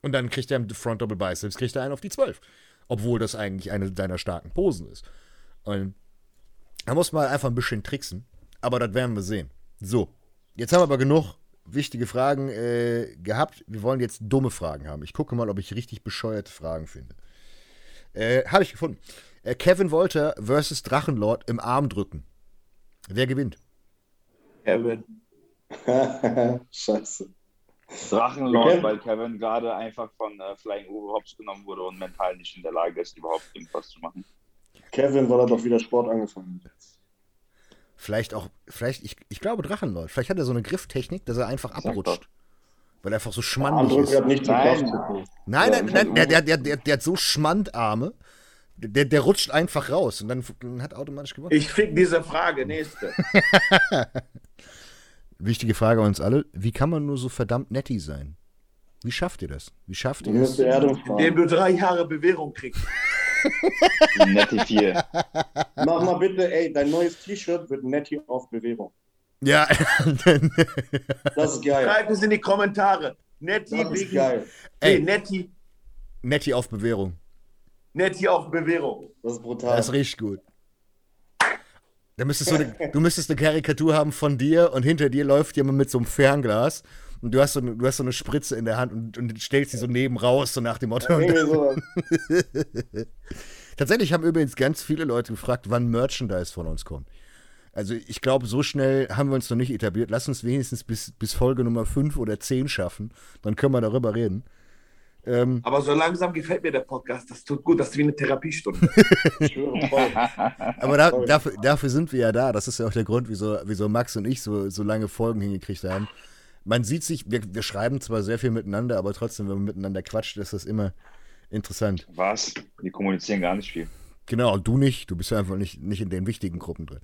und dann kriegt er im Front Double Biceps, kriegt er einen auf die 12. Obwohl das eigentlich eine seiner starken Posen ist. Und da muss man einfach ein bisschen tricksen, aber das werden wir sehen. So, jetzt haben wir aber genug wichtige Fragen äh, gehabt. Wir wollen jetzt dumme Fragen haben. Ich gucke mal, ob ich richtig bescheuerte Fragen finde. Äh, Habe ich gefunden. Äh, Kevin Wolter versus Drachenlord im Arm drücken. Wer gewinnt? Kevin. Scheiße. Drachenlord, Okay. weil Kevin gerade einfach von äh, Flying Uwe Hops genommen wurde und mental nicht in der Lage ist, überhaupt irgendwas zu machen. Kevin, weil er doch wieder Sport angefangen hat. Vielleicht auch, vielleicht, ich, ich glaube Drachenlord. Vielleicht hat er so eine Grifftechnik, dass er einfach abrutscht. Weil er einfach so schmandig ist. hat nichts mit Nein. Nein, nein, nein, der, der, der, der, der hat so Schmandarme. Der, der rutscht einfach raus und dann, dann hat er automatisch gewonnen. Ich fick diese Frage. Nächste. Wichtige Frage an uns alle. Wie kann man nur so verdammt netti sein? Wie schafft ihr das? Wie schafft Du ihr musst das? Indem du drei Jahre Bewährung kriegst. Nette vier. Mach mal bitte, ey, dein neues T-Shirt wird Netty auf Bewährung. Ja, Das ist geil. Schreib es in die Kommentare. Netti Das ist wegen. geil. Nee, Ey. Netti, netti auf Bewährung. Netti auf Bewährung. Das ist brutal. Das ist richtig gut. Da müsstest du, eine, du müsstest eine Karikatur haben von dir und hinter dir läuft jemand mit so einem Fernglas und du hast so eine, du hast so eine Spritze in der Hand und, und stellst sie so neben raus, so nach dem Motto. Irgendwie sowas. Tatsächlich haben übrigens ganz viele Leute gefragt, wann Merchandise von uns kommt. Also ich glaube, so schnell haben wir uns noch nicht etabliert. Lass uns wenigstens bis, bis Folge Nummer 5 oder 10 schaffen. Dann können wir darüber reden. Ähm, Aber so langsam gefällt mir der Podcast. Das tut gut. Das ist wie eine Therapiestunde. Aber da, dafür, dafür sind wir ja da. Das ist ja auch der Grund, wieso, wieso Max und ich so, so lange Folgen hingekriegt haben. Man sieht sich, wir, wir schreiben zwar sehr viel miteinander, aber trotzdem, wenn man miteinander quatscht, ist das immer interessant. Was? Die kommunizieren gar nicht viel. Genau, du nicht. Du bist ja einfach nicht, nicht in den wichtigen Gruppen drin.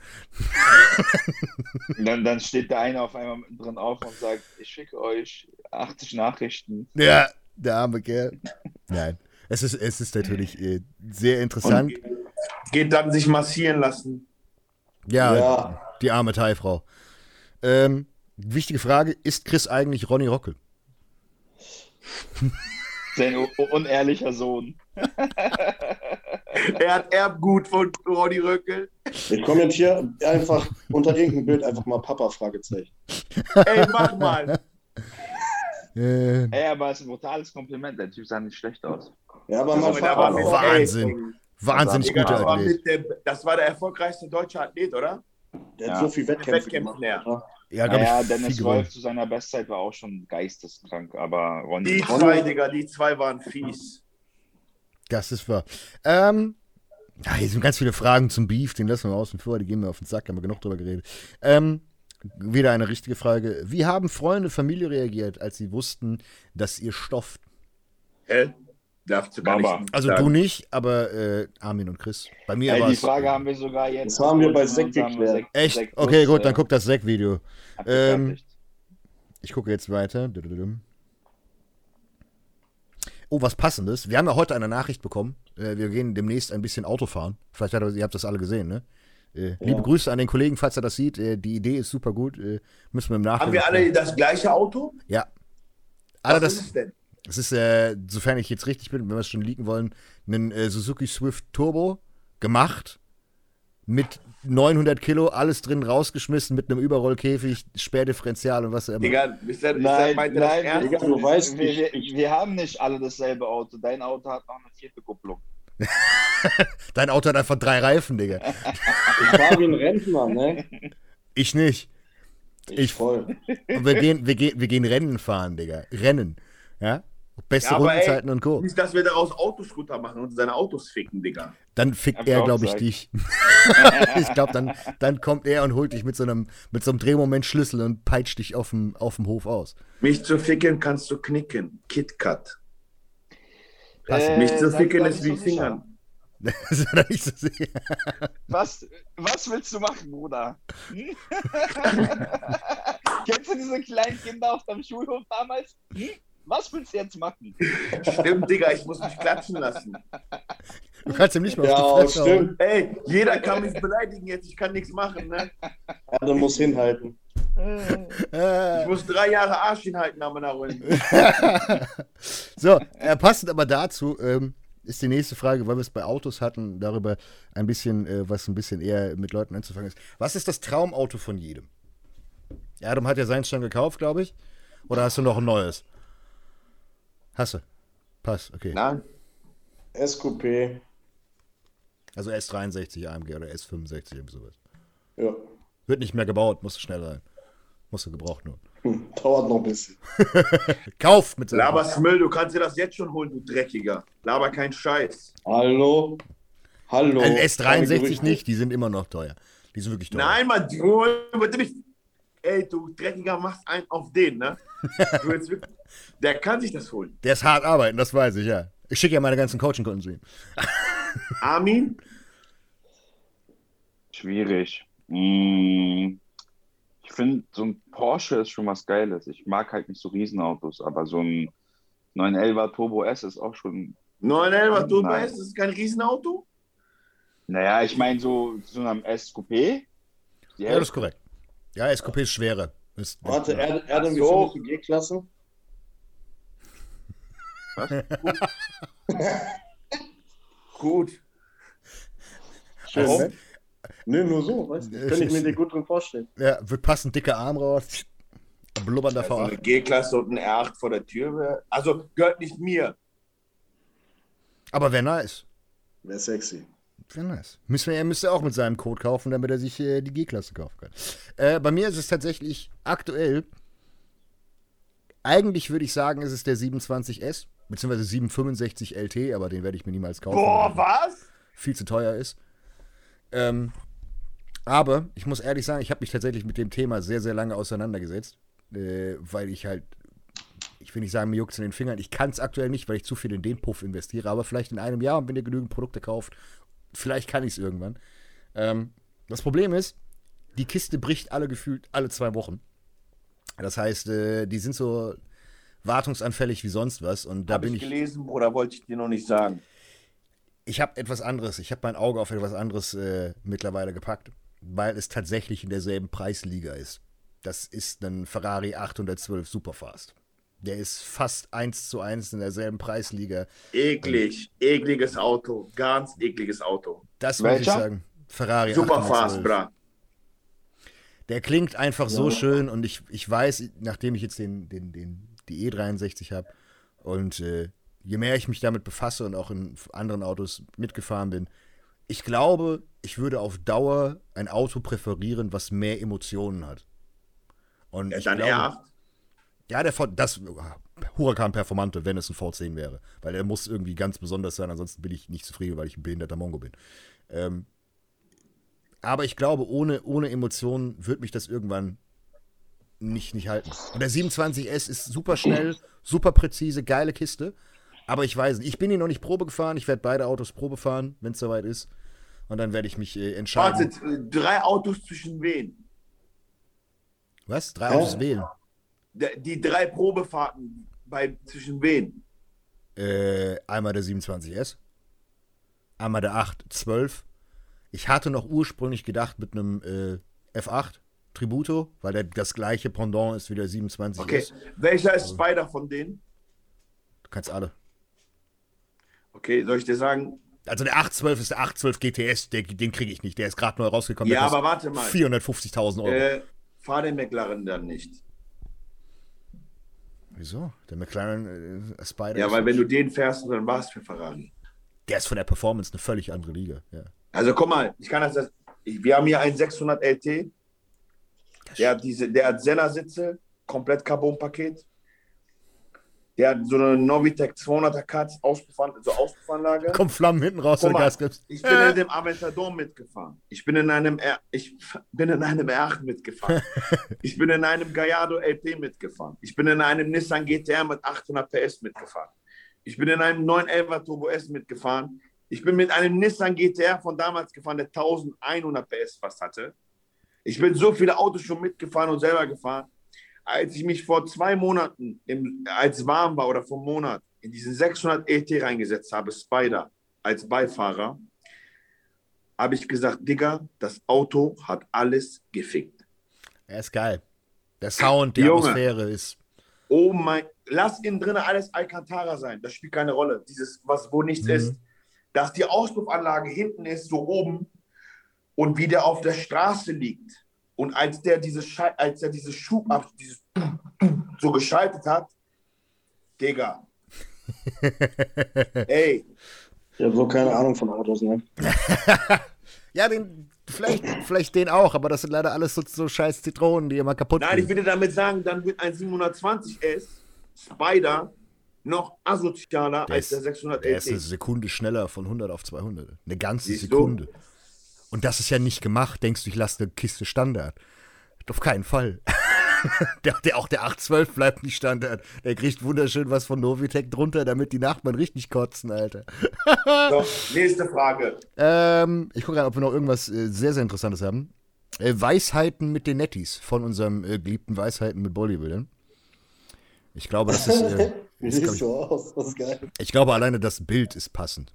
Und dann, dann steht der eine auf einmal mittendrin auf und sagt, ich schicke euch 80 Nachrichten. Ja, der arme Kerl. Nein. Es ist, es ist natürlich äh, sehr interessant. Und geht dann sich massieren lassen. ja, Ja. die arme Thai-Frau. Ähm, wichtige Frage: Ist Chris eigentlich Ronny Rockel? Sein unehrlicher Sohn. Er hat Erbgut von Ronny Röckel. Ich kommentiere einfach unter irgendeinem Bild einfach mal Papa Fragezeichen. Ey, mach mal. Äh, Ey, aber es ist ein brutales Kompliment. Der Typ sah nicht schlecht aus. Ja, aber mein Aber der Vater war auch. mit- Wahnsinn. Wahnsinnig Digga, guter das, war Athlet. der, das war der erfolgreichste deutsche Athlet, oder? Der hat Ja. so viel Wettkämpfe Wettkämpfe, gemacht. ja. Ja, Naja, ich, viel Dennis. Wolf zu seiner Bestzeit war auch schon geisteskrank, aber Ronny. Die zwei, Digga, die zwei waren fies. Das ist wahr. Ähm, ja, hier sind ganz viele Fragen zum Beef, den lassen wir außen vor, die gehen mir auf den Sack, haben wir genug drüber geredet. Ähm, wieder eine richtige Frage. Wie haben Freunde, Familie reagiert, als sie wussten, dass ihr stofft? Hä? Darfst du gar nicht Also sagen. du nicht, aber äh, Armin und Chris. Bei mir Ey, war die es. Frage haben wir sogar jetzt. Das haben wir bei Sekt geklärt. Echt? Sekt Okay, gut, dann äh, guck das Sek-Video. Ähm. Ich gucke jetzt weiter. Oh, was passendes. Wir haben ja heute eine Nachricht bekommen. Äh, Wir gehen demnächst ein bisschen Auto fahren. Vielleicht habt ihr, ihr habt das alle gesehen, ne? Äh, Liebe Grüße an den Kollegen, falls er das sieht. Äh, Die Idee ist super gut. Äh, Müssen wir im Nachhinein. Haben wir alle das gleiche Auto? Ja. Alle Was das, ist es denn? Das ist, äh, sofern ich jetzt richtig bin, wenn wir es schon leaken wollen, einen äh, Suzuki Swift Turbo gemacht. Mit 900 Kilo, alles drin rausgeschmissen, mit einem Überrollkäfig, Sperrdifferential und was auch immer. Digga, ist der, Nein, er das nein, ernst? Digga, du weißt wir, nicht. wir, wir haben nicht alle dasselbe Auto. Dein Auto hat noch eine vierte Kupplung. Dein Auto hat einfach drei Reifen, Digga. Ich war wie ein Rentner, ne? Ich nicht. Ich, Ich- voll. Und wir gehen, wir gehen, wir gehen Rennen fahren, Digga. Rennen. Ja? Beste Ja, ey, Rundenzeiten und Co. Nicht, dass wir daraus Autoscooter machen und seine Autos ficken, Digga. Dann fickt Hab er, glaube ich, dich. ich glaube, dann, dann kommt er und holt dich mit so einem, mit so einem Drehmomentschlüssel und peitscht dich auf dem, auf dem Hof aus. Mich zu ficken kannst du knicken. KitKat. Passend. Mich zu ficken ist wie so? Fingern. das ist doch nicht so sicher. Was, was willst du machen, Bruder? Hm? Kennst du diese kleinen Kinder auf dem Schulhof damals? Hm? Was willst du jetzt machen? Stimmt, Digga, ich muss mich klatschen lassen. Du kannst ihm nicht mal Ja, auf die Fresse hauen. stimmt. Ey, jeder kann mich beleidigen jetzt, ich kann nichts machen, ne? Adam muss hinhalten. Äh, Ich muss drei Jahre Arsch hinhalten an meiner Runde. So, äh, passend aber dazu ähm, ist die nächste Frage, weil wir es bei Autos hatten, darüber ein bisschen, äh, was ein bisschen eher mit Leuten anzufangen ist. Was ist das Traumauto von jedem? Adam hat ja seins schon gekauft, glaube ich. Oder hast du noch ein neues? Hast du? Pass, okay. Nein, SQP. Also S63 AMG oder S65, irgendwie sowas. Ja. Wird nicht mehr gebaut, musste schnell sein. Musste gebraucht nur. Hm, dauert noch ein bisschen. Kauf mit Laber's Müll, du kannst dir das jetzt schon holen, du Dreckiger. Laber keinen Scheiß. Hallo? Hallo? Ein Keine S63 Gerüchte. nicht, die sind immer noch teuer. Die sind wirklich teuer. Nein, Mann, du, du nicht. Ey, du Dreckiger machst einen auf den, ne? Du jetzt wirklich, der kann sich das holen. Der ist hart arbeiten, das weiß ich, ja. Ich schicke ja meine ganzen Coaching-Kunden zu ihm. Armin, Schwierig. Hm. Ich finde, so ein Porsche ist schon was Geiles. Ich mag halt nicht so Riesenautos, aber so ein 911er Turbo S ist auch schon. 911 Turbo Nein. S, ist kein Riesenauto? Naja, ich meine, so, so einem S-Coupé. Ja, das ist korrekt. Ja, SQP ist schwerer. Ist, Warte, er, Adam, wie so. G-Klasse? Gut. Schön, Also- ne? Nee, nur so, weißt du? Kann ich mir dir gut drin vorstellen. Ja, wird passend dicker Arm raus. Blubbernder So eine V8. G-Klasse und ein R8 vor der Tür. Also gehört nicht mir. Aber wäre nice. Wäre sexy. Wäre nice. Müssen wir, er müsste auch mit seinem Code kaufen, damit er sich äh, die G-Klasse kaufen kann. Äh, bei mir ist es tatsächlich aktuell. Eigentlich würde ich sagen, ist es der 27S, beziehungsweise 765 LT, aber den werde ich mir niemals kaufen. Boah, was? Viel zu teuer ist. Ähm, aber ich muss ehrlich sagen, ich habe mich tatsächlich mit dem Thema sehr, sehr lange auseinandergesetzt, äh, weil ich halt, ich will nicht sagen, mir juckt in den Fingern. Ich kann es aktuell nicht, weil ich zu viel in den Puff investiere, aber vielleicht in einem Jahr, und wenn ihr genügend Produkte kauft, vielleicht kann ich es irgendwann. Ähm, das Problem ist, die Kiste bricht alle gefühlt alle zwei Wochen. Das heißt, äh, die sind so wartungsanfällig wie sonst was und da Hab bin ich ich. gelesen, Bruder, wollte ich dir noch nicht sagen. Ich habe etwas anderes. Ich habe mein Auge auf etwas anderes äh, mittlerweile gepackt, weil es tatsächlich in derselben Preisliga ist. Das ist ein Ferrari 812 Superfast. Der ist fast eins zu eins in derselben Preisliga. Eklig, ekliges Auto, ganz ekliges Auto. Das muss ich Welcher? sagen. Ferrari Super fast, 812. bra. Der klingt einfach so Ja. schön und ich, ich weiß, nachdem ich jetzt den, den, den, die E63 habe und äh, je mehr ich mich damit befasse und auch in anderen Autos mitgefahren bin, ich glaube, ich würde auf Dauer ein Auto präferieren, was mehr Emotionen hat. Und Ja, ich dann glaube, R8. Ja, der V- das Huracan Performante, wenn es ein V10 wäre. Weil der muss irgendwie ganz besonders sein, ansonsten bin ich nicht zufrieden, weil ich ein behinderter Mongo bin. Ähm, aber ich glaube, ohne, ohne Emotionen wird mich das irgendwann nicht, nicht halten. Und der 27S ist super schnell, super präzise, geile Kiste. Aber ich weiß nicht, ich bin ihn noch nicht Probe gefahren. Ich werde beide Autos Probe fahren, wenn es soweit ist. Und dann werde ich mich äh, entscheiden. Warte, äh, drei Autos zwischen wen? Was? Drei Ja. Autos wählen? Die drei Probefahrten bei zwischen wen? Äh, einmal der 27S, einmal der 812. Ich hatte noch ursprünglich gedacht mit einem äh, F8 Tributo, weil der das gleiche Pendant ist wie der 27S. Okay. Welcher ist Spider von denen? Du kannst alle. Okay, soll ich dir sagen? Also der 812 ist der 812 GTS, der, den kriege ich nicht. Der ist gerade neu rausgekommen. Ja, aber warte mal. 450.000 Euro. Äh, fahr den McLaren dann nicht. Wieso? Der McLaren äh, Spider. Ja, ist weil wenn du den fährst, dann war es für Ferrari. Der ist von der Performance eine völlig andere Liga. Ja. Also guck mal, ich kann das, das ich, wir haben hier einen 600 LT, der hat diese, der hat Senna-Sitze, komplett Carbon-Paket. Der hat so eine Novitec 200er Katz, Auspuffan, so Auspuffanlage. Kommt Flammen hinten raus, wenn du Gas gibst. Ich bin in dem Aventador mitgefahren. Ich bin in einem R, ich bin in einem R8 mitgefahren. ich bin in einem Gallardo LP mitgefahren. Ich bin in einem Nissan GTR mit 800 PS mitgefahren. Ich bin in einem 911er Turbo S mitgefahren. Ich bin mit einem Nissan GTR von damals gefahren, der 1100 PS fast hatte. Ich bin so viele Autos schon mitgefahren und selber gefahren. Als ich mich vor zwei Monaten, im, als warm war oder vor einem Monat, in diesen 600 ET reingesetzt habe, Spider, als Beifahrer, habe ich gesagt, Digga, das Auto hat alles gefickt. Er ist geil. Der Sound, die Junge. Atmosphäre ist. Oh mein, lass innen drin alles Alcantara sein. Das spielt keine Rolle. Dieses, was wo nichts Mhm. ist. Dass die Auspuffanlage hinten ist, so oben und wie der auf der Straße liegt. Und als der dieses Schei als er dieses Schub ab, dieses so geschaltet hat, Digga. Ey, Ich habe so keine Ahnung von Autos, ne? Ja, den, vielleicht, vielleicht den auch, aber das sind leider alles so, so scheiß Zitronen, die immer kaputt nein, ich gehen. dir damit sagen, dann wird ein 720S Spider noch asozialer Der als ist, der 600 der ist eine LT. Sekunde schneller von 100 auf 200. Eine ganze Siehst du? Und das ist ja nicht gemacht, denkst du, ich lasse eine Kiste Standard. Auf keinen Fall. der, der, auch der 812 bleibt nicht Standard. Der kriegt wunderschön was von Novitec drunter, damit die Nachbarn richtig kotzen, Alter. So, nächste Frage. Ähm, ich gucke gerade, ob wir noch irgendwas äh, sehr, sehr Interessantes haben. Äh, Weisheiten mit den Nettis von unserem äh, geliebten Weisheiten mit Bodybuildern. Ich glaube, das ist. Äh, Wie ist, glaub siehst du aus? Das ist geil. ich, ich glaube, alleine das Bild ist passend.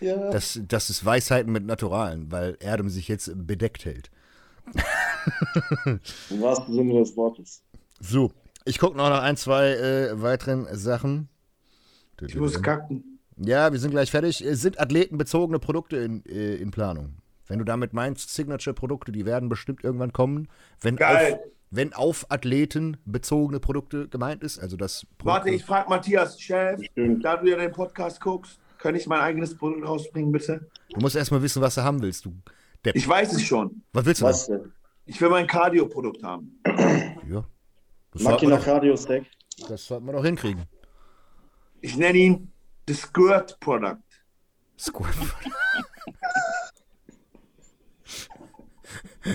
Ja. Das, das ist Weisheiten mit Naturalen, weil Erdem sich jetzt bedeckt hält. Im wahrsten Sinne des Wortes. So, ich gucke noch nach ein, zwei äh, weiteren Sachen. Ich muss kacken. Ja, wir sind gleich fertig. Äh, Sind athletenbezogene Produkte in, äh, in Planung? Wenn du damit meinst, Signature-Produkte, die werden bestimmt irgendwann kommen. Wenn Geil. auf, wenn auf Athleten bezogene Produkte gemeint ist, also das Warte, ich frage Matthias, Chef, da du ja den Podcast guckst, kann ich mein eigenes Produkt rausbringen, bitte? Du musst erstmal wissen, was du haben willst. Du, Depp. Ich weiß es schon. was willst du Was denn? Ich will mein Cardio-Produkt haben. Ja. Das sollten, Makina wir Cardio Stack. doch, das sollten wir doch hinkriegen. Ich nenne ihn The Squirt Product. Squirt.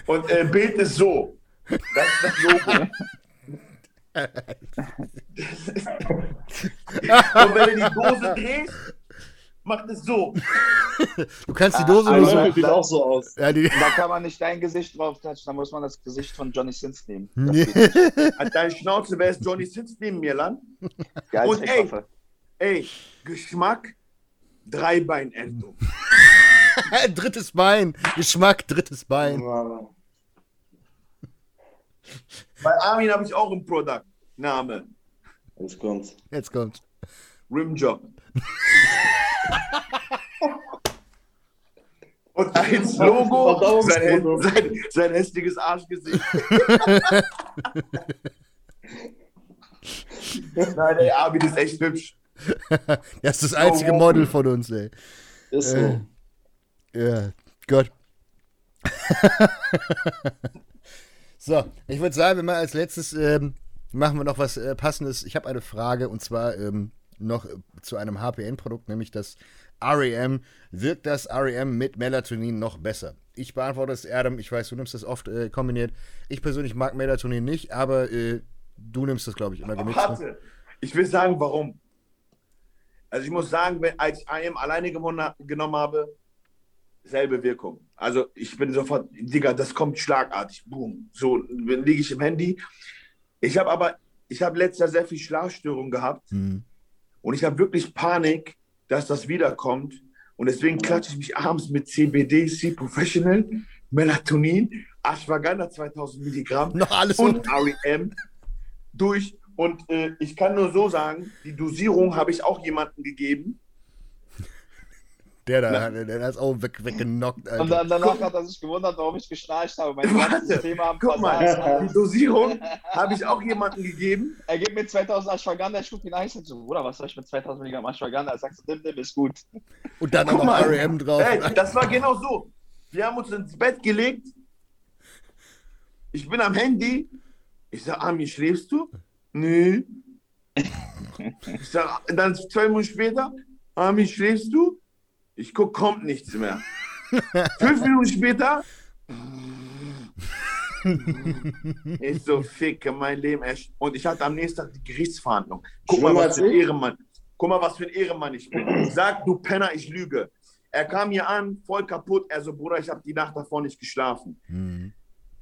Und äh, Bild ist so. Das ist das Logo. Und wenn du die Dose drehst, macht es so. Du kannst die Dose Ah, nur so. Sieht auch so aus. Ja, die, Da kann man nicht dein Gesicht drauf touchen, da muss man das Gesicht von Johnny Sins nehmen. An deine Schnauze, wer ist Johnny Sitz neben mir, Land? Ja, Und ey. Rechtswaffe. Ey, Geschmack, Dreibeinendung. drittes Bein. Geschmack, drittes Bein. Bei Armin habe ich auch einen Product. Name. Jetzt kommt's. Jetzt kommt. Rimjob. Und als Logo sein, sein, sein hässliches Arschgesicht. Nein, ey, Armin ist echt hübsch. das ist das einzige Oh, Model von uns, ey. Ist so. Äh, ja, Gott. so, ich würde sagen, wir mal als letztes ähm, machen wir noch was äh, Passendes. Ich habe eine Frage und zwar ähm, noch äh, zu einem HPN-Produkt, nämlich das REM. Wirkt das REM mit Melatonin noch besser? Ich beantworte es, Adam. Ich weiß, du nimmst das oft äh, kombiniert. Ich persönlich mag Melatonin nicht, aber äh, du nimmst das, glaube ich, immer gemixt. ne? Warte, ich will sagen, warum. Also ich muss sagen, wenn, als ich IM alleine gewonnen, genommen habe, selbe Wirkung. Also ich bin sofort, Digga, das kommt schlagartig, boom. So liege ich im Handy. Ich habe aber, ich habe letztes Jahr sehr viel Schlafstörungen gehabt Hm. Und ich habe wirklich Panik, dass das wiederkommt. Und deswegen klatsche ich mich abends mit CBD, C Professional, Melatonin, Ashwagandha 2000 Milligramm Noch alles und REM durch. Und äh, ich kann nur so sagen, die Dosierung habe ich auch jemandem gegeben. Der da, hat- der hat es auch weg, weggenockt, Und Alter. dann, danach hat er sich gewundert, warum ich geschnarcht habe. Ganzen Warte, Systeme haben Guck mal, die Dosierung habe ich auch jemandem gegeben. Er gibt mir 2000 Ashwagandha, ich gucke ihn an, ich sag so, Bruder, was soll ich mit 2000 Milligramm Ashwagandha? Er sagt so, nimm, nimm, ist gut. Und dann Guck noch mal. REM drauf. Ey, das war genau so. Wir haben uns ins Bett gelegt. Ich bin am Handy. Ich sag, Ami, schläfst du? Nö. Ich sag, dann zwei Minuten später, Ami, schläfst du? Ich guck, kommt nichts mehr. Fünf Minuten später. Ich so, ficke mein Leben. echt. Und ich hatte am nächsten Tag die Gerichtsverhandlung. Guck mal, was für ein? Ehrenmann. Guck mal, was für ein Ehrenmann ich bin. Sag, du Penner, ich lüge. Er kam hier an, voll kaputt. Er so, Bruder, ich habe die Nacht davor nicht geschlafen. Hm.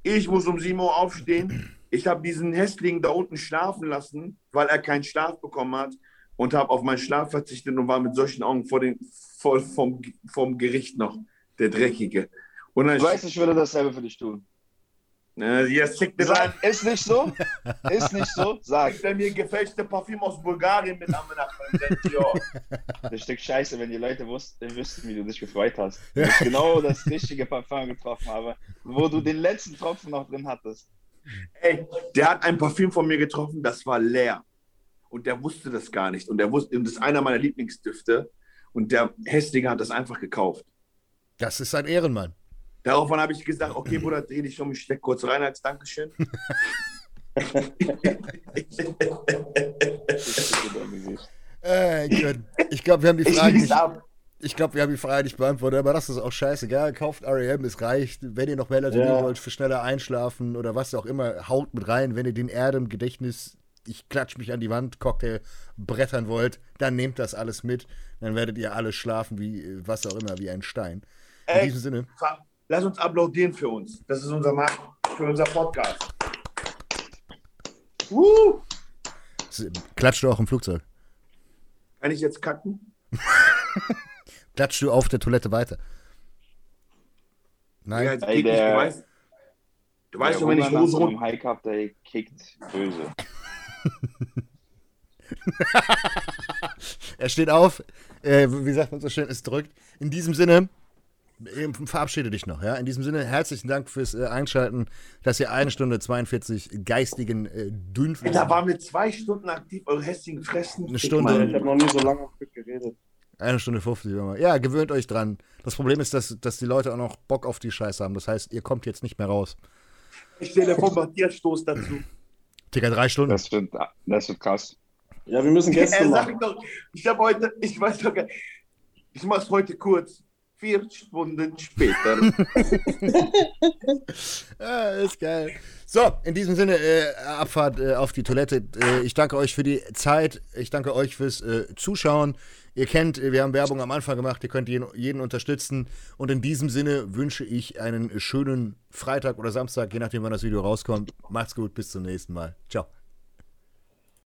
Ich muss um 7 Uhr aufstehen. Ich habe diesen Hässling da unten schlafen lassen, weil er keinen Schlaf bekommen hat und habe auf meinen Schlaf verzichtet und war mit solchen Augen vor den, vor, vom, vom Gericht noch, der Dreckige. Und dann Du weißt, ich würde dasselbe für dich tun. äh, rein. Sag, ist nicht so? Ist nicht so? Sag. Er mir gefälschte Parfüm aus Bulgarien mit am Ja. Das Stück Scheiße, wenn die Leute wussten, wüssten, wie du dich gefreut hast. Dass ich genau das richtige Parfum getroffen habe, wo du den letzten Tropfen noch drin hattest. Ey, der hat ein Parfüm von mir getroffen, das war leer. Und der wusste das gar nicht. Und der wusste, und das ist einer meiner Lieblingsdüfte. Und der Hässliche hat das einfach gekauft. Das ist ein Ehrenmann. Daraufhin habe ich gesagt, okay, Bruder, dreh dich um, ich steck kurz rein als Dankeschön. Äh. Ich glaube, wir haben die Ich Frage lies nicht, ich glaube, wir haben die Frage nicht beantwortet, aber das ist auch scheißegal. Kauft REM, es reicht. Wenn ihr noch Melatonin Ja. wollt für schneller Einschlafen oder was auch immer, haut mit rein. Wenn ihr den Erdem-Gedächtnis, ich klatsch mich an die Wand, Cocktail brettern wollt, dann nehmt das alles mit. Dann werdet ihr alle schlafen wie äh, was auch immer, wie ein Stein. In Ey, diesem Sinne, lass uns applaudieren für uns. Das ist unser Markt für unser Podcast. Uh, klatscht du auch im Flugzeug. kann ich jetzt kacken? Klatscht du auf der Toilette weiter. Nein. Ja, Ey, der- du weißt, du weißt Der doch, wenn ich runter. einem High Cup, der kickt böse. Er steht auf, äh, wie sagt man so schön, es drückt. In diesem Sinne, äh, verabschiede dich noch, ja. In diesem Sinne, herzlichen Dank fürs äh, Einschalten, dass ihr eine Stunde 42 geistigen äh, Dünnflüssen. Da waren wir zwei Stunden aktiv, eure hässlichen Fressen. Eine Stunde. Ich habe noch nie so lange Stück geredet. Eine Stunde 50. immer. Ja, gewöhnt euch dran. Das Problem ist, dass, dass die Leute auch noch Bock auf die Scheiße haben. Das heißt, ihr kommt jetzt nicht mehr raus. Ich stelle stoßt dazu. Digga, drei Stunden. Das wird, das wird krass. Ja, wir müssen Gäste Er machen. doch, ich habe heute, ich weiß doch gar ich mach's heute kurz. Vier Stunden später. Ah, ist geil. So, in diesem Sinne, äh, Abfahrt äh, auf die Toilette. Äh, ich danke euch für die Zeit. Ich danke euch fürs äh, Zuschauen. Ihr kennt, wir haben Werbung am Anfang gemacht. Ihr könnt jeden, jeden unterstützen. Und in diesem Sinne wünsche ich einen schönen Freitag oder Samstag, je nachdem, wann das Video rauskommt. Macht's gut, bis zum nächsten Mal. Ciao.